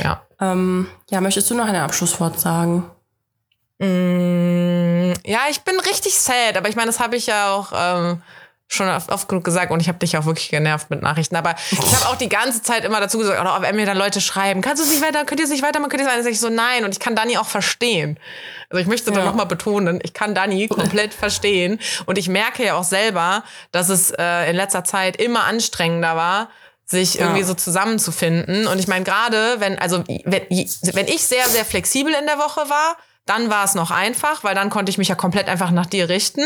Ja. Ähm, ja, möchtest du noch ein Abschlusswort sagen? Mm, ja, ich bin richtig sad, aber ich meine, das habe ich ja auch ähm, schon oft, oft, genug gesagt und ich habe dich auch wirklich genervt mit Nachrichten. Aber ich habe auch die ganze Zeit immer dazu gesagt, oder wenn mir dann Leute schreiben, kannst du es nicht weiter, könnt ihr es nicht weiter, man könnte es nicht so nein und ich kann Dani auch verstehen. Also ich möchte ja. da nochmal betonen, ich kann Dani komplett verstehen und ich merke ja auch selber, dass es äh, in letzter Zeit immer anstrengender war, sich irgendwie ja. so zusammenzufinden. Und ich meine, gerade wenn, also wenn, wenn ich sehr, sehr flexibel in der Woche war, dann war es noch einfach, weil dann konnte ich mich ja komplett einfach nach dir richten.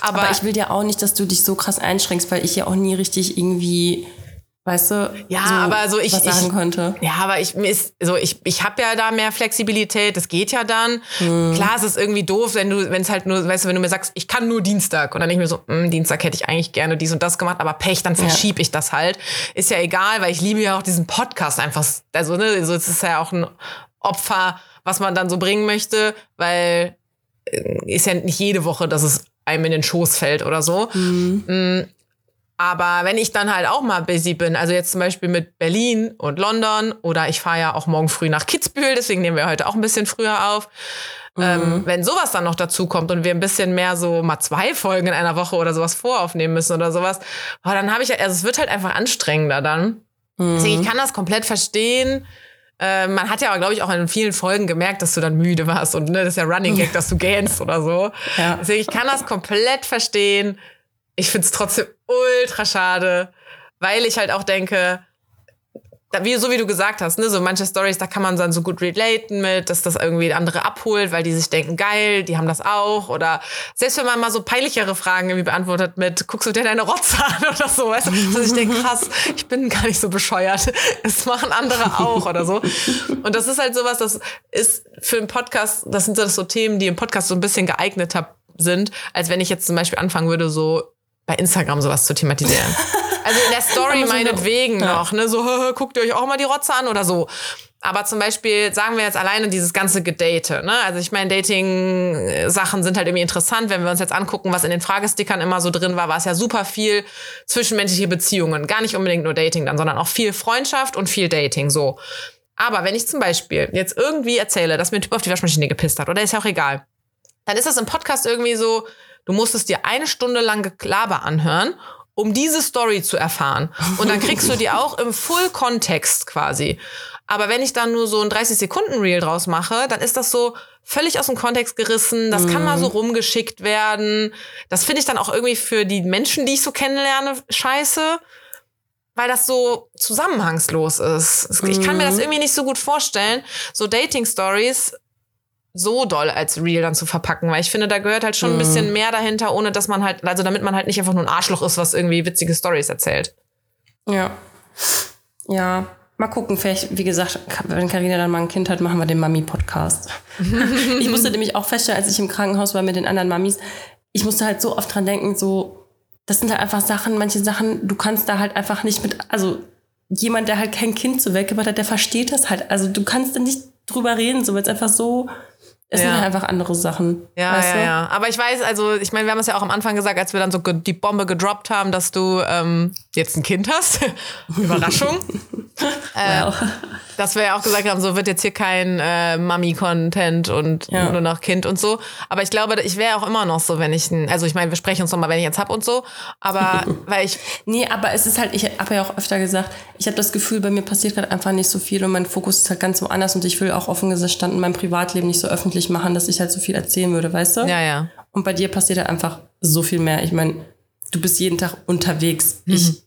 Aber, aber ich will ja auch nicht, dass du dich so krass einschränkst, weil ich ja auch nie richtig irgendwie weißt du, ja, so aber so ich, was sagen ich, könnte. Ja, aber ich ist so ich ich habe ja da mehr Flexibilität, das geht ja dann. Hm. Klar, es ist irgendwie doof, wenn du wenn es halt nur, weißt du, wenn du mir sagst, ich kann nur Dienstag und dann ich mir so, hm, Dienstag hätte ich eigentlich gerne dies und das gemacht, aber Pech, dann verschiebe ja. ich das halt. Ist ja egal, weil ich liebe ja auch diesen Podcast einfach, also ne, so es ist ja auch ein Opfer was man dann so bringen möchte, weil äh, ist ja nicht jede Woche, dass es einem in den Schoß fällt oder so. Mhm. Mm, Aber wenn ich dann halt auch mal busy bin, also jetzt zum Beispiel mit Berlin und London oder ich fahre ja auch morgen früh nach Kitzbühel, deswegen nehmen wir heute auch ein bisschen früher auf. Mhm. Ähm, wenn sowas dann noch dazu kommt und wir ein bisschen mehr so mal zwei Folgen in einer Woche oder sowas voraufnehmen müssen oder sowas, oh, dann habe ich, also es wird halt einfach anstrengender dann. Mhm. Deswegen, ich kann das komplett verstehen. Äh, man hat ja aber, glaube ich, auch in vielen Folgen gemerkt, dass du dann müde warst und ne, das ist ja Running Gag, dass du gähnst oder so. Ja. Deswegen, ich kann das komplett verstehen. Ich finde es trotzdem ultra schade, weil ich halt auch denke, wie, so wie du gesagt hast, ne, so manche Stories, da kann man dann so gut relaten mit, dass das irgendwie andere abholt, weil die sich denken, geil, die haben das auch. Oder selbst wenn man mal so peinlichere Fragen irgendwie beantwortet mit, guckst du dir deine Rotze an oder so, weißt du? Dass ich denke, krass, ich bin gar nicht so bescheuert. Das machen andere auch oder so. Und das ist halt sowas, das ist für einen Podcast, das sind so Themen, die im Podcast so ein bisschen geeigneter sind, als wenn ich jetzt zum Beispiel anfangen würde, so bei Instagram sowas zu thematisieren. Also in der Story meinetwegen ja. noch, ne? So, guckt ihr euch auch mal die Rotze an oder so. Aber zum Beispiel, sagen wir jetzt alleine dieses ganze Gedate, ne? Also ich meine, Dating-Sachen sind halt irgendwie interessant. Wenn wir uns jetzt angucken, was in den Fragestickern immer so drin war, war es ja super viel zwischenmenschliche Beziehungen. Gar nicht unbedingt nur Dating dann, sondern auch viel Freundschaft und viel Dating, so. Aber wenn ich zum Beispiel jetzt irgendwie erzähle, dass mir ein Typ auf die Waschmaschine gepisst hat, oder ist ja auch egal, dann ist das im Podcast irgendwie so, du musstest dir eine Stunde lang Geklaber anhören um diese Story zu erfahren. Und dann kriegst du die auch im Full-Kontext quasi. Aber wenn ich dann nur so ein 30-Sekunden-Reel draus mache, dann ist das so völlig aus dem Kontext gerissen. Das kann mal so mhm. rumgeschickt werden. Das finde ich dann auch irgendwie für die Menschen, die ich so kennenlerne, scheiße. Weil das so zusammenhangslos ist. Ich kann mir das mhm. irgendwie nicht so gut vorstellen. So Dating-Stories so doll als Real dann zu verpacken, weil ich finde, da gehört halt schon mhm. ein bisschen mehr dahinter, ohne dass man halt, also damit man halt nicht einfach nur ein Arschloch ist, was irgendwie witzige Stories erzählt. Ja. Ja. Mal gucken, vielleicht, wie gesagt, wenn Karina dann mal ein Kind hat, machen wir den Mami-Podcast. ich musste nämlich auch feststellen, als ich im Krankenhaus war mit den anderen Mamis, ich musste halt so oft dran denken, so, das sind halt einfach Sachen, manche Sachen, du kannst da halt einfach nicht mit, also jemand, der halt kein Kind so weggebracht hat, der versteht das halt. Also du kannst da nicht drüber reden, so weil es einfach so es ja. sind halt einfach andere Sachen. Ja, ja, du? ja. Aber ich weiß, also ich meine, wir haben es ja auch am Anfang gesagt, als wir dann so die Bombe gedroppt haben, dass du ähm, jetzt ein Kind hast. Überraschung. äh, dass wir ja auch gesagt haben, so wird jetzt hier kein äh, Mami-Content und ja. nur noch Kind und so. Aber ich glaube, ich wäre auch immer noch so, wenn ich ein, also ich meine, wir sprechen uns nochmal, wenn ich jetzt hab und so. Aber weil ich. Nee, aber es ist halt, ich habe ja auch öfter gesagt, ich habe das Gefühl, bei mir passiert gerade einfach nicht so viel und mein Fokus ist halt ganz woanders und ich will auch offen gestanden mein Privatleben nicht so öffentlich machen, dass ich halt so viel erzählen würde, weißt du? Ja, ja. Und bei dir passiert halt einfach so viel mehr. Ich meine, du bist jeden Tag unterwegs. Mhm. Ich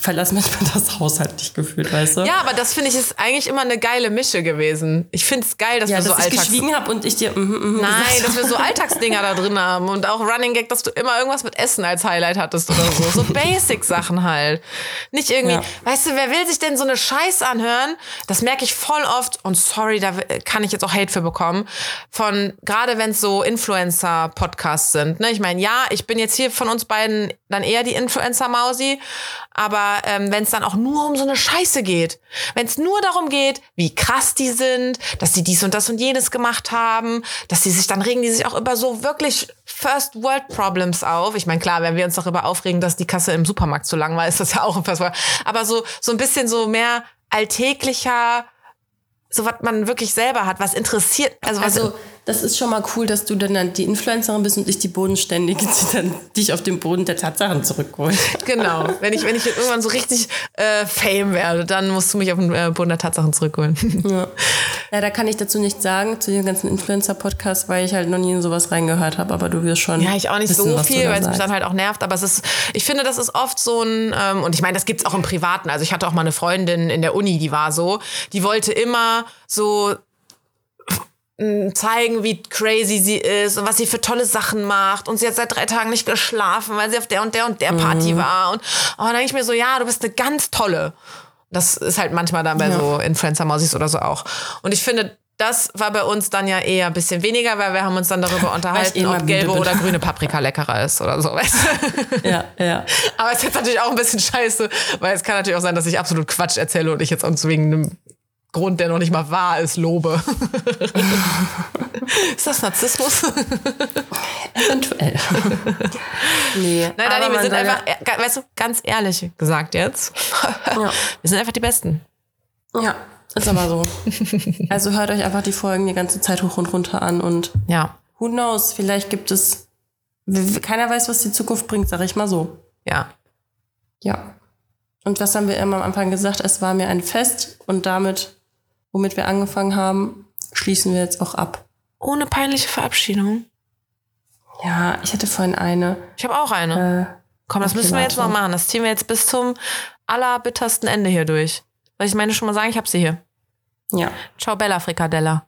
verlassen manchmal das Haus halt nicht gefühlt, weißt du? Ja, aber das finde ich ist eigentlich immer eine geile Mische gewesen. Ich finde es geil, dass ja, wir dass so Alltags... ich geschwiegen habe und ich dir mm, mm, Nein, dass wir so Alltagsdinger da drin haben und auch Running Gag, dass du immer irgendwas mit Essen als Highlight hattest oder so. So Basic-Sachen halt. Nicht irgendwie, ja. weißt du, wer will sich denn so eine Scheiß anhören? Das merke ich voll oft und sorry, da kann ich jetzt auch Hate für bekommen. Von, gerade wenn es so Influencer-Podcasts sind. Ne? Ich meine, ja, ich bin jetzt hier von uns beiden dann eher die Influencer-Mausi, aber ähm, wenn es dann auch nur um so eine Scheiße geht, wenn es nur darum geht, wie krass die sind, dass sie dies und das und jenes gemacht haben, dass sie sich dann regen, die sich auch über so wirklich First World Problems auf. Ich meine, klar, wenn wir uns darüber aufregen, dass die Kasse im Supermarkt zu lang war, ist das ja auch ein First World. Aber so so ein bisschen so mehr alltäglicher, so was man wirklich selber hat, was interessiert, also was also das ist schon mal cool, dass du dann die Influencerin bist und ich die Bodenständige, die dann dich auf den Boden der Tatsachen zurückholt. Genau. Wenn ich, wenn ich irgendwann so richtig äh, Fame werde, dann musst du mich auf den äh, Boden der Tatsachen zurückholen. Ja. ja, da kann ich dazu nichts sagen, zu den ganzen Influencer-Podcasts, weil ich halt noch nie in sowas reingehört habe, aber du wirst schon. Ja, ich auch nicht wissen, so viel, weil es mich dann halt auch nervt, aber es ist, ich finde, das ist oft so ein, ähm, und ich meine, das gibt es auch im Privaten. Also ich hatte auch mal eine Freundin in der Uni, die war so, die wollte immer so zeigen, wie crazy sie ist und was sie für tolle Sachen macht. Und sie hat seit drei Tagen nicht geschlafen, weil sie auf der und der und der Party mhm. war. Und oh, dann denke ich mir so, ja, du bist eine ganz tolle. Das ist halt manchmal dann bei ja. so Influencer-Mausis oder so auch. Und ich finde, das war bei uns dann ja eher ein bisschen weniger, weil wir haben uns dann darüber unterhalten, eh ob gelbe oder grüne Paprika leckerer ist oder so. Weißt du? Ja, ja. Aber es ist jetzt natürlich auch ein bisschen scheiße, weil es kann natürlich auch sein, dass ich absolut Quatsch erzähle und ich jetzt uns wegen einem Grund, der noch nicht mal wahr ist, lobe. ist das Narzissmus? Eventuell. nee. Nein, Dani, wir sind einfach, äh, weißt du, ganz ehrlich gesagt jetzt, Ja, wir sind einfach die Besten. ja, ist aber so. Also hört euch einfach die Folgen die ganze Zeit hoch und runter an und Ja, who knows, vielleicht gibt es. Keiner weiß, was die Zukunft bringt, sag ich mal so. ja. Ja. Und was haben wir immer am Anfang gesagt? Es war mir ein Fest und damit, womit wir angefangen haben, schließen wir jetzt auch ab. Ohne peinliche Verabschiedung. Ja, ich hatte vorhin eine. Ich habe auch eine. Äh, Komm, das okay, müssen wir jetzt noch machen. Das ziehen wir jetzt bis zum allerbittersten Ende hier durch. Soll ich meine schon mal sagen? Ich habe sie hier. ja, Ciao, Bella Frikadella.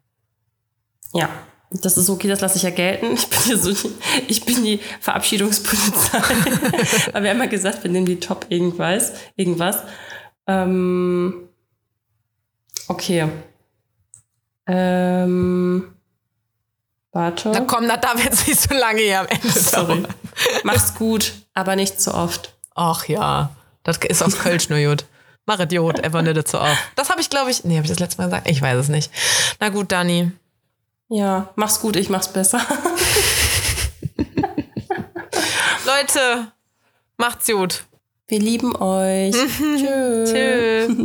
ja. Das ist okay, das lasse ich ja gelten. Ich bin, hier so, ich bin die Verabschiedungspolizei. Aber wir haben ja gesagt, wir nehmen die Top irgendwas. irgendwas. Ähm, okay. Ähm, warte. Na komm, das darf jetzt nicht so lange hier am Ende Sorry. dauern. Mach's gut, aber nicht zu oft. Ach ja, das ist aus Kölsch nur gut. Mach es gut, einfach nicht so auf. Das habe ich, glaube ich, nee, habe ich das letzte Mal gesagt? Ich weiß es nicht. Na gut, Dani. Ja, mach's gut, ich mach's besser. Leute, macht's gut. Wir lieben euch. Tschüss. Tschüss.